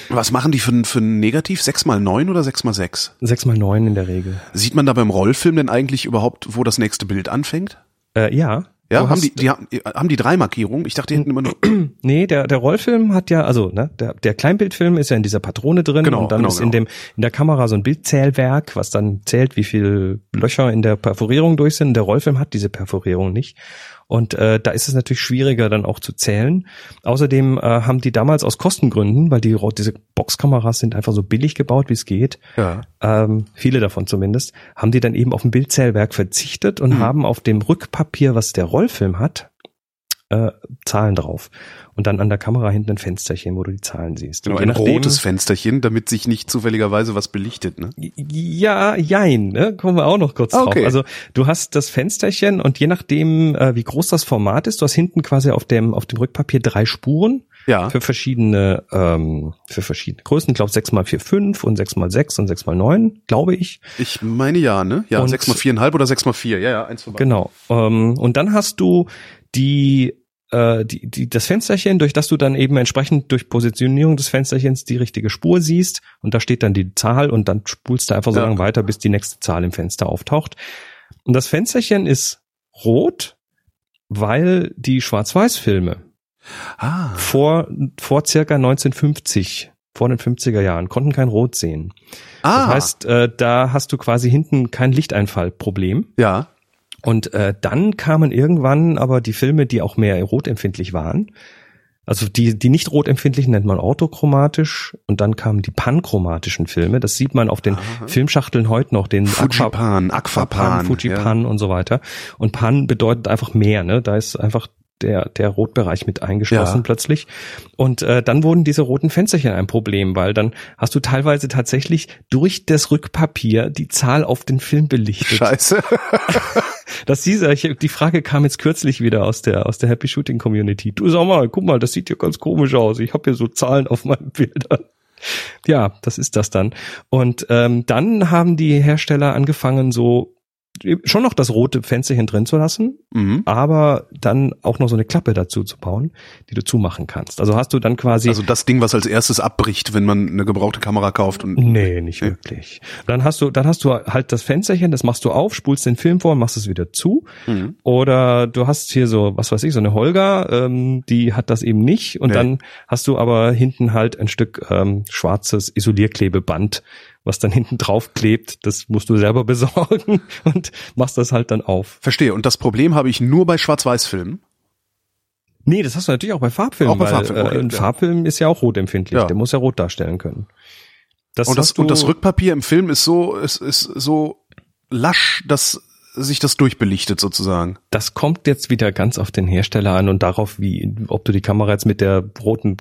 Was machen die für, ein- für ein Negativ? 6 mal 9 oder 6 mal 6 Sechs mal neun in der Regel. Sieht man da beim Rollfilm denn eigentlich überhaupt, wo das nächste Bild anfängt? Äh, ja. Ja, haben die, die haben, haben die drei Markierungen? Ich dachte, die hätten immer nur. Nee, der, der Rollfilm hat ja, also ne, der, der Kleinbildfilm ist ja in dieser Patrone drin Genau, und dann genau, ist in genau. dem in der Kamera so ein Bildzählwerk, was dann zählt, wie viel Löcher in der Perforierung durch sind. Der Rollfilm hat diese Perforierung nicht. Und äh, da ist es natürlich schwieriger dann auch zu zählen. Außerdem äh, haben die damals aus Kostengründen, weil die diese Boxkameras sind einfach so billig gebaut, wie es geht, Ja. ähm, viele davon zumindest, haben die dann eben auf ein Bildzählwerk verzichtet und Mhm. haben auf dem Rückpapier, was der Rollfilm hat, äh, Zahlen drauf. Und dann an der Kamera hinten ein Fensterchen, wo du die Zahlen siehst. Genau, ein nachdem- rotes Fensterchen, damit sich nicht zufälligerweise was belichtet, ne? Ja, jein, ne? kommen wir auch noch kurz Ah, drauf. okay. Also du hast das Fensterchen und je nachdem, äh, wie groß das Format ist, du hast hinten quasi auf dem, auf dem Rückpapier drei Spuren Ja. für verschiedene, ähm, für verschiedene Größen. Ich glaube 6 mal 4, 5 und 6 mal 6 und 6 mal 9, glaube ich. Ich meine ja, ne? Ja, Und- 6 mal 4,5 oder 6 mal 4. Ja, ja, eins beiden. Genau. Ähm, und dann hast du die, äh, die, die, das Fensterchen, durch das du dann eben entsprechend durch Positionierung des Fensterchens die richtige Spur siehst. Und da steht dann die Zahl und dann spulst du einfach so Ja. lange weiter, bis die nächste Zahl im Fenster auftaucht. Und das Fensterchen ist rot, weil die Schwarz-Weiß-Filme Ah. vor, vor circa 1950, vor den 50er Jahren, konnten kein Rot sehen. Ah. Das heißt, äh, da hast du quasi hinten kein Lichteinfallproblem. ja. Und äh, dann kamen irgendwann aber die Filme, die auch mehr rotempfindlich waren. Also die, die nicht rotempfindlichen nennt man orthochromatisch und dann kamen die panchromatischen Filme. Das sieht man auf den Aha. Filmschachteln heute noch, den Fujipan, Aquapan. Fujipan und so weiter. Und Pan bedeutet einfach mehr, ne? Da ist einfach der, der Rotbereich mit eingeschlossen Ja. plötzlich. Und äh, dann wurden diese roten Fensterchen ein Problem, weil dann hast du teilweise tatsächlich durch das Rückpapier die Zahl auf den Film belichtet. Scheiße. Das dieser, ich, die Frage kam jetzt kürzlich wieder aus der aus der Happy Shooting Community. Du sag mal, guck mal, das sieht ja ganz komisch aus. Ich habe hier so Zahlen auf meinen Bildern. Ja, das ist das dann. Und ähm, dann haben die Hersteller angefangen, so schon noch das rote Fensterchen drin zu lassen, mhm. aber dann auch noch so eine Klappe dazu zu bauen, die du zumachen kannst. Also hast du dann quasi. Also das Ding, was als erstes abbricht, wenn man eine gebrauchte Kamera kauft und. Nee, nicht nee. wirklich. Dann hast du, dann hast du halt das Fensterchen, das machst du auf, spulst den Film vor und machst es wieder zu. Mhm. Oder du hast hier so, was weiß ich, so eine Holger, ähm, die hat das eben nicht. Und nee. dann hast du aber hinten halt ein Stück ähm, schwarzes Isolierklebeband, was dann hinten drauf klebt, das musst du selber besorgen und machst das halt dann auf. Verstehe. Und das Problem habe ich nur bei Schwarz-Weiß-Filmen. Nee, das hast du natürlich auch bei Farbfilmen, auch bei Farbfilmen. Okay, äh, ein ja. Farbfilm ist ja auch rotempfindlich, ja. der muss ja rot darstellen können. Das und, das, und das Rückpapier im Film ist so, ist, ist so lasch, dass sich das durchbelichtet sozusagen. Das kommt jetzt wieder ganz auf den Hersteller an und darauf, wie, ob du die Kamera jetzt mit der roten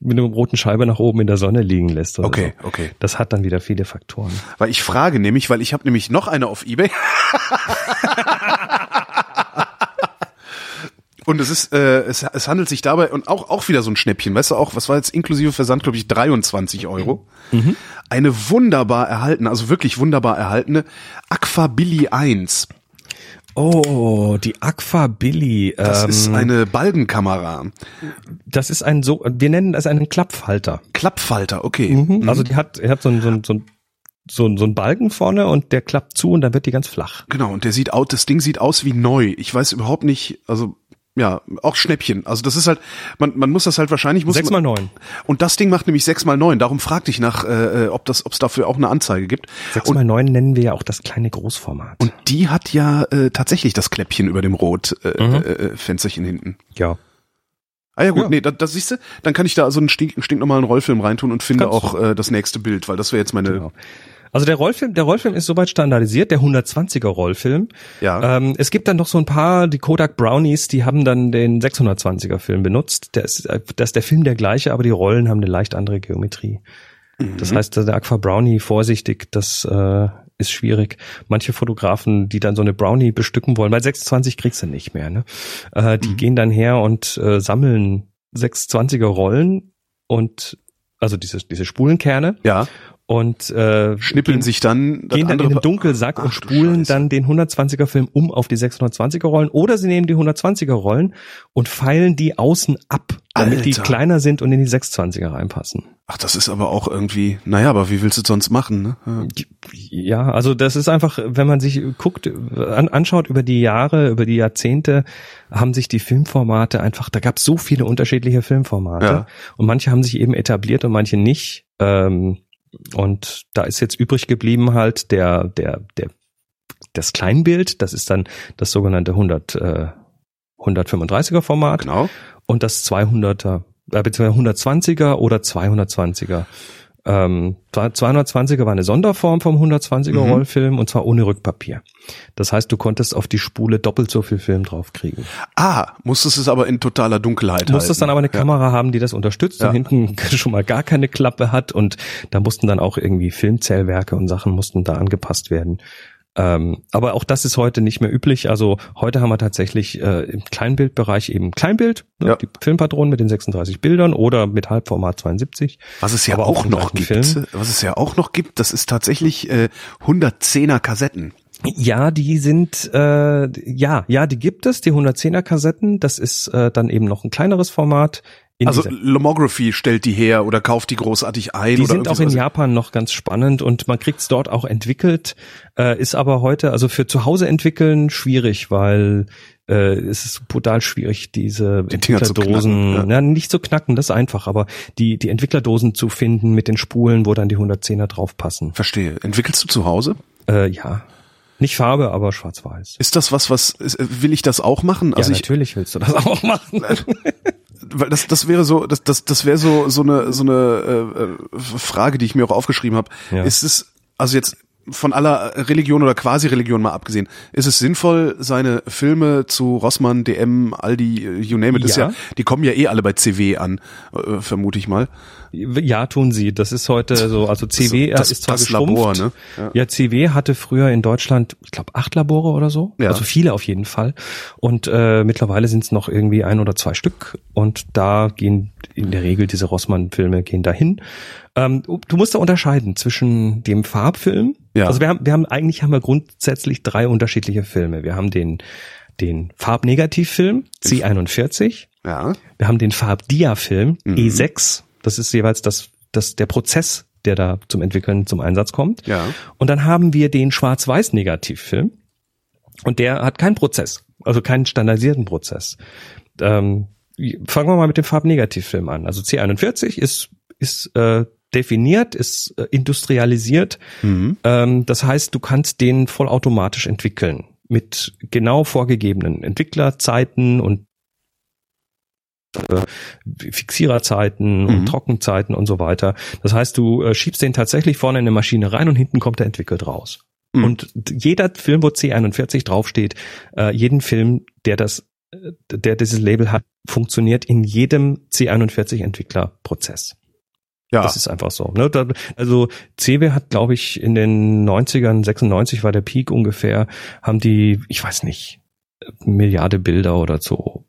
mit einer roten Scheibe nach oben in der Sonne liegen lässt. Okay, so. okay. Das hat dann wieder viele Faktoren. Weil ich frage nämlich, weil ich habe nämlich noch eine auf eBay. Und es ist, äh, es, es handelt sich dabei und auch auch wieder so ein Schnäppchen, weißt du auch, was war jetzt inklusive Versand, glaube ich, 23 Euro. Mhm. Eine wunderbar erhaltene, also wirklich wunderbar erhaltene Aqua Billy 1. Oh, die Aqua Billy. Das ähm, ist eine Balgenkamera. Das ist ein so, wir nennen das einen Klappfalter. Klappfalter, okay. Mhm. mhm. Also die hat, er hat so ein, so ein, so ein so, so ein Balken vorne und der klappt zu und dann wird die ganz flach. Genau, und der sieht aus, das Ding sieht aus wie neu. Ich weiß überhaupt nicht, also ja, auch Schnäppchen. Also das ist halt, man, man muss das halt wahrscheinlich muss sechs mal neun. Und das Ding macht nämlich sechs mal neun. Darum fragte ich nach, äh, ob das, ob es dafür auch eine Anzeige gibt. Sechs mal neun nennen wir ja auch das kleine Großformat. Und die hat ja äh, tatsächlich das Kläppchen über dem Rot äh, mhm. äh, Fensterchen hinten. Ja. Ah ja gut, ja. nee, da, das siehst du, dann kann ich da also einen stink, stinknormalen Rollfilm reintun und finde Kannst auch äh, das nächste Bild, weil das wäre jetzt meine genau. Also der Rollfilm, der Rollfilm ist soweit standardisiert, der 120er Rollfilm. Ja. Ähm, es gibt dann noch so ein paar, die Kodak Brownies, die haben dann den 620er Film benutzt. Der ist, das ist der Film der gleiche, aber die Rollen haben eine leicht andere Geometrie. Mhm. Das heißt, der Aqua Brownie vorsichtig, das äh, ist schwierig. Manche Fotografen, die dann so eine Brownie bestücken wollen, weil 26 kriegst du nicht mehr, ne? Äh, die mhm. gehen dann her und äh, sammeln 620er Rollen und also diese, diese Spulenkerne. Ja und äh, schnippeln gehen, sich dann gehen dann in den Dunkelsack Ach, und spulen dann den 120er Film um auf die 620er Rollen oder sie nehmen die 120er Rollen und feilen die außen ab, damit Alter. die kleiner sind und in die 620er reinpassen. Ach, das ist aber auch irgendwie, naja, aber wie willst du es sonst machen? Ne? Ja. ja, also das ist einfach, wenn man sich guckt, an, anschaut über die Jahre, über die Jahrzehnte, haben sich die Filmformate einfach, da gab es so viele unterschiedliche Filmformate ja. und manche haben sich eben etabliert und manche nicht. Ähm, und da ist jetzt übrig geblieben halt der, der, der, das Kleinbild, das ist dann das sogenannte 100, äh, 135er Format. Genau. Und das 200er, äh, beziehungsweise 120er oder 220er. Ähm, 220er war eine Sonderform vom 120er mhm. Rollfilm und zwar ohne Rückpapier. Das heißt, du konntest auf die Spule doppelt so viel Film draufkriegen. Ah, musstest es aber in totaler Dunkelheit Musstest halten. dann aber eine ja. Kamera haben, die das unterstützt ja. und hinten schon mal gar keine Klappe hat und da mussten dann auch irgendwie Filmzählwerke und Sachen mussten da angepasst werden. Ähm, aber auch das ist heute nicht mehr üblich. Also heute haben wir tatsächlich äh, im Kleinbildbereich eben Kleinbild, ne, ja. die Filmpatronen mit den 36 Bildern oder mit Halbformat 72. Was es ja aber auch, auch noch gibt, Film. was es ja auch noch gibt, das ist tatsächlich äh, 110er Kassetten. Ja, die sind äh, ja, ja, die gibt es, die 110er Kassetten. Das ist äh, dann eben noch ein kleineres Format also Lomography stellt die her oder kauft die großartig ein. Die sind auch in Japan noch ganz spannend und man kriegt's dort auch entwickelt, äh, ist aber heute also für zu Hause entwickeln schwierig, weil äh, es ist brutal schwierig, diese die Entwicklerdosen, ja. ja. nicht zu knacken, das ist einfach, aber die, die Entwicklerdosen zu finden mit den Spulen, wo dann die 110er draufpassen. Verstehe. Entwickelst du zu Hause? Äh, ja. Nicht Farbe, aber schwarz-weiß. Ist das was, was, will ich das auch machen? Also ja, natürlich ich, willst du das auch machen. weil das das wäre so das das das wäre so so eine so eine äh, Frage, die ich mir auch aufgeschrieben habe. Ja. Ist es also jetzt von aller Religion oder Quasi-Religion mal abgesehen, ist es sinnvoll, seine Filme zu Rossmann, DM, Aldi, äh, you name it, ist Ja. ja, die kommen ja eh alle bei CW an, äh, vermute ich mal. Ja, tun sie. Das ist heute so, also CW das- ist zwar das geschrumpft. Labor, ne? Ja. Ja. CW hatte früher in Deutschland, ich glaube, acht Labore oder so. Ja. Also viele auf jeden Fall. Und äh, mittlerweile sind es noch irgendwie ein oder zwei Stück. Und da gehen in der Regel diese Rossmann-Filme gehen dahin. Ähm, du musst da unterscheiden zwischen dem Farbfilm. Ja. Also wir haben, wir haben eigentlich haben wir grundsätzlich drei unterschiedliche Filme. Wir haben den den Farbnegativfilm C41. Ja. Wir haben den Farbdia-Film Mhm. E6. Das ist jeweils das, das, der Prozess, der da zum Entwickeln zum Einsatz kommt. Ja. Und dann haben wir den Schwarz-Weiß-Negativfilm. Und der hat keinen Prozess, also keinen standardisierten Prozess. Ähm, fangen wir mal mit dem Farbnegativfilm an. Also C41 ist, ist äh, definiert, ist äh, industrialisiert. Mhm. Ähm, das heißt, du kannst den vollautomatisch entwickeln mit genau vorgegebenen Entwicklerzeiten und äh, Fixiererzeiten und Mhm. Trockenzeiten und so weiter. Das heißt, du äh, schiebst den tatsächlich vorne in eine Maschine rein und hinten kommt er entwickelt raus. Mhm. Und jeder Film, wo C41 draufsteht, äh, jeden Film, der das, äh, der dieses Label hat, funktioniert in jedem C41 Entwicklerprozess. Ja. Das ist einfach so. Ne? Also CW hat, glaube ich, in den 90ern, 96 war der Peak ungefähr, haben die, ich weiß nicht, Milliarde Bilder oder so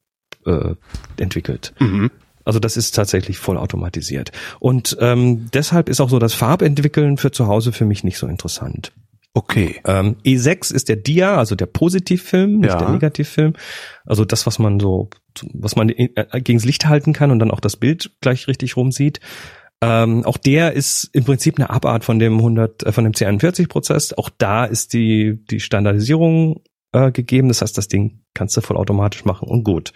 äh, entwickelt. mhm. Also das ist tatsächlich vollautomatisiert. Und ähm, deshalb ist auch so das Farbentwickeln für zu Hause für mich nicht so interessant. Okay. Ähm, E6 ist der Dia, also der Positivfilm, nicht Ja. der Negativfilm. Also das, was man so, was man in- äh, gegens Licht halten kann und dann auch das Bild gleich richtig rum sieht. Ähm, auch der ist im Prinzip eine Abart von dem 100, äh, von dem C41-Prozess. Auch da ist die die Standardisierung äh, gegeben. Das heißt, das Ding kannst du vollautomatisch machen und gut.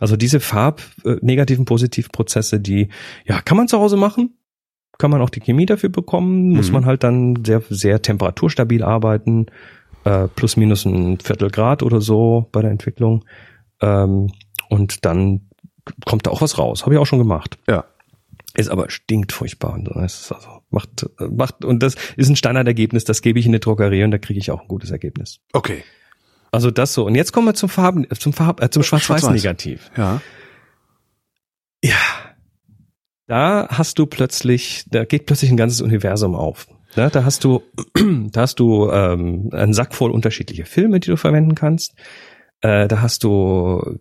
Also diese Farb äh, Positivprozesse, die ja kann man zu Hause machen, kann man auch die Chemie dafür bekommen, muss Mhm. man halt dann sehr sehr temperaturstabil arbeiten, äh, plus minus ein Viertel Grad oder so bei der Entwicklung ähm, und dann kommt da auch was raus. Habe ich auch schon gemacht. Ja. Ist aber stinkt furchtbar. Und das ist also macht, macht, und das ist ein Standardergebnis, das gebe ich in die Druckerie und da kriege ich auch ein gutes Ergebnis. Okay. Also das so. Und jetzt kommen wir zum Farben, zum Farb, äh, zum Schwarz-Weiß-Negativ. Ja. Ja. Da hast du plötzlich, da geht plötzlich ein ganzes Universum auf. Ne, da hast du, da hast du ähm, einen Sack voll unterschiedliche Filme, die du verwenden kannst. Äh, da hast du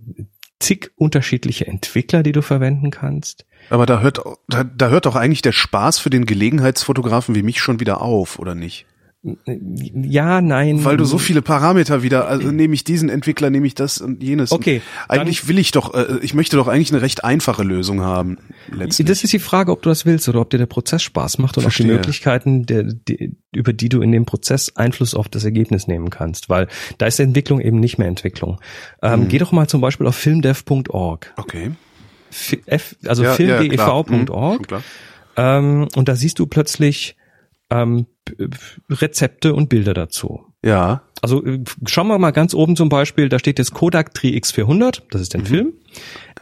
zig unterschiedliche Entwickler, die du verwenden kannst. Aber da hört, da, da hört doch eigentlich der Spaß für den Gelegenheitsfotografen wie mich schon wieder auf, oder nicht? Ja, nein. Weil du so viele Parameter wieder, also nehme ich diesen Entwickler, nehme ich das und jenes. Okay, eigentlich will ich doch, äh, ich möchte doch eigentlich eine recht einfache Lösung haben. Letztlich. Das ist die Frage, ob du das willst oder ob dir der Prozess Spaß macht und auch die. Möglichkeiten, der, die, über die du in dem Prozess Einfluss auf das Ergebnis nehmen kannst, weil da ist Entwicklung eben nicht mehr Entwicklung. Ähm, Mhm. Geh doch mal zum Beispiel auf filmdev.org, okay. F, also Ja, ja, klar. Mhm, schon filmdev.org klar. ähm, und da siehst du plötzlich ähm, P- Rezepte und Bilder dazu. Ja. Also äh, schauen wir mal ganz oben zum Beispiel, da steht jetzt Kodak Tri-X400, das ist der Mhm. Film.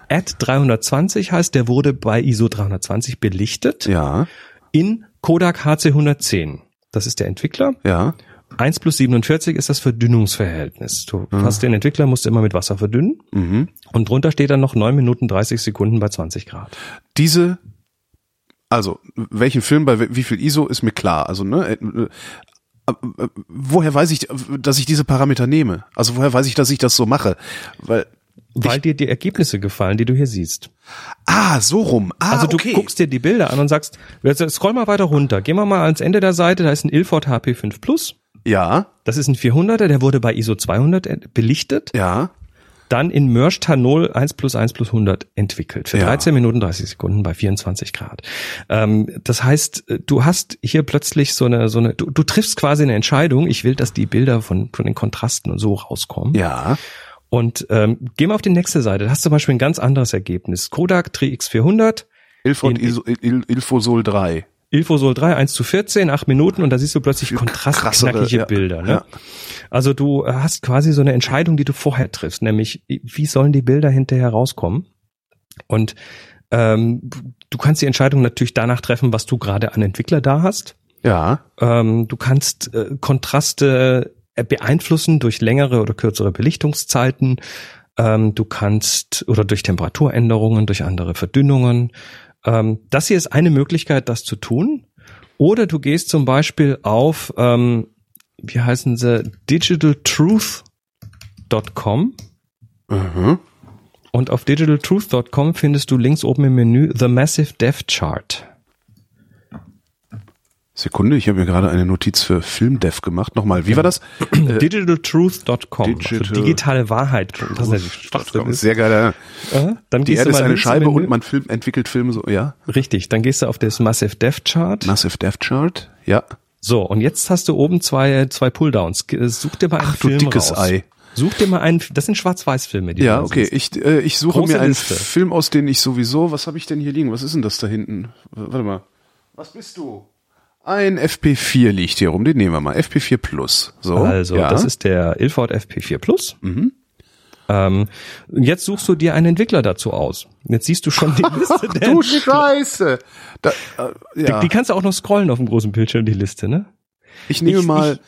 Ad 320 heißt, der wurde bei ISO 320 belichtet Ja. in Kodak HC110. Das ist der Entwickler. Ja. 1 plus 47 ist das Verdünnungsverhältnis. Du hast den Entwickler, musst immer mit Wasser verdünnen. Mhm. Und drunter steht dann noch 9 Minuten 30 Sekunden bei 20 Grad. Diese, also welchen Film bei wie viel ISO ist mir klar. Also ne, äh, äh, woher weiß ich, dass ich diese Parameter nehme? Also woher weiß ich, dass ich das so mache? Weil Weil dir die Ergebnisse gefallen, die du hier siehst. ah so rum. Ah, also du okay. guckst dir die Bilder an und sagst, scroll mal weiter runter. Gehen wir mal ans Ende der Seite, da ist ein Ilford HP5 Plus. Ja. Das ist ein 400er, der wurde bei ISO 200 ent- belichtet. Ja. Dann in Merch Tanol 1 plus 1 plus 100 entwickelt. Für Ja. 13 Minuten 30 Sekunden bei 24 Grad. Ähm, das heißt, äh, du hast hier plötzlich so eine, so eine, du, du triffst quasi eine Entscheidung. Ich will, dass die Bilder von, von den Kontrasten und so rauskommen. Ja. Und ähm, geh mal auf die nächste Seite. Da hast du zum Beispiel ein ganz anderes Ergebnis. Kodak Tri-X400, Ilford Ilfosol 3. Ilfosol 3, 1 zu 14, 8 Minuten und da siehst du plötzlich kontrastknackige ja. Bilder. Ne? Ja. Also du hast quasi so eine Entscheidung, die du vorher triffst, nämlich wie sollen die Bilder hinterher rauskommen? Und ähm, du kannst die Entscheidung natürlich danach treffen, was du gerade an Entwickler da hast. Ja. Ähm, du kannst äh, Kontraste äh, beeinflussen durch längere oder kürzere Belichtungszeiten. Ähm, du kannst oder durch Temperaturänderungen, durch andere Verdünnungen. Ähm, das hier ist eine Möglichkeit, das zu tun. Oder du gehst zum Beispiel auf, ähm, wie heißen sie, digitaltruth.com. Mhm. Und auf digitaltruth.com findest du links oben im Menü The Massive Death Chart. Sekunde, ich habe mir gerade eine Notiz für Filmdev gemacht. Nochmal, wie war das? Äh, digitaltruth.com. Digital also digitale Wahrheit. Ist. Sehr geil. Äh, dann Die Erde du ist eine Scheibe und man film, entwickelt Filme so, ja. Richtig, dann gehst du auf das Massive Death Chart. Massive Death Chart, ja. So, und jetzt hast du oben zwei, zwei Pulldowns. Ge- Such dir mal einen Ach du Film dickes raus. Ei. Such dir mal einen, das sind Schwarz-Weiß-Filme. die Ja, du okay. Ich, äh, ich suche Große mir einen Liste. Film aus, den ich sowieso. Was habe ich denn hier liegen? Was ist denn das da hinten? Warte mal. Was bist du? Ein FP4 liegt hier rum. Den nehmen wir mal. FP4 Plus. So. Also, ja. das ist der Ilford FP4 Plus. Mhm. Ähm, jetzt suchst du dir einen Entwickler dazu aus. Jetzt siehst du schon die Liste der du. Scheiße. Da, äh, ja. Die, die kannst du auch noch scrollen auf dem großen Bildschirm, die Liste, ne? ich nehme ich- mal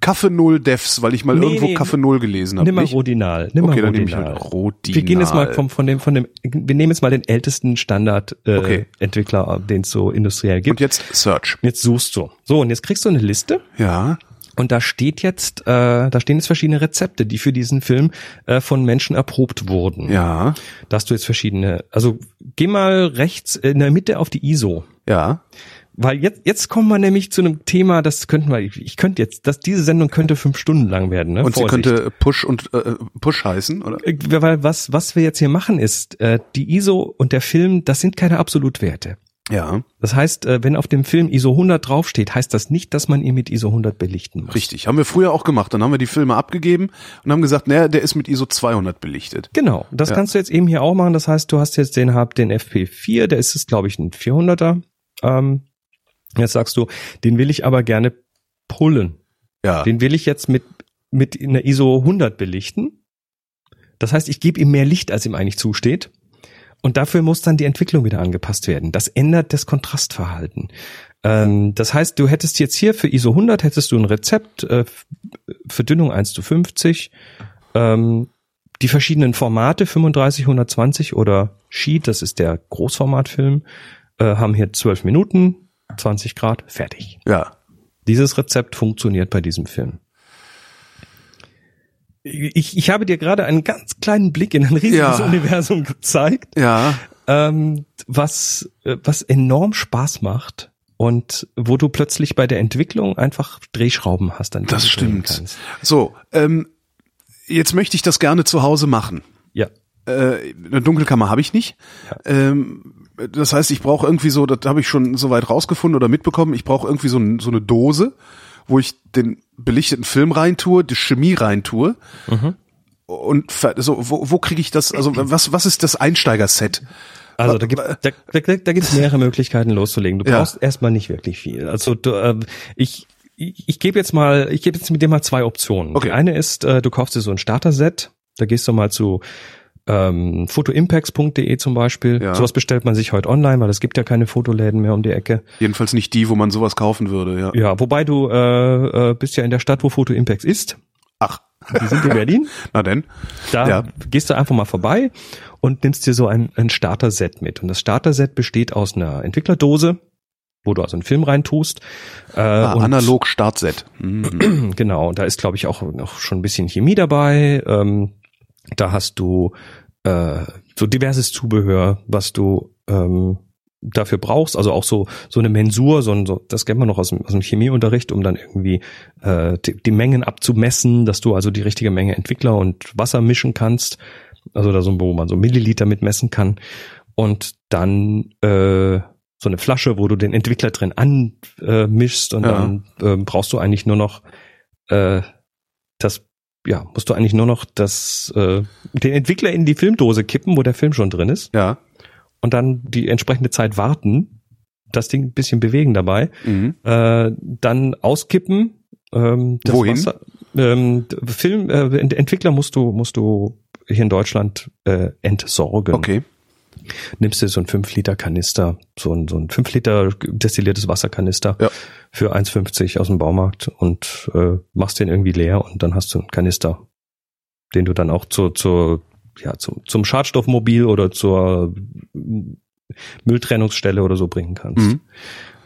Kaffee Null Devs, weil ich mal Nee, irgendwo nee, Kaffee Null gelesen habe. Nimm mal? Rodinal. Nimm Okay, mal dann nehme ich Rodinal. halt Rodinal. Wir gehen jetzt mal vom, von dem, von dem, wir nehmen jetzt mal den ältesten Standard äh, Okay. Entwickler, den es so industriell gibt. Und jetzt Search. Jetzt suchst du. So, und jetzt kriegst du eine Liste Ja. und da steht jetzt, äh, da stehen jetzt verschiedene Rezepte, die für diesen Film äh, von Menschen erprobt wurden. Ja. Da hast du jetzt verschiedene, also geh mal rechts in der Mitte auf die ISO. Ja. Weil jetzt, jetzt kommen wir nämlich zu einem Thema, das könnten wir, ich, könnte jetzt, dass diese Sendung könnte fünf Stunden lang werden, ne? Und sie Vorsicht. könnte Push und äh, Push heißen, oder? Äh, Weil was, was wir jetzt hier machen ist, äh, die ISO und der Film, das sind keine Absolutwerte. Ja. Das heißt, äh, wenn auf dem Film ISO 100 draufsteht, heißt das nicht, dass man ihn mit ISO 100 belichten muss. Richtig, haben wir früher auch gemacht. Dann haben wir die Filme abgegeben und haben gesagt, naja, der ist mit ISO 200 belichtet. Genau, das Ja. kannst du jetzt eben hier auch machen. Das heißt, du hast jetzt den, den FP4, der ist es, glaube ich, ein 400er. Ähm, jetzt sagst du, den will ich aber gerne pullen. Ja, Den will ich jetzt mit, mit einer ISO 100 belichten. Das heißt, ich gebe ihm mehr Licht, als ihm eigentlich zusteht. Und dafür muss dann die Entwicklung wieder angepasst werden. Das ändert das Kontrastverhalten. Ähm, das heißt, du hättest jetzt hier für ISO 100 hättest du ein Rezept, äh, Verdünnung 1 zu 50, ähm, die verschiedenen Formate 35, 120 oder Sheet, das ist der Großformatfilm, äh, haben hier 12 Minuten, 20 Grad, fertig. ja. Dieses Rezept funktioniert bei diesem Film. Ich, ich habe dir gerade einen ganz kleinen Blick in ein riesiges Ja. Universum gezeigt, Ja, ähm, was, äh, was enorm Spaß macht und wo du plötzlich bei der Entwicklung einfach Drehschrauben hast, an das stimmt. So, ähm, jetzt möchte ich das gerne zu Hause machen. Ja, Äh, eine Dunkelkammer habe ich nicht. Ähm, das heißt, ich brauche irgendwie so, das habe ich schon soweit rausgefunden oder mitbekommen, ich brauche irgendwie so, ein, so eine Dose, wo ich den belichteten Film reintue, die Chemie reintue. Mhm. Und so, wo, wo kriege ich das, also was, was ist das Einsteigerset? Also da gibt da, da, da gibt's mehrere Möglichkeiten loszulegen. Du Ja. brauchst erstmal nicht wirklich viel. Also du, ähm, ich ich, ich gebe jetzt mal, ich gebe jetzt mit dir mal zwei Optionen. Okay. Die eine ist, äh, du kaufst dir so ein Starter-Set. Da gehst du mal zu ähm, photoimpacts.de zum Beispiel. Ja. Sowas bestellt man sich heute online, weil es gibt ja keine Fotoläden mehr um die Ecke. Jedenfalls nicht die, wo man sowas kaufen würde, ja. Ja, wobei du äh, äh, bist ja in der Stadt, wo Photo Impacts ist. Ach, Die sind in Berlin. na denn. Da Ja. gehst du einfach mal vorbei und nimmst dir so ein, ein Starter-Set mit. Und das Starter-Set besteht aus einer Entwicklerdose, wo du also einen Film reintust. Äh, Ah, und- analog Startset. Mhm. Genau, und da ist, glaube ich, auch noch schon ein bisschen Chemie dabei. Ähm, da hast du äh, so diverses Zubehör, was du ähm, dafür brauchst. Also auch so so eine Mensur, so, ein, so das kennt man noch aus dem, aus dem Chemieunterricht, um dann irgendwie äh, die, die Mengen abzumessen, dass du also die richtige Menge Entwickler und Wasser mischen kannst. Also da so, wo man so Milliliter mitmessen kann. Und dann äh, so eine Flasche, wo du den Entwickler drin anmischst äh, und Ja. dann ähm, brauchst du eigentlich nur noch äh, das, ja, musst du eigentlich nur noch das, äh, den Entwickler in die Filmdose kippen, wo der Film schon drin ist, Ja. und dann die entsprechende Zeit warten, das Ding ein bisschen bewegen dabei, Mhm. äh, dann auskippen. Ähm, das Wohin? Wasser, ähm, Film, äh, Ent- Entwickler musst du, musst du hier in Deutschland äh, entsorgen Okay. nimmst dir so ein 5 Liter Kanister, so ein, so ein 5 Liter destilliertes Wasserkanister, Ja. Für 1,50 aus dem Baumarkt und äh, machst den irgendwie leer und dann hast du einen Kanister, den du dann auch zur, zur, ja, zum, zum Schadstoffmobil oder zur Mülltrennungsstelle oder so bringen kannst. Mhm.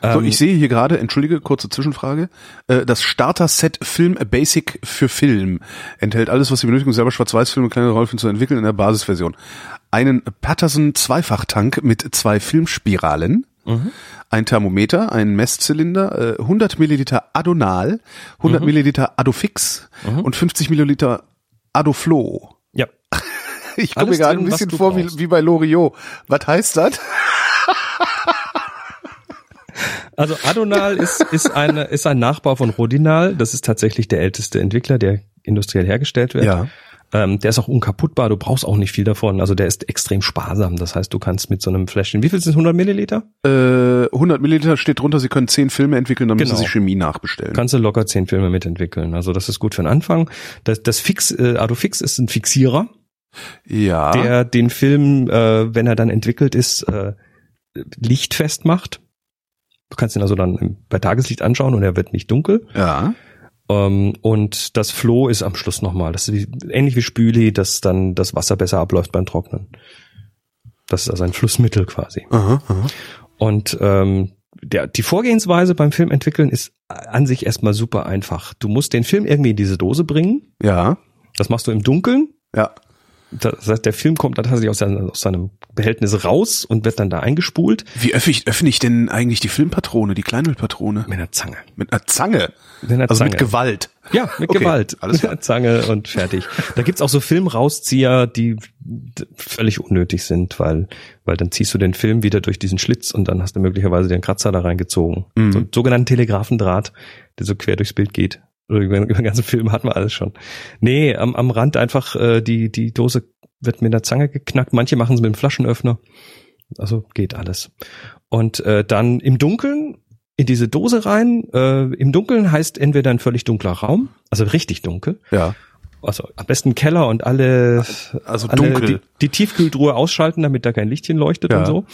So, Ähm, ich sehe hier gerade, entschuldige, kurze Zwischenfrage, äh, das Starter-Set Film Basic für Film enthält alles, was Sie benötigen, um selber Schwarz-Weiß-Filme kleine Rollen zu entwickeln in der Basisversion. Einen Patterson Zweifachtank mit zwei Filmspiralen, Mhm. ein Thermometer, einen Messzylinder, äh, 100 Milliliter Adonal, 100 Mhm. Milliliter Adofix und 50 Milliliter Adoflo. ja, Ich komme mir gerade ein bisschen vor wie, wie bei Loriot. Was heißt das? Also Adonal ist, ist, eine, ist ein Nachbau von Rodinal. Das ist tatsächlich der älteste Entwickler, der industriell hergestellt wird. Ja. Ähm, der ist auch unkaputtbar, du brauchst auch nicht viel davon. Also der ist extrem sparsam. Das heißt, du kannst mit so einem Fläschchen, wie viel sind 100 Milliliter? Äh, 100 Milliliter steht drunter, Sie können 10 Filme entwickeln, dann müssen Genau. Sie Chemie nachbestellen. Kannst du locker zehn Filme mitentwickeln. Also das ist gut für den Anfang. Das, das Fix, äh, Adofix ist ein Fixierer, ja. der den Film, äh, wenn er dann entwickelt ist, äh, lichtfest macht. Du kannst ihn also dann bei Tageslicht anschauen und er wird nicht dunkel. ja. Ähm, und das Floh ist am Schluss nochmal. Das ist wie, ähnlich wie Spüli, dass dann das Wasser besser abläuft beim Trocknen. Das ist also ein Flussmittel quasi. Aha, aha. Und ähm, der, die Vorgehensweise beim Film entwickeln ist an sich erstmal super einfach. Du musst den Film irgendwie in diese Dose bringen. Ja. Das machst du im Dunkeln. Ja. Das heißt, der Film kommt dann tatsächlich aus, seinem- aus seinem Behältnis raus und wird dann da eingespult Wie öffne ich, öffne ich denn eigentlich die Filmpatrone, die Kleinbildpatrone? mit einer Zange. Mit einer Zange. Mit einer Also Zange. mit Gewalt. Ja, mit Okay, Gewalt. alles Mit klar. einer Zange und fertig. Da gibt's auch so Filmrauszieher, die völlig unnötig sind, weil, weil dann ziehst du den Film wieder durch diesen Schlitz und dann hast du möglicherweise den Kratzer da reingezogen. Mhm. So einen sogenannten Telegrafendraht, der so quer durchs Bild geht. Über, über den ganzen Film hatten wir alles schon. Nee, am, am Rand einfach äh, die, die Dose wird mit einer Zange geknackt. Manche machen es mit einem Flaschenöffner. Also geht alles. Und äh, dann im Dunkeln in diese Dose rein. Äh, Im Dunkeln heißt entweder ein völlig dunkler Raum, also richtig dunkel. Ja. Also am besten Keller und alle, Also alle dunkel. Die, die Tiefkühltruhe ausschalten, damit da kein Lichtchen leuchtet Ja. und so.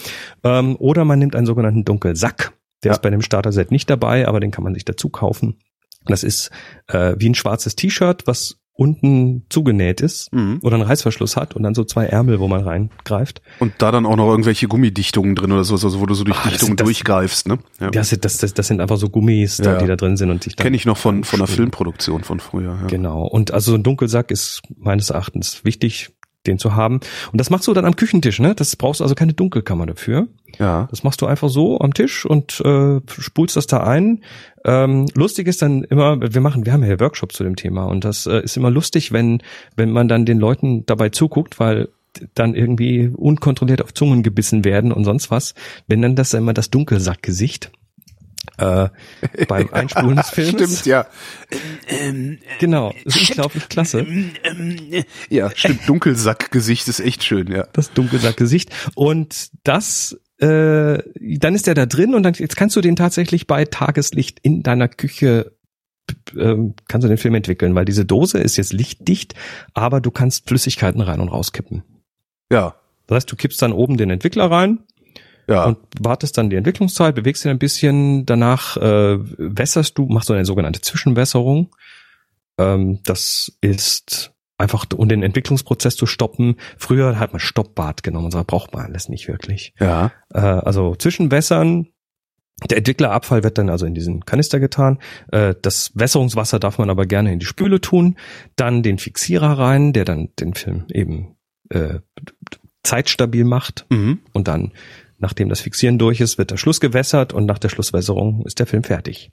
Ähm, oder man nimmt einen sogenannten Dunkelsack. Der Ja. ist bei dem Starter-Set nicht dabei, aber den kann man sich dazu kaufen. Das ist äh, wie ein schwarzes T-Shirt, was unten zugenäht ist Mhm. oder einen Reißverschluss hat und dann so zwei Ärmel, wo man reingreift. Und da dann auch noch irgendwelche Gummidichtungen drin oder so, also wo du so durch Ah, Dichtungen das- durchgreifst, ne? Ja. Das, das, das, das sind einfach so Gummis, Ja. die da drin sind und sich Kenne ich noch von, von der. Filmproduktion von früher. Ja. Genau. Und also ein Dunkelsack ist meines Erachtens wichtig, den zu haben. Und das machst du dann am Küchentisch, ne? Das brauchst du also keine Dunkelkammer dafür. ja. Das machst du einfach so am Tisch und äh, spulst das da ein. Ähm, lustig ist dann immer, wir machen, wir haben ja hier Workshops zu dem Thema und das äh, ist immer lustig, wenn wenn man dann den Leuten dabei zuguckt, weil dann irgendwie unkontrolliert auf Zungen gebissen werden und sonst was, wenn dann das immer das Dunkelsackgesicht äh, beim Einspulen des Films. Stimmt, ja. Genau, das ist unglaublich klasse. Ja, stimmt. Dunkelsackgesicht ist echt schön, ja. das Dunkelsackgesicht. Und das, äh, dann ist der da drin und dann jetzt kannst du den tatsächlich bei Tageslicht in deiner Küche ähm, kannst du den Film entwickeln, weil diese Dose ist jetzt lichtdicht, aber du kannst Flüssigkeiten rein und rauskippen. Ja. Das heißt, du kippst dann oben den Entwickler rein Ja. und wartest dann die Entwicklungszeit, bewegst ihn ein bisschen, danach äh, wässerst du, machst du eine sogenannte Zwischenwässerung. Ähm, das ist einfach, um den Entwicklungsprozess zu stoppen. Früher hat man Stoppbad genommen und so braucht man alles nicht wirklich. ja. Äh, also Zwischenwässern, der Entwicklerabfall wird dann also in diesen Kanister getan. Äh, das Wässerungswasser darf man aber gerne in die Spüle tun. Dann den Fixierer rein, der dann den Film eben äh, zeitstabil macht. Mhm. Und dann, nachdem das Fixieren durch ist, wird der Schluss gewässert und nach der Schlusswässerung ist der Film fertig.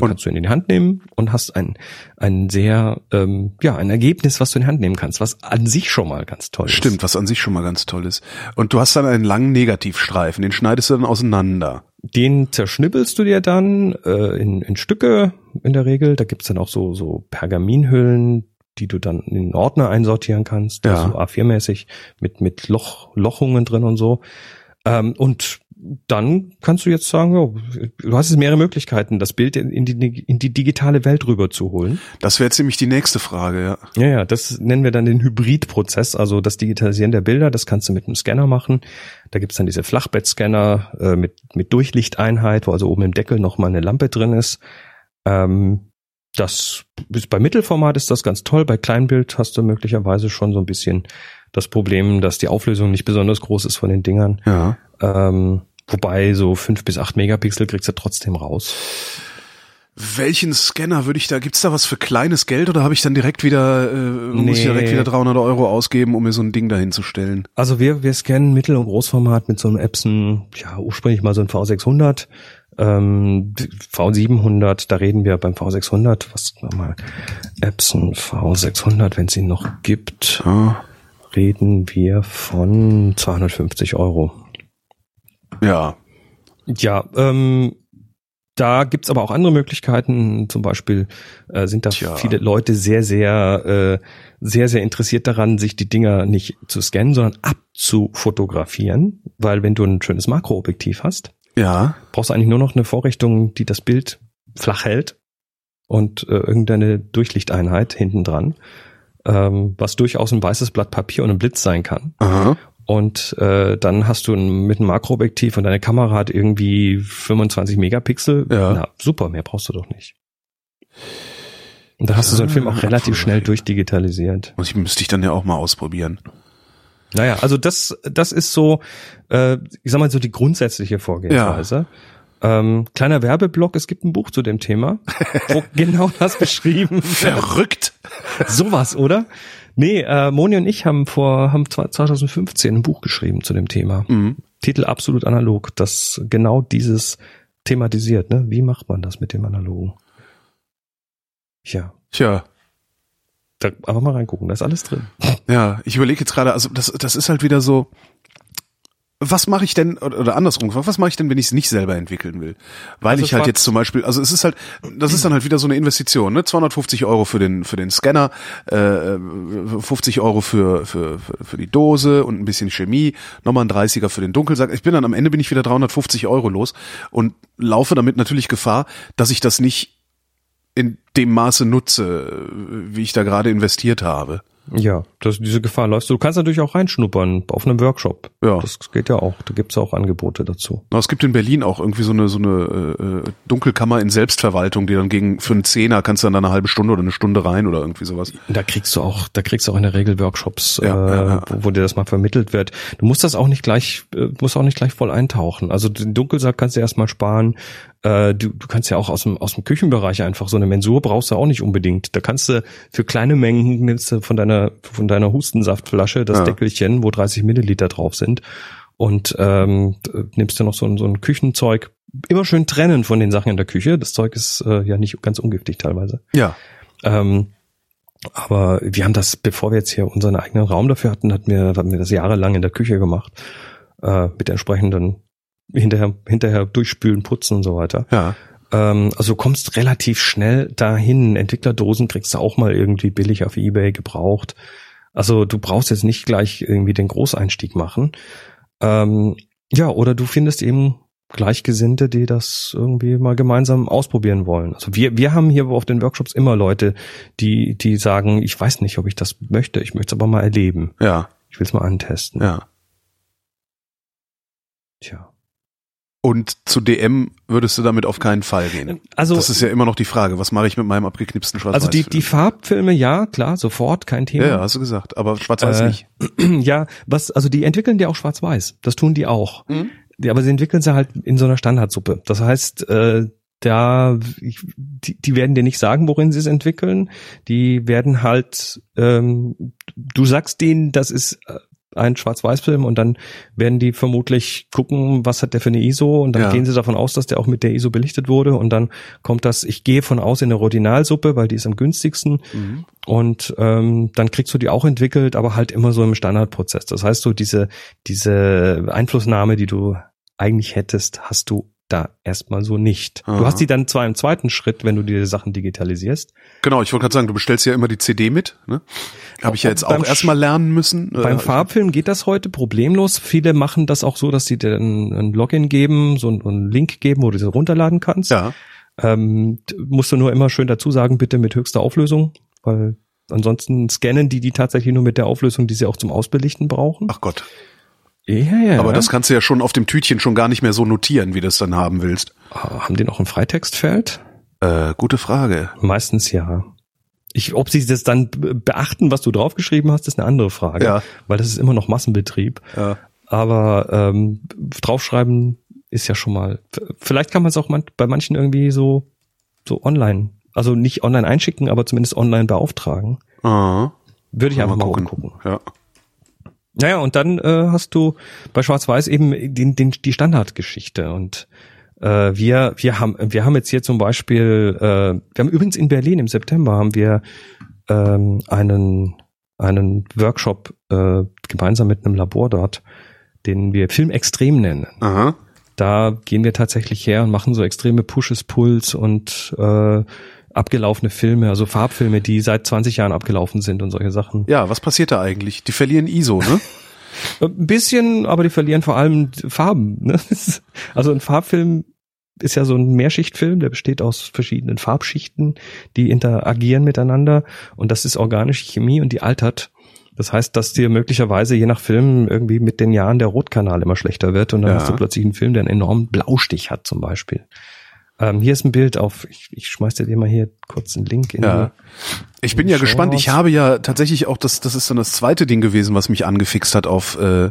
Und- kannst du ihn in die Hand nehmen und hast ein, ein sehr, ähm, ja, ein Ergebnis, was du in die Hand nehmen kannst, was an sich schon mal ganz toll ist. Stimmt, was an sich schon mal ganz toll ist. Und du hast dann einen langen Negativstreifen, den schneidest du dann auseinander. Den zerschnippelst du dir dann äh, in, in Stücke in der Regel. Da gibt's dann auch so, so Pergaminhüllen, die du dann in den Ordner einsortieren kannst, Ja. also A4-mäßig mit, mit Loch, Lochungen drin und so. Ähm, und dann kannst du jetzt sagen, oh, du hast jetzt mehrere Möglichkeiten, das Bild in die, in die digitale Welt rüber zu holen. Das wäre ziemlich die nächste Frage, ja. Ja, ja, das nennen wir dann den Hybridprozess, also das Digitalisieren der Bilder, das kannst du mit einem Scanner machen. Da gibt's dann diese Flachbettscanner äh, mit, mit Durchlichteinheit, wo also oben im Deckel nochmal eine Lampe drin ist. Ähm, das ist bei Mittelformat ist das ganz toll. Bei Kleinbild hast du möglicherweise schon so ein bisschen das Problem, dass die Auflösung nicht besonders groß ist von den Dingern. Ja. Ähm, wobei so fünf bis acht Megapixel kriegst du trotzdem raus. Welchen Scanner würde ich da, gibt's da was für kleines Geld oder habe ich dann direkt wieder, äh, muss ich direkt wieder 300 Euro ausgeben, um mir so ein Ding dahin zu stellen? Also wir, wir scannen Mittel- und Großformat mit so einem Epson, ja ursprünglich mal so ein V600, ähm, V700, da reden wir beim V600, was mal, Epson V600, wenn es ihn noch gibt. Ja reden wir von 250 Euro. Ja. Ja, ähm, da gibt's aber auch andere Möglichkeiten. Zum Beispiel äh, sind da Tja. viele Leute sehr, sehr, äh, sehr, sehr interessiert daran, sich die Dinger nicht zu scannen, sondern abzufotografieren. Weil wenn du ein schönes Makroobjektiv hast, ja. brauchst du eigentlich nur noch eine Vorrichtung, die das Bild flach hält und äh, irgendeine Durchlichteinheit hinten dran ähm, was durchaus ein weißes Blatt Papier und ein Blitz sein kann. Aha. Und äh, dann hast du ein, mit einem Makroobjektiv und deine Kamera hat irgendwie 25 Megapixel. Ja. Na, super, mehr brauchst du doch nicht. Und da hast du so einen Film auch relativ schnell durchdigitalisiert. Muss ich, müsste ich dann ja auch mal ausprobieren. Naja, also das, das ist so, äh, ich sag mal so die grundsätzliche Vorgehensweise. Ja. Ähm, kleiner Werbeblock, es gibt ein Buch zu dem Thema, wo genau das beschrieben. Verrückt. Sowas, oder? Nee, äh, Moni und ich haben vor haben 2015 ein Buch geschrieben zu dem Thema. Mhm. Titel absolut analog, das genau dieses thematisiert, ne? Wie macht man das mit dem Analogen? Ja. Tja. Da einfach mal reingucken, da ist alles drin. Ja, ich überlege jetzt gerade, also das, das ist halt wieder so, was mache ich denn, oder andersrum, was mache ich denn, wenn ich es nicht selber entwickeln will? Weil also ich halt jetzt zum Beispiel, also es ist halt, das ist dann halt wieder so eine Investition, ne? 250 Euro für den, für den Scanner, äh, 50 Euro für, für, für, für die Dose und ein bisschen Chemie, nochmal ein 30er für den Dunkelsack. Ich bin dann am Ende bin ich wieder 350 Euro los und laufe damit natürlich Gefahr, dass ich das nicht in dem Maße nutze, wie ich da gerade investiert habe. Ja, das, diese Gefahr läufst du. Du kannst natürlich auch reinschnuppern auf einem Workshop. Ja. Das geht ja auch. Da gibt's auch Angebote dazu. Na, es gibt in Berlin auch irgendwie so eine, so eine äh, Dunkelkammer in Selbstverwaltung, die dann gegen für einen Zehner kannst du dann da eine halbe Stunde oder eine Stunde rein oder irgendwie sowas. Da kriegst du auch, da kriegst du auch in der Regel Workshops, ja, äh, ja, ja. Wo, wo dir das mal vermittelt wird. Du musst das auch nicht gleich, äh, musst auch nicht gleich voll eintauchen. Also den Dunkelsack kannst du erstmal sparen. Äh, du, du kannst ja auch aus dem, aus dem Küchenbereich einfach so eine Mensur brauchst du auch nicht unbedingt. Da kannst du für kleine Mengen nimmst du von deiner, von deiner Hustensaftflasche das Ja. Deckelchen, wo 30 Milliliter drauf sind und ähm, nimmst du noch so ein, so ein Küchenzeug. Immer schön trennen von den Sachen in der Küche. Das Zeug ist äh, ja nicht ganz ungiftig teilweise. Ja. Ähm, aber wir haben das, bevor wir jetzt hier unseren eigenen Raum dafür hatten, hatten wir, hatten wir das jahrelang in der Küche gemacht. Äh, mit entsprechenden hinterher, hinterher durchspülen, putzen und so weiter. Ja. Ähm, also du kommst relativ schnell dahin. Entwicklerdosen kriegst du auch mal irgendwie billig auf Ebay gebraucht. Also du brauchst jetzt nicht gleich irgendwie den Großeinstieg machen. Ähm, ja, oder du findest eben Gleichgesinnte, die das irgendwie mal gemeinsam ausprobieren wollen. Also wir, wir haben hier auf den Workshops immer Leute, die, die sagen, ich weiß nicht, ob ich das möchte, ich möchte es aber mal erleben. Ja. Ich will es mal antesten. Ja. Tja. Und zu DM würdest du damit auf keinen Fall gehen. Also das ist ja immer noch die Frage, was mache ich mit meinem abgeknipsten schwarz Also die, die Farbfilme, ja, klar, sofort, kein Thema. Ja, ja, hast du gesagt, aber schwarz-weiß Äh, nicht. ja, was, also die entwickeln die auch schwarz-weiß. Das tun die auch. Mhm. Die, aber sie entwickeln sie halt in so einer Standardsuppe. Das heißt, äh, da, die, die werden dir nicht sagen, worin sie es entwickeln. Die werden halt, ähm, du sagst denen, das ist äh, ein Schwarz-Weiß-Film und dann werden die vermutlich gucken, was hat der für eine ISO und dann Ja. gehen sie davon aus, dass der auch mit der ISO belichtet wurde und dann kommt das, ich gehe von aus in eine Rodinalsuppe, weil die ist am günstigsten Mhm. und ähm, dann kriegst du die auch entwickelt, aber halt immer so im Standardprozess. Das heißt, so diese diese Einflussnahme, die du eigentlich hättest, hast du da erstmal so nicht. Aha. Du hast die dann zwar im zweiten Schritt, wenn du dir Sachen digitalisierst. Genau, ich wollte gerade sagen, du bestellst ja immer die CD mit. Ne? Habe ich ja jetzt auch erstmal lernen müssen. Beim Äh, Farbfilm geht das heute problemlos. Viele machen das auch so, dass sie dir ein, ein Login geben, so einen, einen Link geben, wo du sie runterladen kannst. Ja, Ähm, musst du nur immer schön dazu sagen, bitte mit höchster Auflösung, weil ansonsten scannen die die tatsächlich nur mit der Auflösung, die sie auch zum Ausbelichten brauchen. ach Gott. Ja, ja. Aber das kannst du ja schon auf dem Tütchen schon gar nicht mehr so notieren, wie du es dann haben willst. Ah, haben die noch ein Freitextfeld? Äh, gute Frage. Meistens ja. Ich, ob sie das dann be- beachten, was du draufgeschrieben hast, ist eine andere Frage. Ja. Weil das ist immer noch Massenbetrieb. Ja. Aber ähm, draufschreiben ist ja schon mal. Vielleicht kann man es auch man, bei manchen irgendwie so so online, also nicht online einschicken, aber zumindest online beauftragen. Ah, Würde ich einfach mal, gucken. gucken. Ja. Naja, und dann äh, hast du bei Schwarz-Weiß eben den, den, die Standardgeschichte und äh, wir, wir haben, wir haben jetzt hier zum Beispiel, äh, wir haben übrigens in Berlin im September haben wir ähm, einen, einen Workshop äh, gemeinsam mit einem Labor dort, den wir Film extrem nennen. Aha. Da gehen wir tatsächlich her und machen so extreme Pushes, Pulls und äh, abgelaufene Filme, also Farbfilme, die seit 20 Jahren abgelaufen sind und solche Sachen. Ja, was passiert da eigentlich? Die verlieren ISO, ne? Ein bisschen, aber die verlieren vor allem Farben. Ne? Also ein Farbfilm ist ja so ein Mehrschichtfilm, der besteht aus verschiedenen Farbschichten, die interagieren miteinander und das ist organische Chemie und die altert. Das heißt, dass dir möglicherweise je nach Film irgendwie mit den Jahren der Rotkanal immer schlechter wird und dann Ja. hast du plötzlich einen Film, der einen enormen Blaustich hat zum Beispiel. Ähm, hier ist ein Bild auf, ich, ich schmeiß dir mal hier kurz einen Link in Ja. die Ich bin ja Show gespannt. Ich habe ja tatsächlich auch das, das ist dann das zweite Ding gewesen, was mich angefixt hat auf äh,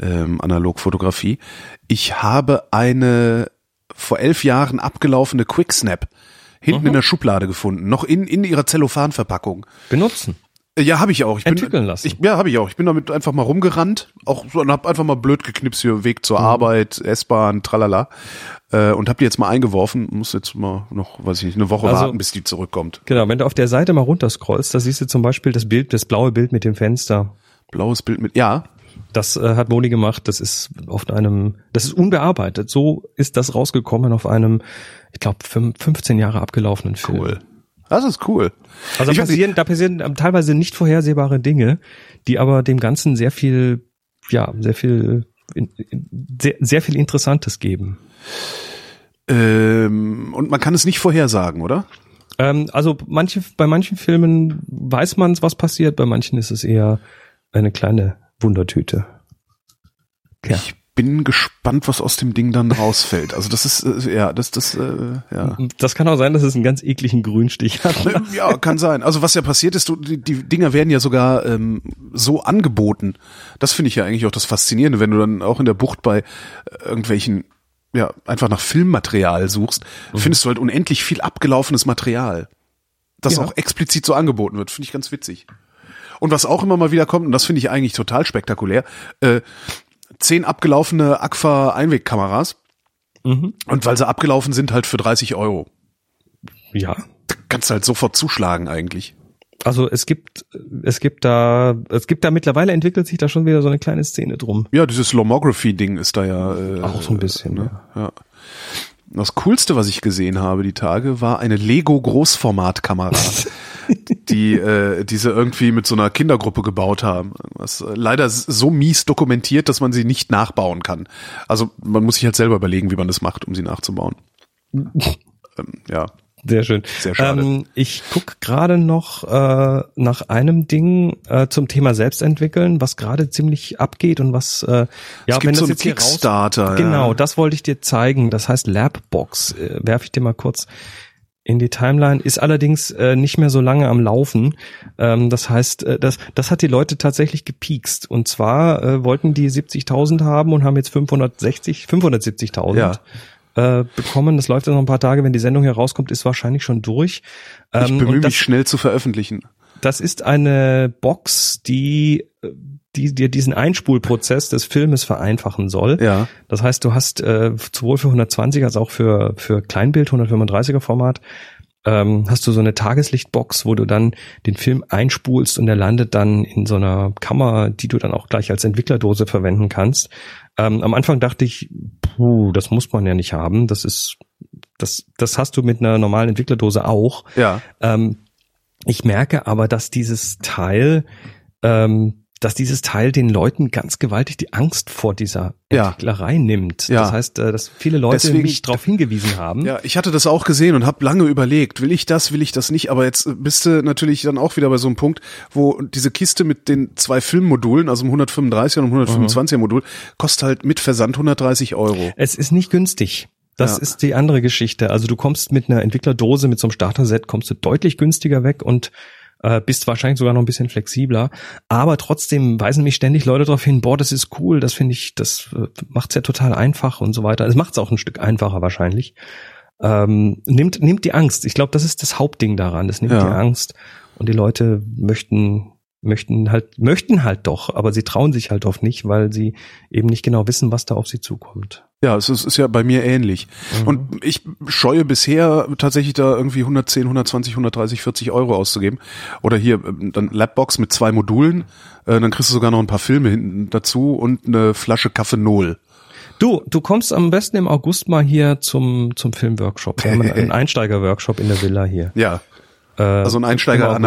ähm, Analogfotografie. Ich habe eine vor elf Jahren abgelaufene Quicksnap hinten Mhm. in der Schublade gefunden, noch in, in ihrer Zellophanverpackung. benutzen. Ja, habe ich auch. Ich bin, Entwickeln lassen. Ich, ja, habe ich auch. Ich bin damit einfach mal rumgerannt, auch so, und habe einfach mal blöd geknipst hier Weg Mhm. zur Arbeit, S-Bahn, tralala, äh, und habe die jetzt mal eingeworfen. Muss jetzt mal noch, weiß ich nicht, eine Woche Also- warten, bis die zurückkommt. Genau, wenn du auf der Seite mal runterscrollst, da siehst du zum Beispiel das Bild, das blaue Bild mit dem Fenster. Blaues Bild mit, ja, Das äh, hat Moni gemacht. Das ist auf einem, das ist unbearbeitet. So ist das rausgekommen auf einem, ich glaube, 15 Jahre abgelaufenen Film. cool. Das ist cool. Also da passieren, da passieren teilweise nicht vorhersehbare Dinge, die aber dem Ganzen sehr viel, ja, sehr viel, sehr, sehr viel Interessantes geben. Ähm, und man kann es nicht vorhersagen, oder? Ähm, also manche, bei manchen Filmen weiß man, was passiert, bei manchen ist es eher eine kleine Wundertüte. Ja. Ich bin gespannt, was aus dem Ding dann rausfällt. Also das ist, äh, ja, das, das, äh, ja. Das kann auch sein, dass es einen ganz ekligen Grünstich hat. Ja, kann sein. Also was ja passiert ist, du, die, die Dinger werden ja sogar ähm, so angeboten. Das finde ich ja eigentlich auch das Faszinierende, wenn du dann auch in der Bucht bei äh, irgendwelchen, ja, einfach nach Filmmaterial suchst, findest du halt unendlich viel abgelaufenes Material. Das Ja. auch explizit so angeboten wird. Finde ich ganz witzig. Und was auch immer mal wieder kommt, und das finde ich eigentlich total spektakulär, äh, zehn abgelaufene Agfa Einwegkameras. Mhm. Und weil sie abgelaufen sind, halt für 30 Euro. Ja. Da kannst du halt sofort zuschlagen eigentlich. Also es gibt, es gibt da, es gibt da mittlerweile entwickelt sich da schon wieder so eine kleine Szene drum. Ja, dieses Lomography-Ding ist da ja. Äh, Auch so ein bisschen, Ne? Ja. Das Coolste, was ich gesehen habe die Tage, war eine Lego-Großformatkamera, die äh, diese irgendwie mit so einer Kindergruppe gebaut haben. Was äh, leider so mies dokumentiert, dass man sie nicht nachbauen kann. Also man muss sich halt selber überlegen, wie man das macht, um sie nachzubauen. ähm, ja. Sehr schön. Sehr schade. Ähm, ich guck gerade noch äh, nach einem Ding äh, zum Thema Selbstentwickeln, was gerade ziemlich abgeht und was äh, ja, es gibt wenn so das einen jetzt hier raus Kickstarter. Genau, ja. das wollte ich dir zeigen. Das heißt Labbox. Äh, werfe ich dir mal kurz in die Timeline. Ist allerdings äh, nicht mehr so lange am Laufen. Ähm, das heißt, äh, das, das hat die Leute tatsächlich gepiekst. Und zwar äh, wollten die 70.000 haben und haben jetzt 560, 570.000 Ja. Äh, bekommen. Das läuft jetzt noch ein paar Tage. Wenn die Sendung hier rauskommt, ist wahrscheinlich schon durch. Ich Ähm, bemühe und das, mich schnell zu veröffentlichen. das ist eine Box, die die dir diesen Einspulprozess des Filmes vereinfachen soll. Ja. Das heißt, du hast äh, sowohl für 120 als auch für, für Kleinbild 135er Format ähm, hast du so eine Tageslichtbox, wo du dann den Film einspulst und der landet dann in so einer Kammer, die du dann auch gleich als Entwicklerdose verwenden kannst. Ähm, am Anfang dachte ich, puh, das muss man ja nicht haben. Das ist, das, das hast du mit einer normalen Entwicklerdose auch. Ja. Ähm, ich merke aber, dass dieses Teil, ähm, dass dieses Teil den Leuten ganz gewaltig die Angst vor dieser Ja. Entwicklerei nimmt. Ja. Das heißt, äh, dass viele Leute Deswegen- mich darauf hingewiesen haben. Ja, ich hatte das auch gesehen und habe lange überlegt, will ich das, will ich das nicht, aber jetzt bist du natürlich dann auch wieder bei so einem Punkt, wo diese Kiste mit den zwei Filmmodulen, also dem 135er und dem 125er Modul, kostet halt mit Versand 130 Euro. Es ist nicht günstig. Das Ja. ist die andere Geschichte. Also du kommst mit einer Entwicklerdose, mit so einem Starter-Set, kommst du deutlich günstiger weg und äh, bist wahrscheinlich sogar noch ein bisschen flexibler. Aber trotzdem weisen mich ständig Leute darauf hin, boah, das ist cool, das finde ich, das äh, macht's ja total einfach und so weiter. Es macht's auch ein Stück einfacher wahrscheinlich. Ähm, nimmt, nimmt die Angst. Ich glaube, das ist das Hauptding daran. Das nimmt Ja. die Angst. Und die Leute möchten, möchten halt, möchten halt doch, aber sie trauen sich halt oft nicht, weil sie eben nicht genau wissen, was da auf sie zukommt. Ja, es ist, ist ja bei mir ähnlich. Und ich scheue bisher tatsächlich da irgendwie 110, 120, 130, 40 Euro auszugeben. Oder hier ähm, dann Labbox mit zwei Modulen, äh, dann kriegst du sogar noch ein paar Filme hinten dazu und eine Flasche Kaffenol. Du, du kommst am besten im August mal hier zum, zum Filmworkshop. Wir haben einen Einsteiger-Workshop in der Villa hier. Ja, Äh, also ein im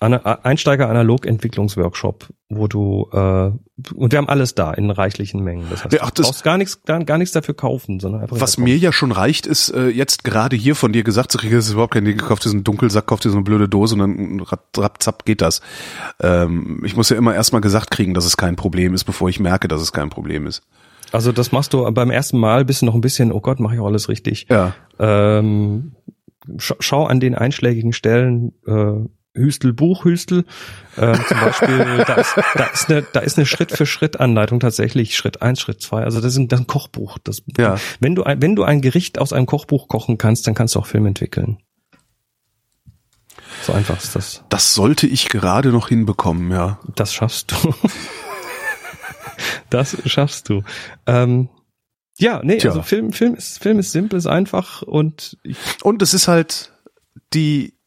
Einsteiger Analog Entwicklungsworkshop, wo du äh, und wir haben alles da in reichlichen Mengen. Das heißt, ach, du das- brauchst gar nichts gar, gar nichts dafür kaufen, sondern einfach Was mir ja schon reicht, ist äh, jetzt gerade hier von dir gesagt zu kriegen, das ist überhaupt kein Ding, so einen Dunkelsack, kauf dir so eine blöde Dose und dann rap, rap, zapp geht das. Ähm, ich muss ja immer erstmal gesagt kriegen, dass es kein Problem ist, bevor ich merke, dass es kein Problem ist. Also das machst du beim ersten Mal bist du noch ein bisschen, oh Gott, mache ich auch alles richtig. Ja. Ähm, sch schau an den einschlägigen Stellen äh, Hüstel, Buch, Hüstel. Äh, zum Beispiel, da ist, da ist eine, da ist eine Schritt-für-Schritt-Anleitung tatsächlich, Schritt eins, Schritt zwei. Also das ist ein, das ist ein Kochbuch. Das, Ja. Wenn du ein, wenn du ein Gericht aus einem Kochbuch kochen kannst, dann kannst du auch Film entwickeln. So einfach ist das. Das sollte ich gerade noch hinbekommen, ja. Das schaffst du. das schaffst du. Ähm, ja, nee, Tja. also Film, Film ist, Film ist simpel, ist einfach und ich, Und es ist halt die,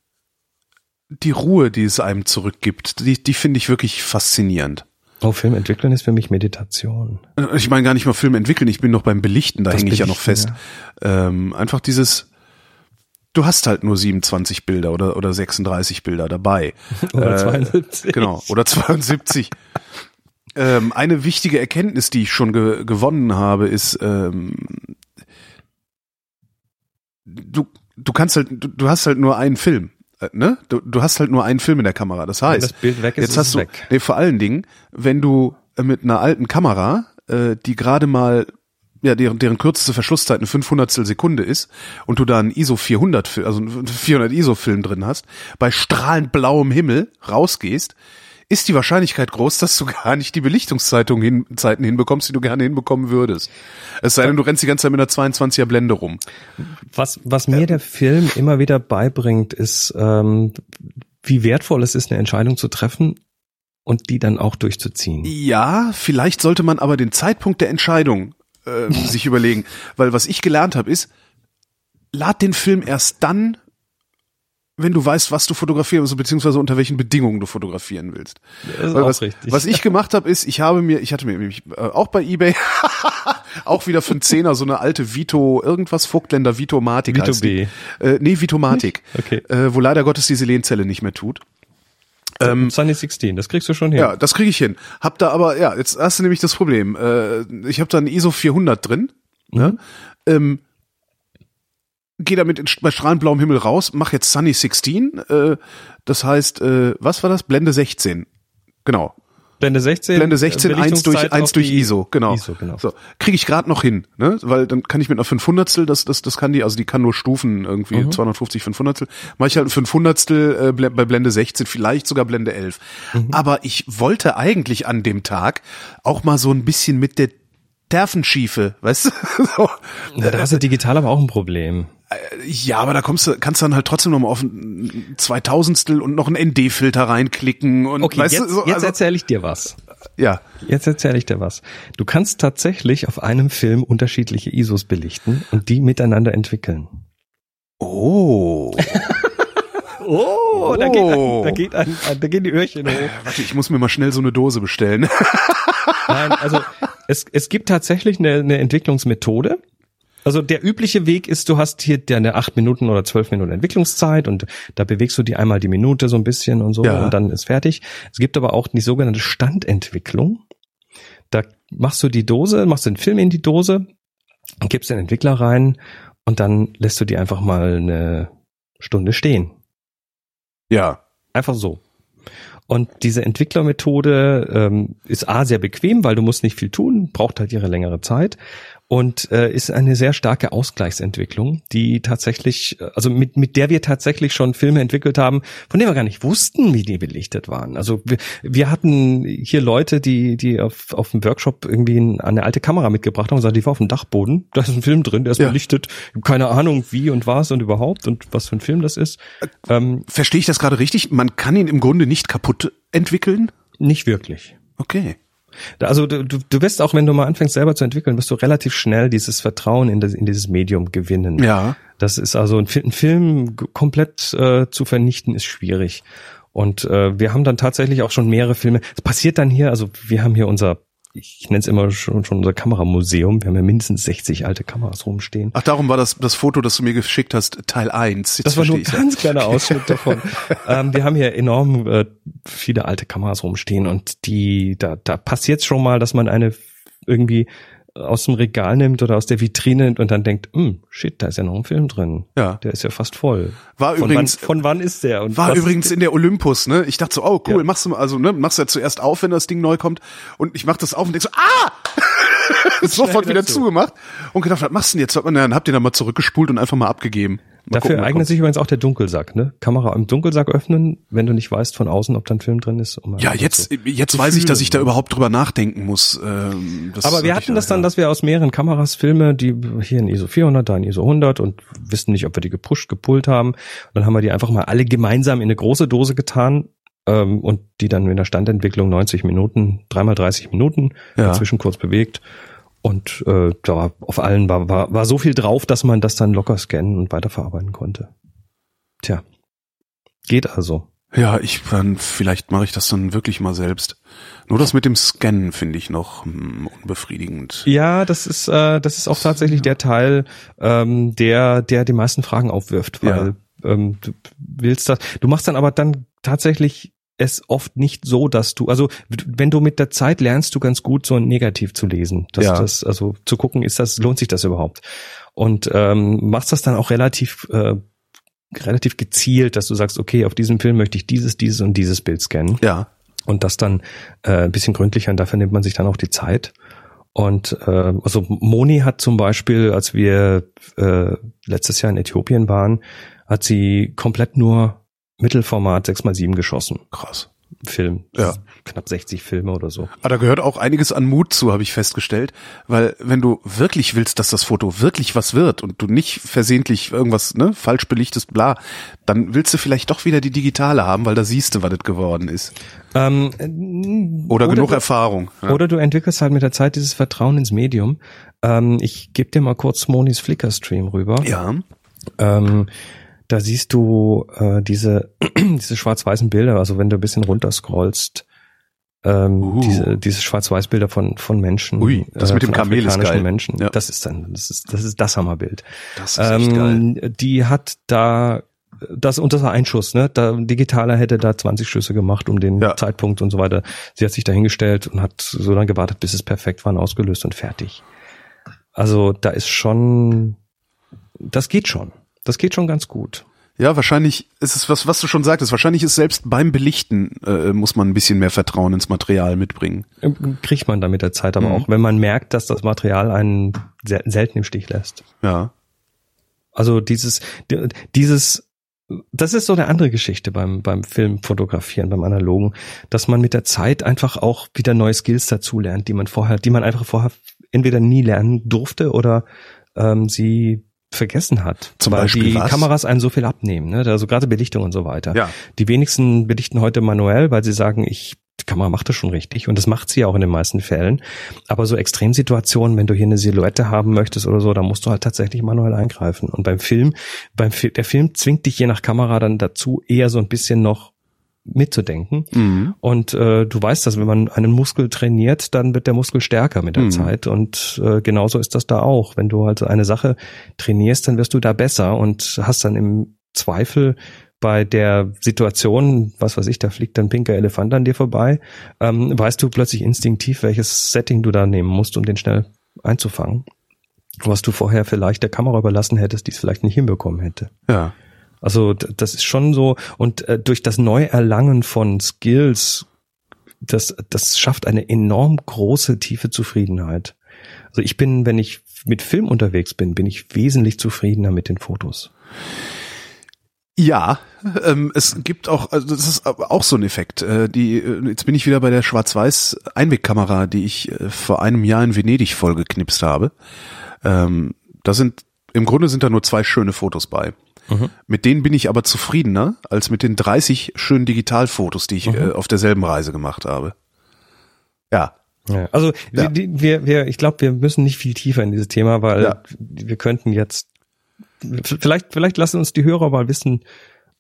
die Ruhe, die es einem zurückgibt, die, die finde ich wirklich faszinierend. oh, Film entwickeln ist für mich Meditation. Ich meine gar nicht mal Film entwickeln, ich bin noch beim Belichten, da hänge ich ja noch fest. Belichten, Ähm, einfach dieses, du hast halt nur 27 Bilder oder, oder 36 Bilder dabei. Oder Äh, 72. Genau, oder 72. ähm, eine wichtige Erkenntnis, die ich schon ge gewonnen habe, ist, ähm, du, du kannst halt, du, du hast halt nur einen Film. Äh, Ne? Du, du hast halt nur einen Film in der Kamera. Das heißt, das Bild weg ist, jetzt hast es du, weg. nee, vor allen Dingen, wenn du äh, mit einer alten Kamera, äh, die gerade mal, ja, deren, deren kürzeste Verschlusszeit eine 500 Sekunde ist und du da einen ISO 400, Fi- also einen 400 ISO Film drin hast, bei strahlend blauem Himmel rausgehst, ist die Wahrscheinlichkeit groß, dass du gar nicht die Belichtungszeiten hin, hinbekommst, die du gerne hinbekommen würdest. Es sei denn, du rennst die ganze Zeit mit einer 22er Blende rum. Was, was mir der Film immer wieder beibringt, ist, ähm, wie wertvoll es ist, eine Entscheidung zu treffen und die dann auch durchzuziehen. Ja, vielleicht sollte man aber den Zeitpunkt der Entscheidung äh, sich überlegen, weil was ich gelernt habe ist, lad den Film erst dann, wenn du weißt, was du fotografieren willst, beziehungsweise unter welchen Bedingungen du fotografieren willst. Auch was, was ich gemacht habe, ist, ich habe mir, ich hatte mir nämlich äh, auch bei eBay auch wieder für einen Zehner so eine alte Vito, irgendwas Vogtländer Vitomatik Vito. B. Äh, nee, Vitomatik. Okay. Äh, wo leider Gottes die Selenzelle nicht mehr tut. Ähm, Sunny 16, das kriegst du schon hin. Ja, das kriege ich hin. Hab da aber, ja, jetzt hast du nämlich das Problem. Äh, ich habe da ein ISO 400 drin. Ne? Ähm, Geh damit in, bei strahlend blauem Himmel raus, mach jetzt Sunny 16. Äh, das heißt, äh, was war das? Blende 16. Genau. Blende 16. Blende 16, äh, 1 durch, Belichtungszeit 1 auf durch ISO, genau. ISO, genau. So, kriege ich gerade noch hin, ne? Weil dann kann ich mit einer 500 das, das, das kann die, also die kann nur Stufen irgendwie, Mhm. 250, 500 Mache ich halt ein 500 äh, bei Blende 16, vielleicht sogar Blende 11. Mhm. Aber ich wollte eigentlich an dem Tag auch mal so ein bisschen mit der Terfenschiefe, weißt du? so. Ja, da hast du digital aber auch ein Problem. Ja, aber da kommst du, kannst du dann halt trotzdem noch mal auf ein Zweitausendstel und noch einen ND-Filter reinklicken und Okay, weißt jetzt, du, so, jetzt also, erzähle ich dir was. ja. Jetzt erzähle ich dir was. Du kannst tatsächlich auf einem Film unterschiedliche ISOs belichten und die miteinander entwickeln. Oh. Oh, da Oh. geht, ein, da geht ein, da gehen die Öhrchen hoch. Warte, ich muss mir mal schnell so eine Dose bestellen. Nein, also Es, es gibt tatsächlich eine, eine Entwicklungsmethode. Also der übliche Weg ist, du hast hier deine acht Minuten oder zwölf Minuten Entwicklungszeit und da bewegst du die einmal die Minute so ein bisschen und so Ja. und dann ist fertig. Es gibt aber auch die sogenannte Standentwicklung. Da machst du die Dose, machst den Film in die Dose, gibst den Entwickler rein und dann lässt du die einfach mal eine Stunde stehen. Ja. Einfach so. Und diese Entwicklermethode ähm, ist A sehr bequem, weil du musst nicht viel tun, braucht halt ihre längere Zeit und äh, ist eine sehr starke Ausgleichsentwicklung, die tatsächlich, äh, also mit, mit der wir tatsächlich schon Filme entwickelt haben, von denen wir gar nicht wussten, wie die belichtet waren. Also wir, wir hatten hier Leute, die, die auf, auf dem Workshop irgendwie ein- eine alte Kamera mitgebracht haben und gesagt, die war auf dem Dachboden, da ist ein Film drin, der ist Ja. belichtet, keine Ahnung wie und was und überhaupt und was für ein Film das ist. Ähm, Verstehe ich das gerade richtig? Man kann ihn im Grunde nicht kaputt entwickeln? nicht wirklich. Okay. Also du, du, du wirst auch, wenn du mal anfängst selber zu entwickeln, wirst du relativ schnell dieses Vertrauen in, das, in dieses Medium gewinnen. Ja. Das ist also ein, ein Film komplett äh, zu vernichten ist schwierig. Und äh, wir haben dann tatsächlich auch schon mehrere Filme. Es passiert dann hier, also wir haben hier unser, ich nenne es immer schon, schon unser Kameramuseum. Wir haben ja mindestens 60 alte Kameras rumstehen. Ach, darum war das, das Foto, das du mir geschickt hast, Teil 1. Jetzt Das war nur ein ganz kleiner Ausschnitt davon. ähm, wir haben hier enorm äh, viele alte Kameras rumstehen und die, da, da passiert schon mal, dass man eine irgendwie aus dem Regal nimmt oder aus der Vitrine nimmt und dann denkt, hm, shit, da ist ja noch ein Film drin. Ja. Der ist ja fast voll. War von übrigens- wann, von wann ist der? Und War übrigens in der Olympus, ne? Ich dachte so, oh cool, Ja. machst du mal, also ne, machst du ja zuerst auf, wenn das Ding neu kommt und ich mach das auf und denk so, ah! Sofort wieder zu. zugemacht und gedacht, was machst du denn jetzt? Ja, Dann habt ihr dann mal zurückgespult und einfach mal abgegeben. Mal Dafür gucken, eignet sich übrigens auch der Dunkelsack, ne? Kamera im Dunkelsack öffnen, wenn du nicht weißt von außen, ob da ein Film drin ist. um Ja, jetzt, zu- jetzt weiß ich, dass ich da überhaupt drüber nachdenken muss. Ähm, Aber wir hatte hatten das dann, ja. dass wir aus mehreren Kameras Filme, die hier in ISO 400, da in ISO 100 und wissen nicht, ob wir die gepusht, gepult haben. Und dann haben wir die einfach mal alle gemeinsam in eine große Dose getan ähm, und die dann in der Standentwicklung 90 Minuten, dreimal 30 Minuten, Ja. dazwischen kurz bewegt. Und äh, da auf allen war, war, war so viel drauf, dass man das dann locker scannen und weiterverarbeiten konnte. Tja, geht also. Ja, ich dann vielleicht mache ich das dann wirklich mal selbst. Nur das mit dem Scannen finde ich noch hm, unbefriedigend. Ja, das ist äh, das ist auch tatsächlich der Teil, ähm, der der die meisten Fragen aufwirft, weil ähm, du willst das. Du machst dann aber dann tatsächlich es oft nicht so, dass du also wenn du mit der Zeit lernst du ganz gut so ein Negativ zu lesen, dass Ja. das also zu gucken, ist das lohnt sich das überhaupt und ähm, machst das dann auch relativ äh, relativ gezielt, dass du sagst, okay, auf diesem Film möchte ich dieses, dieses und dieses Bild scannen Ja. und das dann äh, ein bisschen gründlicher und dafür nimmt man sich dann auch die Zeit. Und äh, also Moni hat zum Beispiel, als wir äh, letztes Jahr in Äthiopien waren, hat sie komplett nur Mittelformat 6x7 geschossen. Krass. Film. Ja. Knapp 60 Filme oder so. Aber da gehört auch einiges an Mut zu, habe ich festgestellt. Weil wenn du wirklich willst, dass das Foto wirklich was wird und du nicht versehentlich irgendwas ne, falsch belichtest, bla, dann willst du vielleicht doch wieder die digitale haben, weil da siehst du, was das geworden ist. Ähm, Oder, genug du, Erfahrung. Ja. Oder du entwickelst halt mit der Zeit dieses Vertrauen ins Medium. Ähm, ich gebe dir mal kurz Monis Flickr-Stream rüber. ja. Ähm, da siehst du äh, diese, diese schwarz-weißen Bilder, also wenn du ein bisschen runterscrollst, ähm, Uh. diese, diese Schwarz-Weiß-Bilder von, von Menschen. äh, Ui, das mit dem Kamel ist geil. Menschen. Ja. Das ist dann, das ist, das ist das Hammerbild. Das ist echt geil. Ähm, die hat da, das und das war ein Schuss, ne? Da, Digitaler hätte da 20 Schüsse gemacht um den Ja. Zeitpunkt und so weiter. Sie hat sich da hingestellt und hat so lange gewartet, bis es perfekt war und ausgelöst und fertig. Also da ist schon, das geht schon. Das geht schon ganz gut. Ja, wahrscheinlich ist es was, was du schon sagtest. Wahrscheinlich ist selbst beim Belichten äh, muss man ein bisschen mehr Vertrauen ins Material mitbringen. Kriegt man da mit der Zeit aber Mhm. auch, wenn man merkt, dass das Material einen selten im Stich lässt. Ja. Also dieses, di- dieses, das ist so eine andere Geschichte beim, beim Filmfotografieren, beim Analogen, dass man mit der Zeit einfach auch wieder neue Skills dazulernt, die man vorher, die man einfach vorher entweder nie lernen durfte oder ähm, sie vergessen hat. Zum weil Beispiel die was? Kameras einen so viel abnehmen, ne? Also gerade Belichtung und so weiter. Ja. Die wenigsten belichten heute manuell, weil sie sagen, ich, die Kamera macht das schon richtig und das macht sie ja auch in den meisten Fällen. Aber so Extremsituationen, wenn du hier eine Silhouette haben möchtest oder so, da musst du halt tatsächlich manuell eingreifen. Und beim Film, beim Fi der Film zwingt dich je nach Kamera dann dazu, eher so ein bisschen noch mitzudenken. Mhm. Und äh, du weißt, dass wenn man einen Muskel trainiert, dann wird der Muskel stärker mit der mhm. Zeit. Und äh, genauso ist das da auch. Wenn du halt eine Sache trainierst, dann wirst du da besser und hast dann im Zweifel bei der Situation, was weiß ich, da fliegt ein pinker Elefant an dir vorbei, ähm, weißt du plötzlich instinktiv, welches Setting du da nehmen musst, um den schnell einzufangen. Was du vorher vielleicht der Kamera überlassen hättest, die es vielleicht nicht hinbekommen hätte. Ja. Also das ist schon so und äh, durch das Neuerlangen von Skills, das das schafft eine enorm große tiefe Zufriedenheit. Also ich bin, wenn ich mit Film unterwegs bin, bin ich wesentlich zufriedener mit den Fotos. Ja, ähm, es gibt auch, also das ist auch so ein Effekt. Äh, die, äh, jetzt bin ich wieder bei der Schwarz-Weiß Einwegkamera, die ich äh, vor einem Jahr in Venedig vollgeknipst habe. Ähm, da sind im Grunde sind da nur zwei schöne Fotos bei. Mhm. Mit denen bin ich aber zufriedener als mit den 30 schönen Digitalfotos, die ich mhm. äh, auf derselben Reise gemacht habe. Ja. ja also ja. Wir, wir, wir, ich glaube, wir müssen nicht viel tiefer in dieses Thema, weil ja. wir könnten jetzt vielleicht, vielleicht lassen uns die Hörer mal wissen,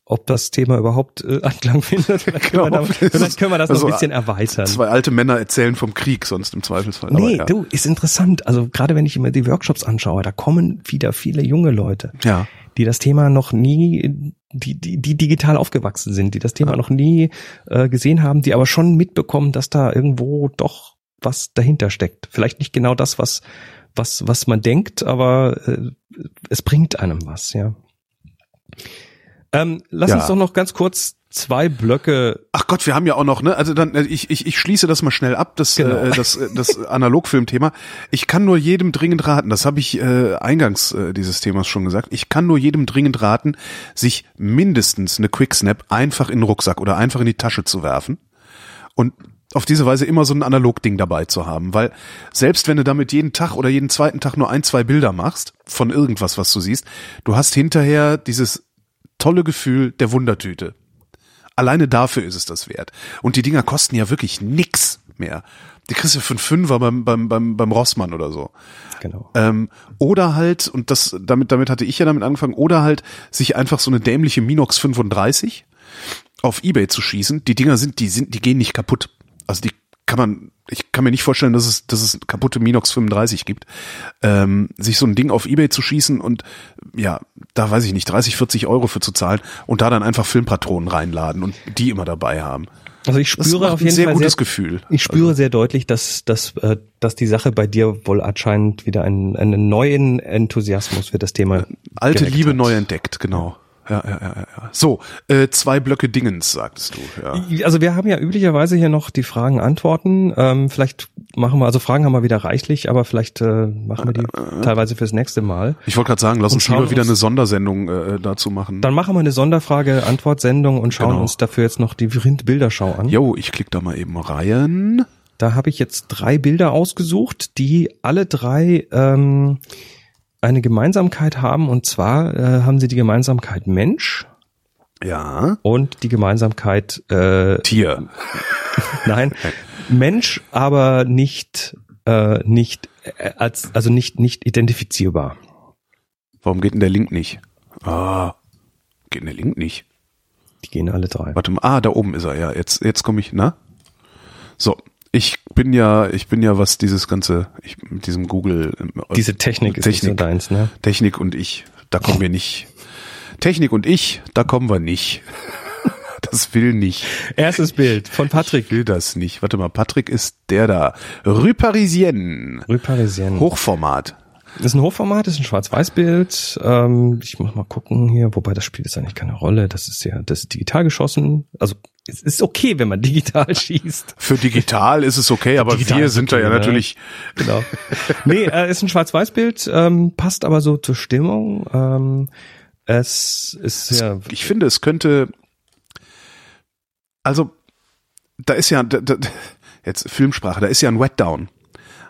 ob das Thema überhaupt äh, Anklang findet. Vielleicht können, genau, wir, da, vielleicht können wir das also noch ein bisschen erweitern. Zwei alte Männer erzählen vom Krieg, sonst im Zweifelsfall. Nee, ja. du, ist interessant. Also gerade wenn ich mir die Workshops anschaue, da kommen wieder viele junge Leute. Ja die das Thema noch nie, die, die, die digital aufgewachsen sind, die das Thema ja. noch nie äh, gesehen haben, die aber schon mitbekommen, dass da irgendwo doch was dahinter steckt. Vielleicht nicht genau das, was, was, was man denkt, aber äh, es bringt einem was, ja. Ähm, lass ja. uns doch noch ganz kurz zwei Blöcke. Ach Gott, wir haben ja auch noch, ne? Also dann, äh, ich, ich, ich schließe das mal schnell ab, das, genau. äh, das, äh, das Analogfilmthema. Ich kann nur jedem dringend raten, das habe ich äh, eingangs äh, dieses Themas schon gesagt, ich kann nur jedem dringend raten, sich mindestens eine Quicksnap einfach in den Rucksack oder einfach in die Tasche zu werfen und auf diese Weise immer so ein Analogding dabei zu haben, weil selbst wenn du damit jeden Tag oder jeden zweiten Tag nur ein, zwei Bilder machst von irgendwas, was du siehst, du hast hinterher dieses tolle Gefühl der Wundertüte. Alleine dafür ist es das wert. Und die Dinger kosten ja wirklich nix mehr. Die kriegst du für einen Fünfer beim, beim, beim, beim Rossmann oder so. Genau. Ähm, oder halt, und das, damit, damit hatte ich ja damit angefangen, oder halt sich einfach so eine dämliche Minox 35 auf Ebay zu schießen. Die Dinger sind, die sind, die gehen nicht kaputt. Also die kann man, ich kann mir nicht vorstellen, dass es, dass es kaputte Minox 35 gibt. Ähm, sich so ein Ding auf Ebay zu schießen und ja, da weiß ich nicht, 30, 40 Euro für zu zahlen und da dann einfach Filmpatronen reinladen und die immer dabei haben. Also ich spüre auf jeden sehr Fall gutes sehr, Gefühl. Ich spüre also. sehr deutlich, dass, dass, äh, dass die Sache bei dir wohl anscheinend wieder einen, einen neuen Enthusiasmus für das Thema. Alte Liebe hat. neu entdeckt, genau ja, ja, ja, ja. So, äh, zwei Blöcke Dingens, sagtest du. Ja. Also wir haben ja üblicherweise hier noch die Fragen Antworten. Ähm, vielleicht machen wir, also Fragen haben wir wieder reichlich, aber vielleicht äh, machen wir die äh, äh. teilweise fürs nächste Mal. Ich wollte gerade sagen, lass uns lieber wieder eine Sondersendung äh, dazu machen. Dann machen wir eine Sonderfrage-Antwortsendung und schauen genau. uns dafür jetzt noch die Bilderschau an. Jo, ich klicke da mal eben rein. Da habe ich jetzt drei Bilder ausgesucht, die alle drei ähm, eine Gemeinsamkeit haben und zwar äh, haben sie die Gemeinsamkeit Mensch. Ja. Und die Gemeinsamkeit äh, Tier. Nein, Mensch, aber nicht äh, nicht äh, als also nicht nicht identifizierbar. Warum geht denn der Link nicht? Ah, geht denn der Link nicht? Die gehen alle drei. Warte mal, ah, da oben ist er. Ja, jetzt jetzt komme ich, na? So, ich bin ja, ich bin ja, was dieses ganze, ich, mit diesem Google. Äh, Diese Technik, Technik ist nicht so deins, ne? Technik und ich, da kommen wir nicht. Technik und ich, da kommen wir nicht. Das will nicht. Erstes Bild von Patrick. Ich will das nicht. Warte mal, Patrick ist der da. Rue Parisienne. Rue Parisienne. Hochformat. Das ist ein Hochformat, das ist ein Schwarz-Weiß-Bild. Ähm, ich muss mal gucken hier, wobei das spielt jetzt eigentlich keine Rolle. Das ist ja, das ist digital geschossen. Also es ist okay, wenn man digital schießt. Für digital ist es okay, aber digital wir sind da ja ne? natürlich. Genau. Nee, äh, ist ein Schwarz-Weiß-Bild, ähm, passt aber so zur Stimmung. Ähm, es ist ja. Ich finde, es könnte. Also, da ist ja, da, da, jetzt Filmsprache, da ist ja ein Wetdown.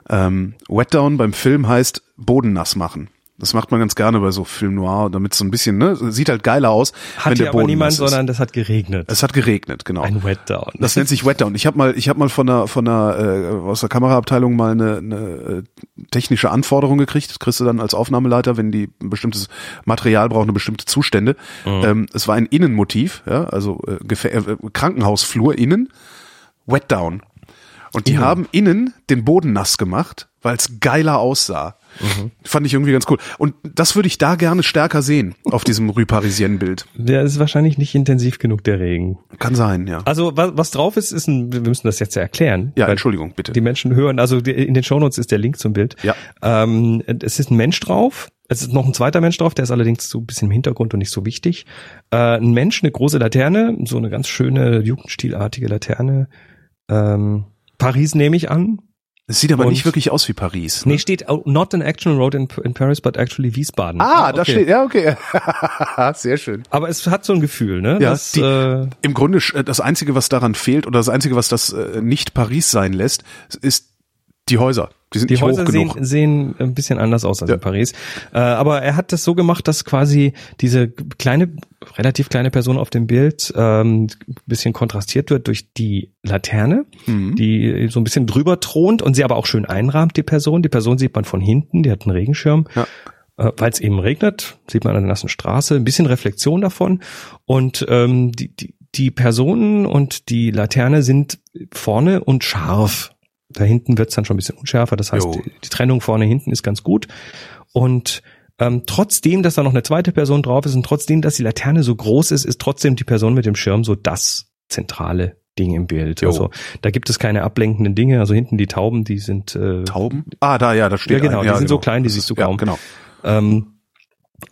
Ähm, Wetdown beim Film heißt Boden nass machen. Das macht man ganz gerne bei so Film Noir, damit es so ein bisschen, ne, sieht halt geiler aus, hat wenn der Boden aber niemand, ist. sondern das hat geregnet. Es hat geregnet, genau. Ein Wetdown. Das nennt sich Wetdown. Ich habe mal, ich habe mal von der von der äh, aus der Kameraabteilung mal eine, eine äh, technische Anforderung gekriegt. Das kriegst du dann als Aufnahmeleiter, wenn die ein bestimmtes Material brauchen, eine bestimmte Zustände. Ähm, es war ein Innenmotiv, ja, also äh, Gefä äh, Krankenhausflur innen, Wetdown. Und die haben innen den Boden nass gemacht, weil es geiler aussah. Fand ich irgendwie ganz cool. Und das würde ich da gerne stärker sehen auf diesem Rue Parisienne Bild. Der ist wahrscheinlich nicht intensiv genug, der Regen. Kann sein, ja. Also was, was drauf ist, ist ein, wir müssen das jetzt ja erklären. Ja, Entschuldigung, bitte. Die Menschen hören, also die, in den Shownotes ist der Link zum Bild. Ja. Ähm, es ist ein Mensch drauf. Es ist noch ein zweiter Mensch drauf, der ist allerdings so ein bisschen im Hintergrund und nicht so wichtig. Äh, ein Mensch, eine große Laterne, so eine ganz schöne jugendstilartige Laterne. Ähm, Paris nehme ich an. Es sieht aber Und- nicht wirklich aus wie Paris. ne? Nee, steht oh, not an action road in, in Paris, but actually Wiesbaden. Ah, da okay. steht, ja, okay. Sehr schön. Aber es hat so ein Gefühl, ne? Ja, dass, die- äh, Im Grunde, sch- das Einzige, was daran fehlt, oder das Einzige, was das äh, nicht Paris sein lässt, ist die Häuser. Die sind Die nicht Häuser hoch sehen, genug. sehen ein bisschen anders aus als Ja. in Paris. Äh, aber er hat das so gemacht, dass quasi diese kleine, relativ kleine Person auf dem Bild ähm, ein bisschen kontrastiert wird durch die Laterne, Mhm. die so ein bisschen drüber thront und sie aber auch schön einrahmt, die Person. Die Person sieht man von hinten, die hat einen Regenschirm. Ja. Äh, Weil es eben regnet, sieht man an der nassen Straße, ein bisschen Reflexion davon. Und ähm, die, die, die Personen und die Laterne sind vorne und scharf. Da hinten wird's dann schon ein bisschen unschärfer. Das heißt, die, die Trennung vorne hinten ist ganz gut. Und ähm, trotzdem, dass da noch eine zweite Person drauf ist und trotzdem, dass die Laterne so groß ist, ist trotzdem die Person mit dem Schirm so das zentrale Ding im Bild. Jo. Also da gibt es keine ablenkenden Dinge. Also hinten die Tauben, die sind äh, Tauben? Ah, da, ja, da steht Ja, genau, ein. die sind so klein, die siehst du ja, kaum. Genau. ähm,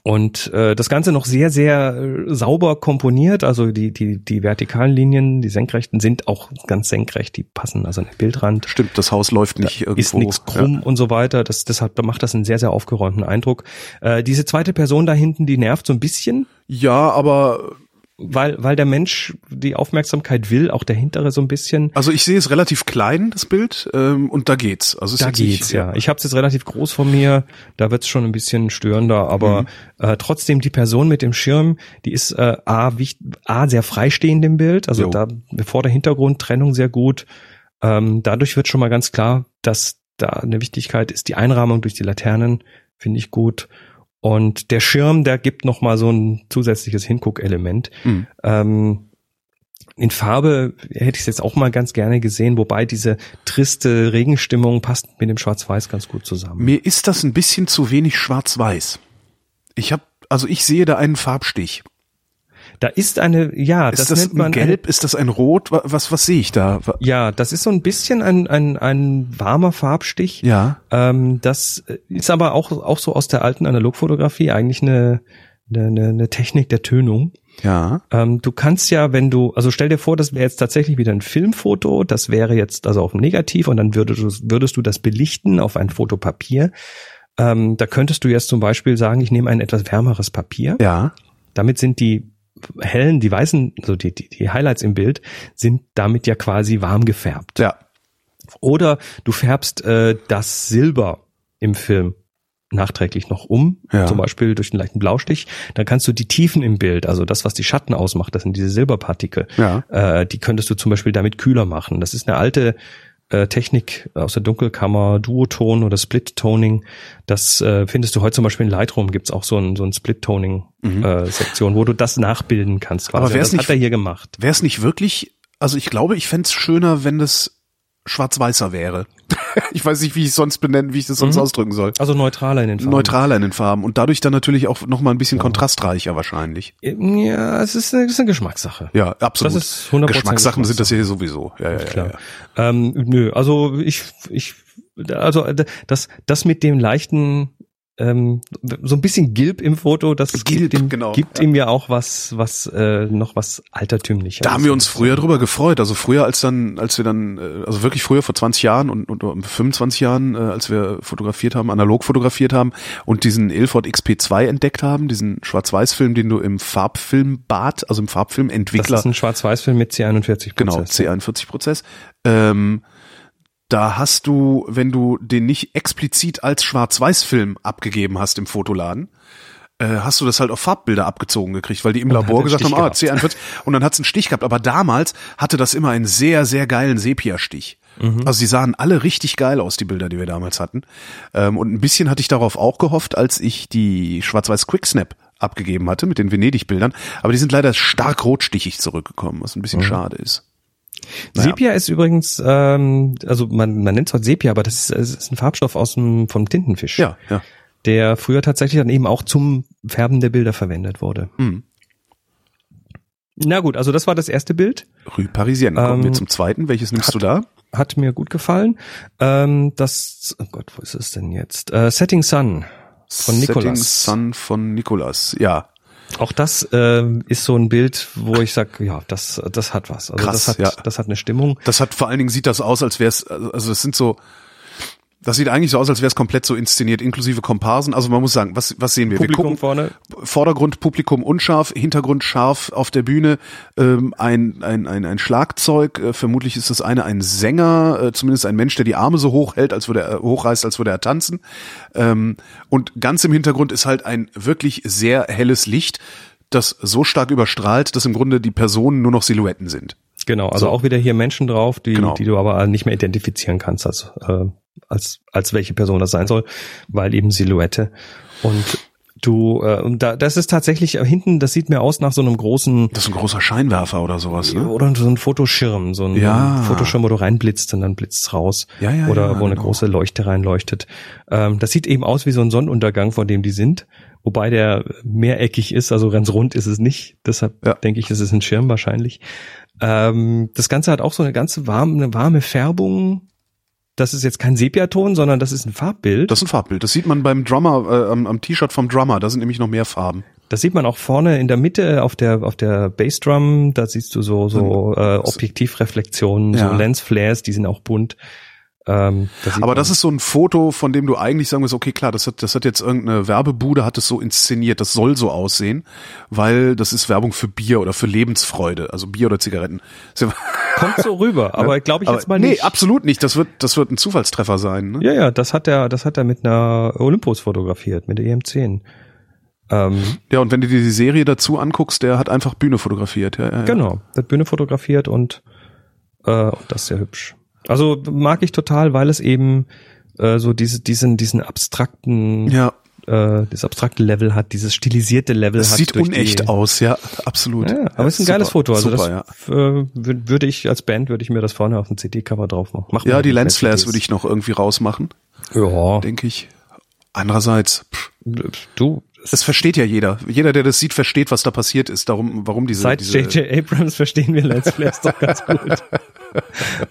und äh, das Ganze noch sehr, sehr äh, sauber komponiert. Also die, die, die vertikalen Linien, die senkrechten sind auch ganz senkrecht, die passen also an den Bildrand. Stimmt, das Haus läuft nicht irgendwo. Ist nichts krumm und so weiter. Das, deshalb macht das einen sehr, sehr aufgeräumten Eindruck. Äh, diese zweite Person da hinten, die nervt so ein bisschen, Ja. ja, aber weil, weil der Mensch die Aufmerksamkeit will, auch der hintere so ein bisschen. also ich sehe es relativ klein, das Bild, ähm, und da geht's. Also es Da jetzt nicht- geht's, ja. Ich habe es jetzt relativ groß von mir, da wird's schon ein bisschen störender, aber Mhm. äh, trotzdem die Person mit dem Schirm, die ist äh, A, wicht, A sehr freistehend im Bild, also Jo. da vor der Hintergrundtrennung sehr gut. Ähm, dadurch wird schon mal ganz klar, dass da eine Wichtigkeit ist. Die Einrahmung durch die Laternen finde ich gut. Und der Schirm, der gibt noch mal so ein zusätzliches Hinguckelement. Mhm. Ähm, in Farbe hätte ich es jetzt auch mal ganz gerne gesehen, wobei diese triste Regenstimmung passt mit dem Schwarz-Weiß ganz gut zusammen. Mir ist das ein bisschen zu wenig schwarz-weiß. Ich habe, also ich sehe da einen Farbstich. Da ist eine, ja, Ist das, das, nennt man ein Gelb? Ist das ein Rot? Wa- Was, was sehe ich da? Ja, das ist so ein bisschen ein, ein, ein warmer Farbstich. Ja. Ähm, das ist aber auch, auch so aus der alten Analogfotografie eigentlich eine, eine, eine Technik der Tönung. Ja. Ähm, du kannst ja, wenn du, also stell dir vor, das wäre jetzt tatsächlich wieder ein Filmfoto, das wäre jetzt also auf dem Negativ und dann würdest du, würdest du das belichten auf ein Fotopapier. Ähm, da könntest du jetzt zum Beispiel sagen, ich nehme ein etwas wärmeres Papier. Ja. Damit sind die hellen, die weißen, also die, die, die Highlights im Bild, sind damit ja quasi warm gefärbt. Ja. Oder du färbst äh, das Silber im Film nachträglich noch um, Ja. zum Beispiel durch einen leichten Blaustich, dann kannst du die Tiefen im Bild, also das, was die Schatten ausmacht, das sind diese Silberpartikel, Ja. äh, die könntest du zum Beispiel damit kühler machen. Das ist eine alte äh, Technik aus der Dunkelkammer, Duoton oder Split-Toning. Das äh, findest du heute zum Beispiel in Lightroom, gibt's auch so ein, so ein Split-Toning-Sektion, wo du das nachbilden kannst. Quasi. Mhm. Aber wär's das nicht- hat er hier gemacht. Wäre es nicht wirklich, also ich glaube, ich fänd's schöner, wenn das schwarz-weißer wäre. ich weiß nicht, wie ich es sonst benennen, wie ich das sonst Mhm. ausdrücken soll. Also neutraler in den Farben. Neutraler in den Farben und dadurch dann natürlich auch noch mal ein bisschen kontrastreicher wahrscheinlich. Ja, es ist eine, es ist eine Geschmackssache. Ja, absolut. Das ist 100% Geschmackssachen sind das hier sowieso. Ja, ja, ja, Klar. ja. Ähm, nö, also ich, ich, also äh, das, das mit dem leichten, ähm, so ein bisschen Gilb im Foto, das Gilb, gibt, ihm, genau, gibt ja. ihm ja auch was, was äh, noch was altertümliches. Da haben wir uns früher drüber gefreut. Also früher als dann, als wir dann, äh, also wirklich früher vor 20 Jahren und, und 25 Jahren, äh, als wir fotografiert haben, analog fotografiert haben und diesen Ilford XP2 entdeckt haben, diesen Schwarz-Weiß-Film, den du im Farbfilmbad, also im Das Farbfilmentwickler, ist ein Schwarz-Weiß-Film mit C41 genau, C41-Prozess, ähm, da hast du, wenn du den nicht explizit als Schwarz-Weiß-Film abgegeben hast im Fotoladen, äh, hast du das halt auf Farbbilder abgezogen gekriegt, weil die im Und Labor gesagt Stich haben, ah, gehabt. C41 und dann hat's einen Stich gehabt. Aber damals hatte das immer einen sehr, sehr geilen Sepia-Stich. Mhm. Also sie sahen alle richtig geil aus, die Bilder, die wir damals hatten. Ähm, und ein bisschen hatte ich darauf auch gehofft, als ich die Schwarz-Weiß Quicksnap abgegeben hatte mit den Venedig-Bildern. Aber die sind leider stark rotstichig zurückgekommen, was ein Mhm. bisschen schade ist. Naja. Sepia ist übrigens, ähm, also man, man nennt es heute Sepia, aber das ist, es ist ein Farbstoff aus dem vom Tintenfisch, Ja, ja. der früher tatsächlich dann eben auch zum Färben der Bilder verwendet wurde. Hm. Na gut, also das war das erste Bild. Rue Parisienne. Kommen wir Ähm, zum zweiten. Welches nimmst du da? Hat mir gut gefallen. Ähm, das, oh Gott, wo ist es denn jetzt? Äh, Setting Sun von Setting Nicolas. Sun von Nicolas. Ja, Auch das ähm, ist so ein Bild, wo ich sag, ja, das, das hat was. Also Krass, das hat, ja. das hat eine Stimmung. das hat vor allen Dingen sieht das aus, als wäre es, also es sind so, das sieht eigentlich so aus, als wäre es komplett so inszeniert, inklusive Komparsen. Also man muss sagen, was, was sehen wir? Publikum wir gucken vorne. Vordergrund Publikum unscharf, Hintergrund scharf auf der Bühne, ähm, ein, ein, ein, ein Schlagzeug, äh, vermutlich ist das eine ein Sänger, äh, zumindest ein Mensch, der die Arme so hoch hält, als würde er hochreißt, als würde er tanzen. Ähm, und ganz im Hintergrund ist halt ein wirklich sehr helles Licht, das so stark überstrahlt, dass im Grunde die Personen nur noch Silhouetten sind. Genau, also So. auch wieder hier Menschen drauf, die, Genau. die du aber nicht mehr identifizieren kannst, als, äh, als, als welche Person das sein soll, weil eben Silhouette. Und du, äh, und da, das ist tatsächlich äh, hinten, das sieht mir aus nach so einem großen Das ist ein großer Scheinwerfer oder sowas, ne? oder so ein Fotoschirm, so ein Ja. Fotoschirm, wo du reinblitzt und dann blitzt's raus. Ja, ja, oder ja, wo eine genau. große Leuchte reinleuchtet. Ähm, das sieht eben aus wie so ein Sonnenuntergang, vor dem die sind. Wobei der mehreckig ist, also ganz rund ist es nicht. Deshalb Ja. denke ich, es ist ein Schirm wahrscheinlich. Ähm, das Ganze hat auch so eine ganze warme, eine warme Färbung. Das ist jetzt kein Sepiaton, sondern das ist ein Farbbild. Das ist ein Farbbild. Das sieht man beim Drummer, äh, am, am T-Shirt vom Drummer. Da sind nämlich noch mehr Farben. Das sieht man auch vorne in der Mitte auf der auf der Bassdrum. Da siehst du so so äh, Objektivreflexionen, Ja. so Lensflares, die sind auch bunt. Ähm, da sieht Aber das ist so ein Foto, von dem du eigentlich sagen musst, okay, klar, das hat, das hat jetzt irgendeine Werbebude, hat es so inszeniert, das soll so aussehen, weil das ist Werbung für Bier oder für Lebensfreude, also Bier oder Zigaretten. Kommt so rüber, aber glaube ich Aber jetzt mal nee, nicht. absolut nicht. Das wird, das wird ein Zufallstreffer sein. Ne? Ja, ja, das hat er, das hat er mit einer Olympus fotografiert, mit der EM10. Ähm, Ja, und wenn du dir die Serie dazu anguckst, der hat einfach Bühne fotografiert. Ja, ja, ja. Genau, der hat Bühne fotografiert und äh, das ist sehr hübsch. Also mag ich total, weil es eben äh, so diese, diesen, diesen abstrakten, Ja, äh, das abstrakte Level hat, dieses stilisierte Level das hat. sieht unecht die, aus, ja, absolut. Ja, aber es ist ein super, geiles Foto. Also super, das ja. äh, wür- würde ich als Band würde ich mir das vorne auf dem CD-Cover drauf machen. Machen Ja, die Lensflares würde ich noch irgendwie rausmachen, Ja, denke ich. Andererseits, pff, du. das versteht ja jeder. Jeder, der das sieht, versteht, was da passiert ist. Darum, warum diese, Seit diese J.J. Abrams verstehen wir Lensflares doch ganz gut.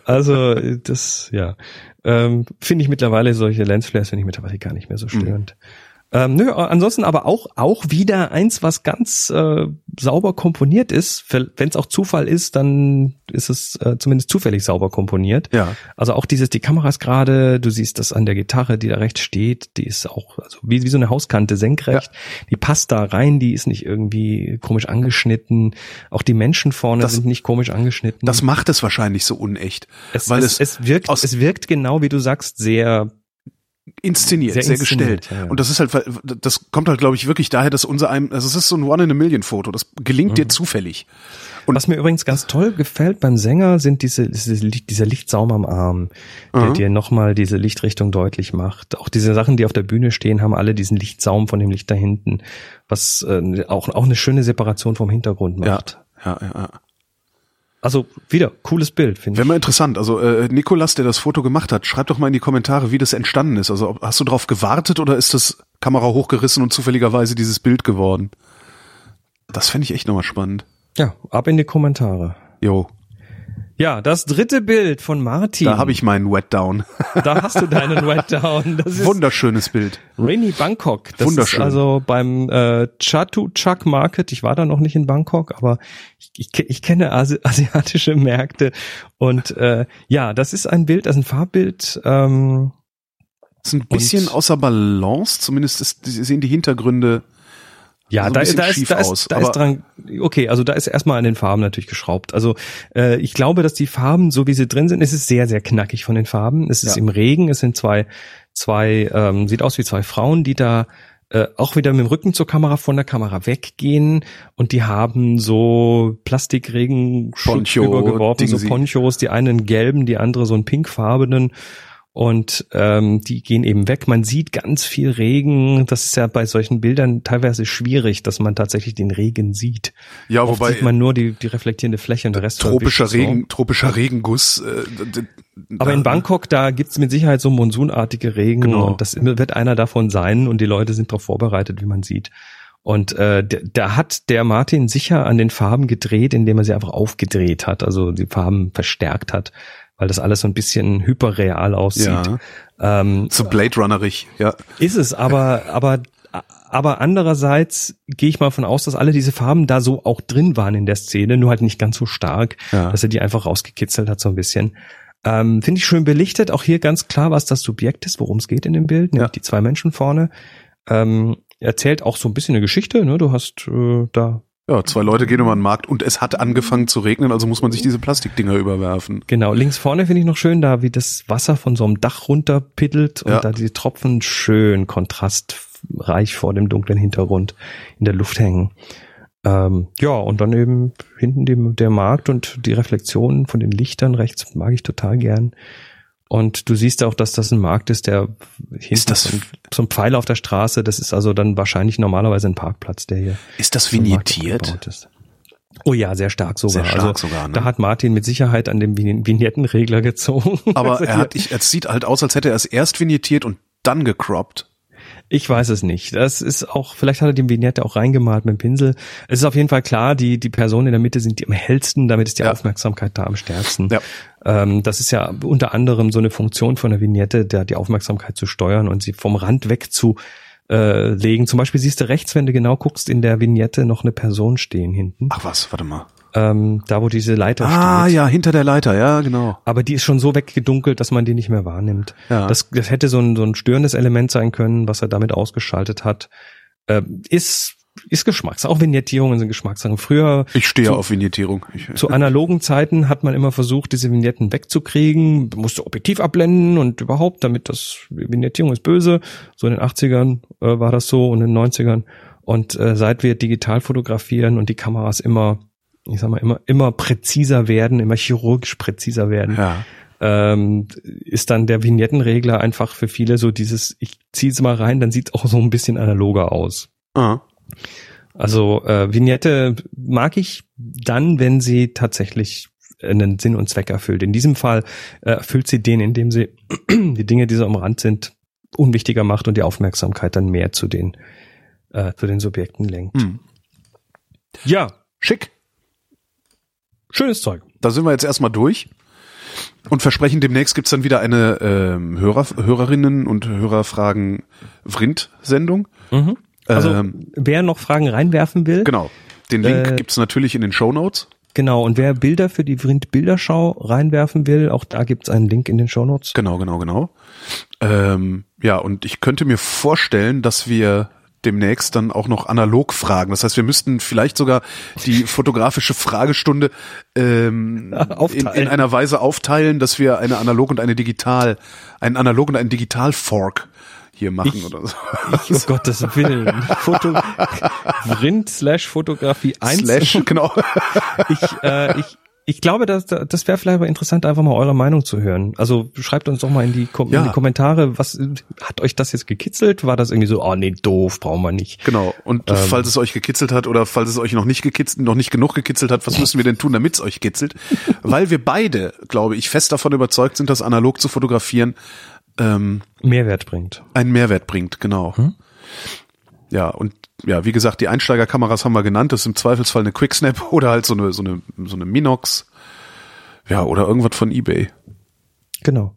Also das, ja, ähm, finde ich mittlerweile solche Lensflares finde ich mittlerweile gar nicht mehr so störend. Ähm, nö, ansonsten aber auch auch wieder eins, was ganz äh, sauber komponiert ist. Wenn es auch Zufall ist, dann ist es äh, zumindest zufällig sauber komponiert. Ja. Also auch dieses, die Kamera ist gerade, du siehst das an der Gitarre, die da rechts steht, die ist auch, also wie, wie so eine Hauskante senkrecht, die passt da rein, die ist nicht irgendwie komisch angeschnitten. Auch die Menschen vorne Das- sind nicht komisch angeschnitten. Das macht es wahrscheinlich so unecht, es, weil es, es, es wirkt, es wirkt genau, wie du sagst, sehr, inszeniert, sehr sehr, inszeniert, gestellt. ja, ja. Und das ist halt, das kommt halt, glaube ich, wirklich daher, dass unser einem, also es ist so ein One in a Million Foto. Das gelingt Mhm. dir zufällig. Und- Was mir übrigens ganz toll gefällt beim Sänger sind diese, diese dieser Lichtsaum am Arm, der Mhm. dir nochmal diese Lichtrichtung deutlich macht. Auch diese Sachen, die auf der Bühne stehen, haben alle diesen Lichtsaum von dem Licht da hinten, was äh, auch, auch eine schöne Separation vom Hintergrund macht. ja, ja. ja. Also wieder, cooles Bild, finde Wäre ich. mal interessant. Also äh, Nikolas, der das Foto gemacht hat, schreib doch mal in die Kommentare, wie das entstanden ist. Also ob, hast du drauf gewartet oder ist das Kamera hochgerissen und zufälligerweise dieses Bild geworden? Das fände ich echt nochmal spannend. Ja, ab in die Kommentare. Jo, Ja, das dritte Bild von Martin. da habe ich meinen Wet Down. Da hast du deinen Wet Down. Das ist Wunderschönes Bild. Rainy Bangkok. Das Wunderschön. Ist also beim äh, Chatuchak Market. Ich war da noch nicht in Bangkok, aber ich, ich, ich kenne Asi asiatische Märkte. Und äh, ja, das ist ein Bild, das ist ein Farbbild. Ähm, Ist ein bisschen Und- außer Balance, zumindest ist, sehen die Hintergründe Ja, so da, da, ist, da, ist, da ist dran, okay, also da ist erstmal an den Farben natürlich geschraubt. Also äh, ich glaube, dass die Farben, so wie sie drin sind, es ist sehr, sehr knackig von den Farben. Es ist ja. im Regen, es sind zwei, zwei, ähm, sieht aus wie zwei Frauen, die da äh, auch wieder mit dem Rücken zur Kamera von der Kamera weggehen und die haben so Plastikregen Poncho, übergeworfen, so Ponchos, die einen gelben, die andere so einen pinkfarbenen und ähm, die gehen eben weg. Man sieht ganz viel Regen. Das ist ja bei solchen Bildern teilweise schwierig, dass man tatsächlich den Regen sieht. Ja, Oft wobei sieht man nur die, die reflektierende Fläche und der Rest tropischer Regen, so. tropischer Regenguss. Äh, Aber in Bangkok da gibt's mit Sicherheit so monsunartige Regen genau. und das wird einer davon sein und die Leute sind darauf vorbereitet, wie man sieht. Und äh, da hat der Martin sicher an den Farben gedreht, indem er sie einfach aufgedreht hat, also die Farben verstärkt hat weil das alles so ein bisschen hyperreal aussieht. Ja. Ähm, so Blade Runnerig, ja. Ist es, aber, aber, aber andererseits gehe ich mal von aus, dass alle diese Farben da so auch drin waren in der Szene, nur halt nicht ganz so stark, ja. dass er die einfach rausgekitzelt hat so ein bisschen. Ähm, Finde ich schön belichtet, auch hier ganz klar, was das Subjekt ist, worum es geht in dem Bild, nämlich ja. die zwei Menschen vorne. Ähm, erzählt auch so ein bisschen eine Geschichte, ne? Du hast äh, da ja, zwei Leute gehen über den Markt und es hat angefangen zu regnen, also muss man sich diese Plastikdinger überwerfen. Genau, links vorne finde ich noch schön, da wie das Wasser von so einem Dach runterpittelt und ja. da die Tropfen schön kontrastreich vor dem dunklen Hintergrund in der Luft hängen. Ähm, ja, und dann eben hinten dem, der Markt und die Reflexionen von den Lichtern rechts mag ich total gern. Und du siehst auch, dass das ein Markt ist, der ist das zum Pfeiler auf der Straße, das ist also dann wahrscheinlich normalerweise ein Parkplatz, der hier. Ist das vignettiert? Ist. Oh ja, sehr stark sogar. Sehr stark also, sogar. Ne? Da hat Martin mit Sicherheit an dem Vignettenregler gezogen. Aber er hat, ich, es sieht halt aus, als hätte er es erst vignettiert und dann gecroppt. Ich weiß es nicht. Das ist auch, vielleicht hat er die Vignette auch reingemalt mit dem Pinsel. Es ist auf jeden Fall klar, die, die Personen in der Mitte sind die am hellsten, damit ist die ja. Aufmerksamkeit da am stärksten. Ja. Ähm, das ist ja unter anderem so eine Funktion von der Vignette, der die Aufmerksamkeit zu steuern und sie vom Rand weg zu äh, legen. Zum Beispiel siehst du rechts, wenn du genau guckst, in der Vignette noch eine Person stehen hinten. Ach was, warte mal ähm, da wo diese Leiter ah, steht. Ah ja, hinter der Leiter, ja, genau. Aber die ist schon so weggedunkelt, dass man die nicht mehr wahrnimmt. Ja. Das, das hätte so ein, so ein störendes Element sein können, was er damit ausgeschaltet hat. Äh, ist ist Geschmacks, auch Vignettierungen sind Geschmackssachen. Früher. Ich stehe zu, auf Vignettierung. Ich, zu analogen Zeiten hat man immer versucht, diese Vignetten wegzukriegen, musste Objektiv abblenden und überhaupt, damit das Vignettierung ist böse. So in den 80ern äh, war das so und in den 90ern. Und äh, seit wir digital fotografieren und die Kameras immer ich sag mal, immer, immer präziser werden, immer chirurgisch präziser werden. Ja. Ähm, ist dann der Vignettenregler einfach für viele so dieses, ich ziehe es mal rein, dann sieht es auch so ein bisschen analoger aus. Aha. Also äh, Vignette mag ich dann, wenn sie tatsächlich einen Sinn und Zweck erfüllt. In diesem Fall äh, erfüllt sie den, indem sie die Dinge, die so am Rand sind, unwichtiger macht und die Aufmerksamkeit dann mehr zu den äh, zu den Subjekten lenkt. Hm. Ja, schick. Schönes Zeug. Da sind wir jetzt erstmal durch und versprechen, demnächst gibt's dann wieder eine ähm, Hörer, Hörerinnen und Hörerfragen Vrind-Sendung. Mhm. Also ähm, wer noch Fragen reinwerfen will. Genau. Den Link äh, gibt's natürlich in den Show Notes. Genau, und wer Bilder für die Vrind Bilderschau reinwerfen will, auch da gibt's einen Link in den Show Notes. Genau, genau, genau. Ähm, ja, und ich könnte mir vorstellen, dass wir demnächst dann auch noch analog fragen. Das heißt, wir müssten vielleicht sogar die fotografische Fragestunde ähm, in, in, einer Weise aufteilen, dass wir eine analog und eine digital, einen analog und einen digital Fork hier machen ich, oder so. Ich, um Gottes Willen. Foto, Vrind slash Fotografie 1. Slash, genau. Ich, äh, ich, ich glaube, das, das wäre vielleicht aber interessant, einfach mal eure Meinung zu hören. Also schreibt uns doch mal in die, Kom ja. in die Kommentare, was hat euch das jetzt gekitzelt? War das irgendwie so, oh nee, doof, brauchen wir nicht. Genau. Und ähm, falls es euch gekitzelt hat oder falls es euch noch nicht gekitzelt, noch nicht genug gekitzelt hat, was müssen wir denn tun, damit es euch kitzelt? Weil wir beide, glaube ich, fest davon überzeugt sind, dass analog zu fotografieren ähm, Mehrwert bringt. Einen Mehrwert bringt, genau. Hm? Ja, und ja, wie gesagt, die Einsteigerkameras haben wir genannt. Das ist im Zweifelsfall eine Quicksnap oder halt so eine, so eine, so eine Minox. Ja, oder irgendwas von eBay. Genau.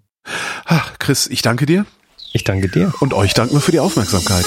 Ach, Chris, ich danke dir. Ich danke dir. Und euch danken wir für die Aufmerksamkeit.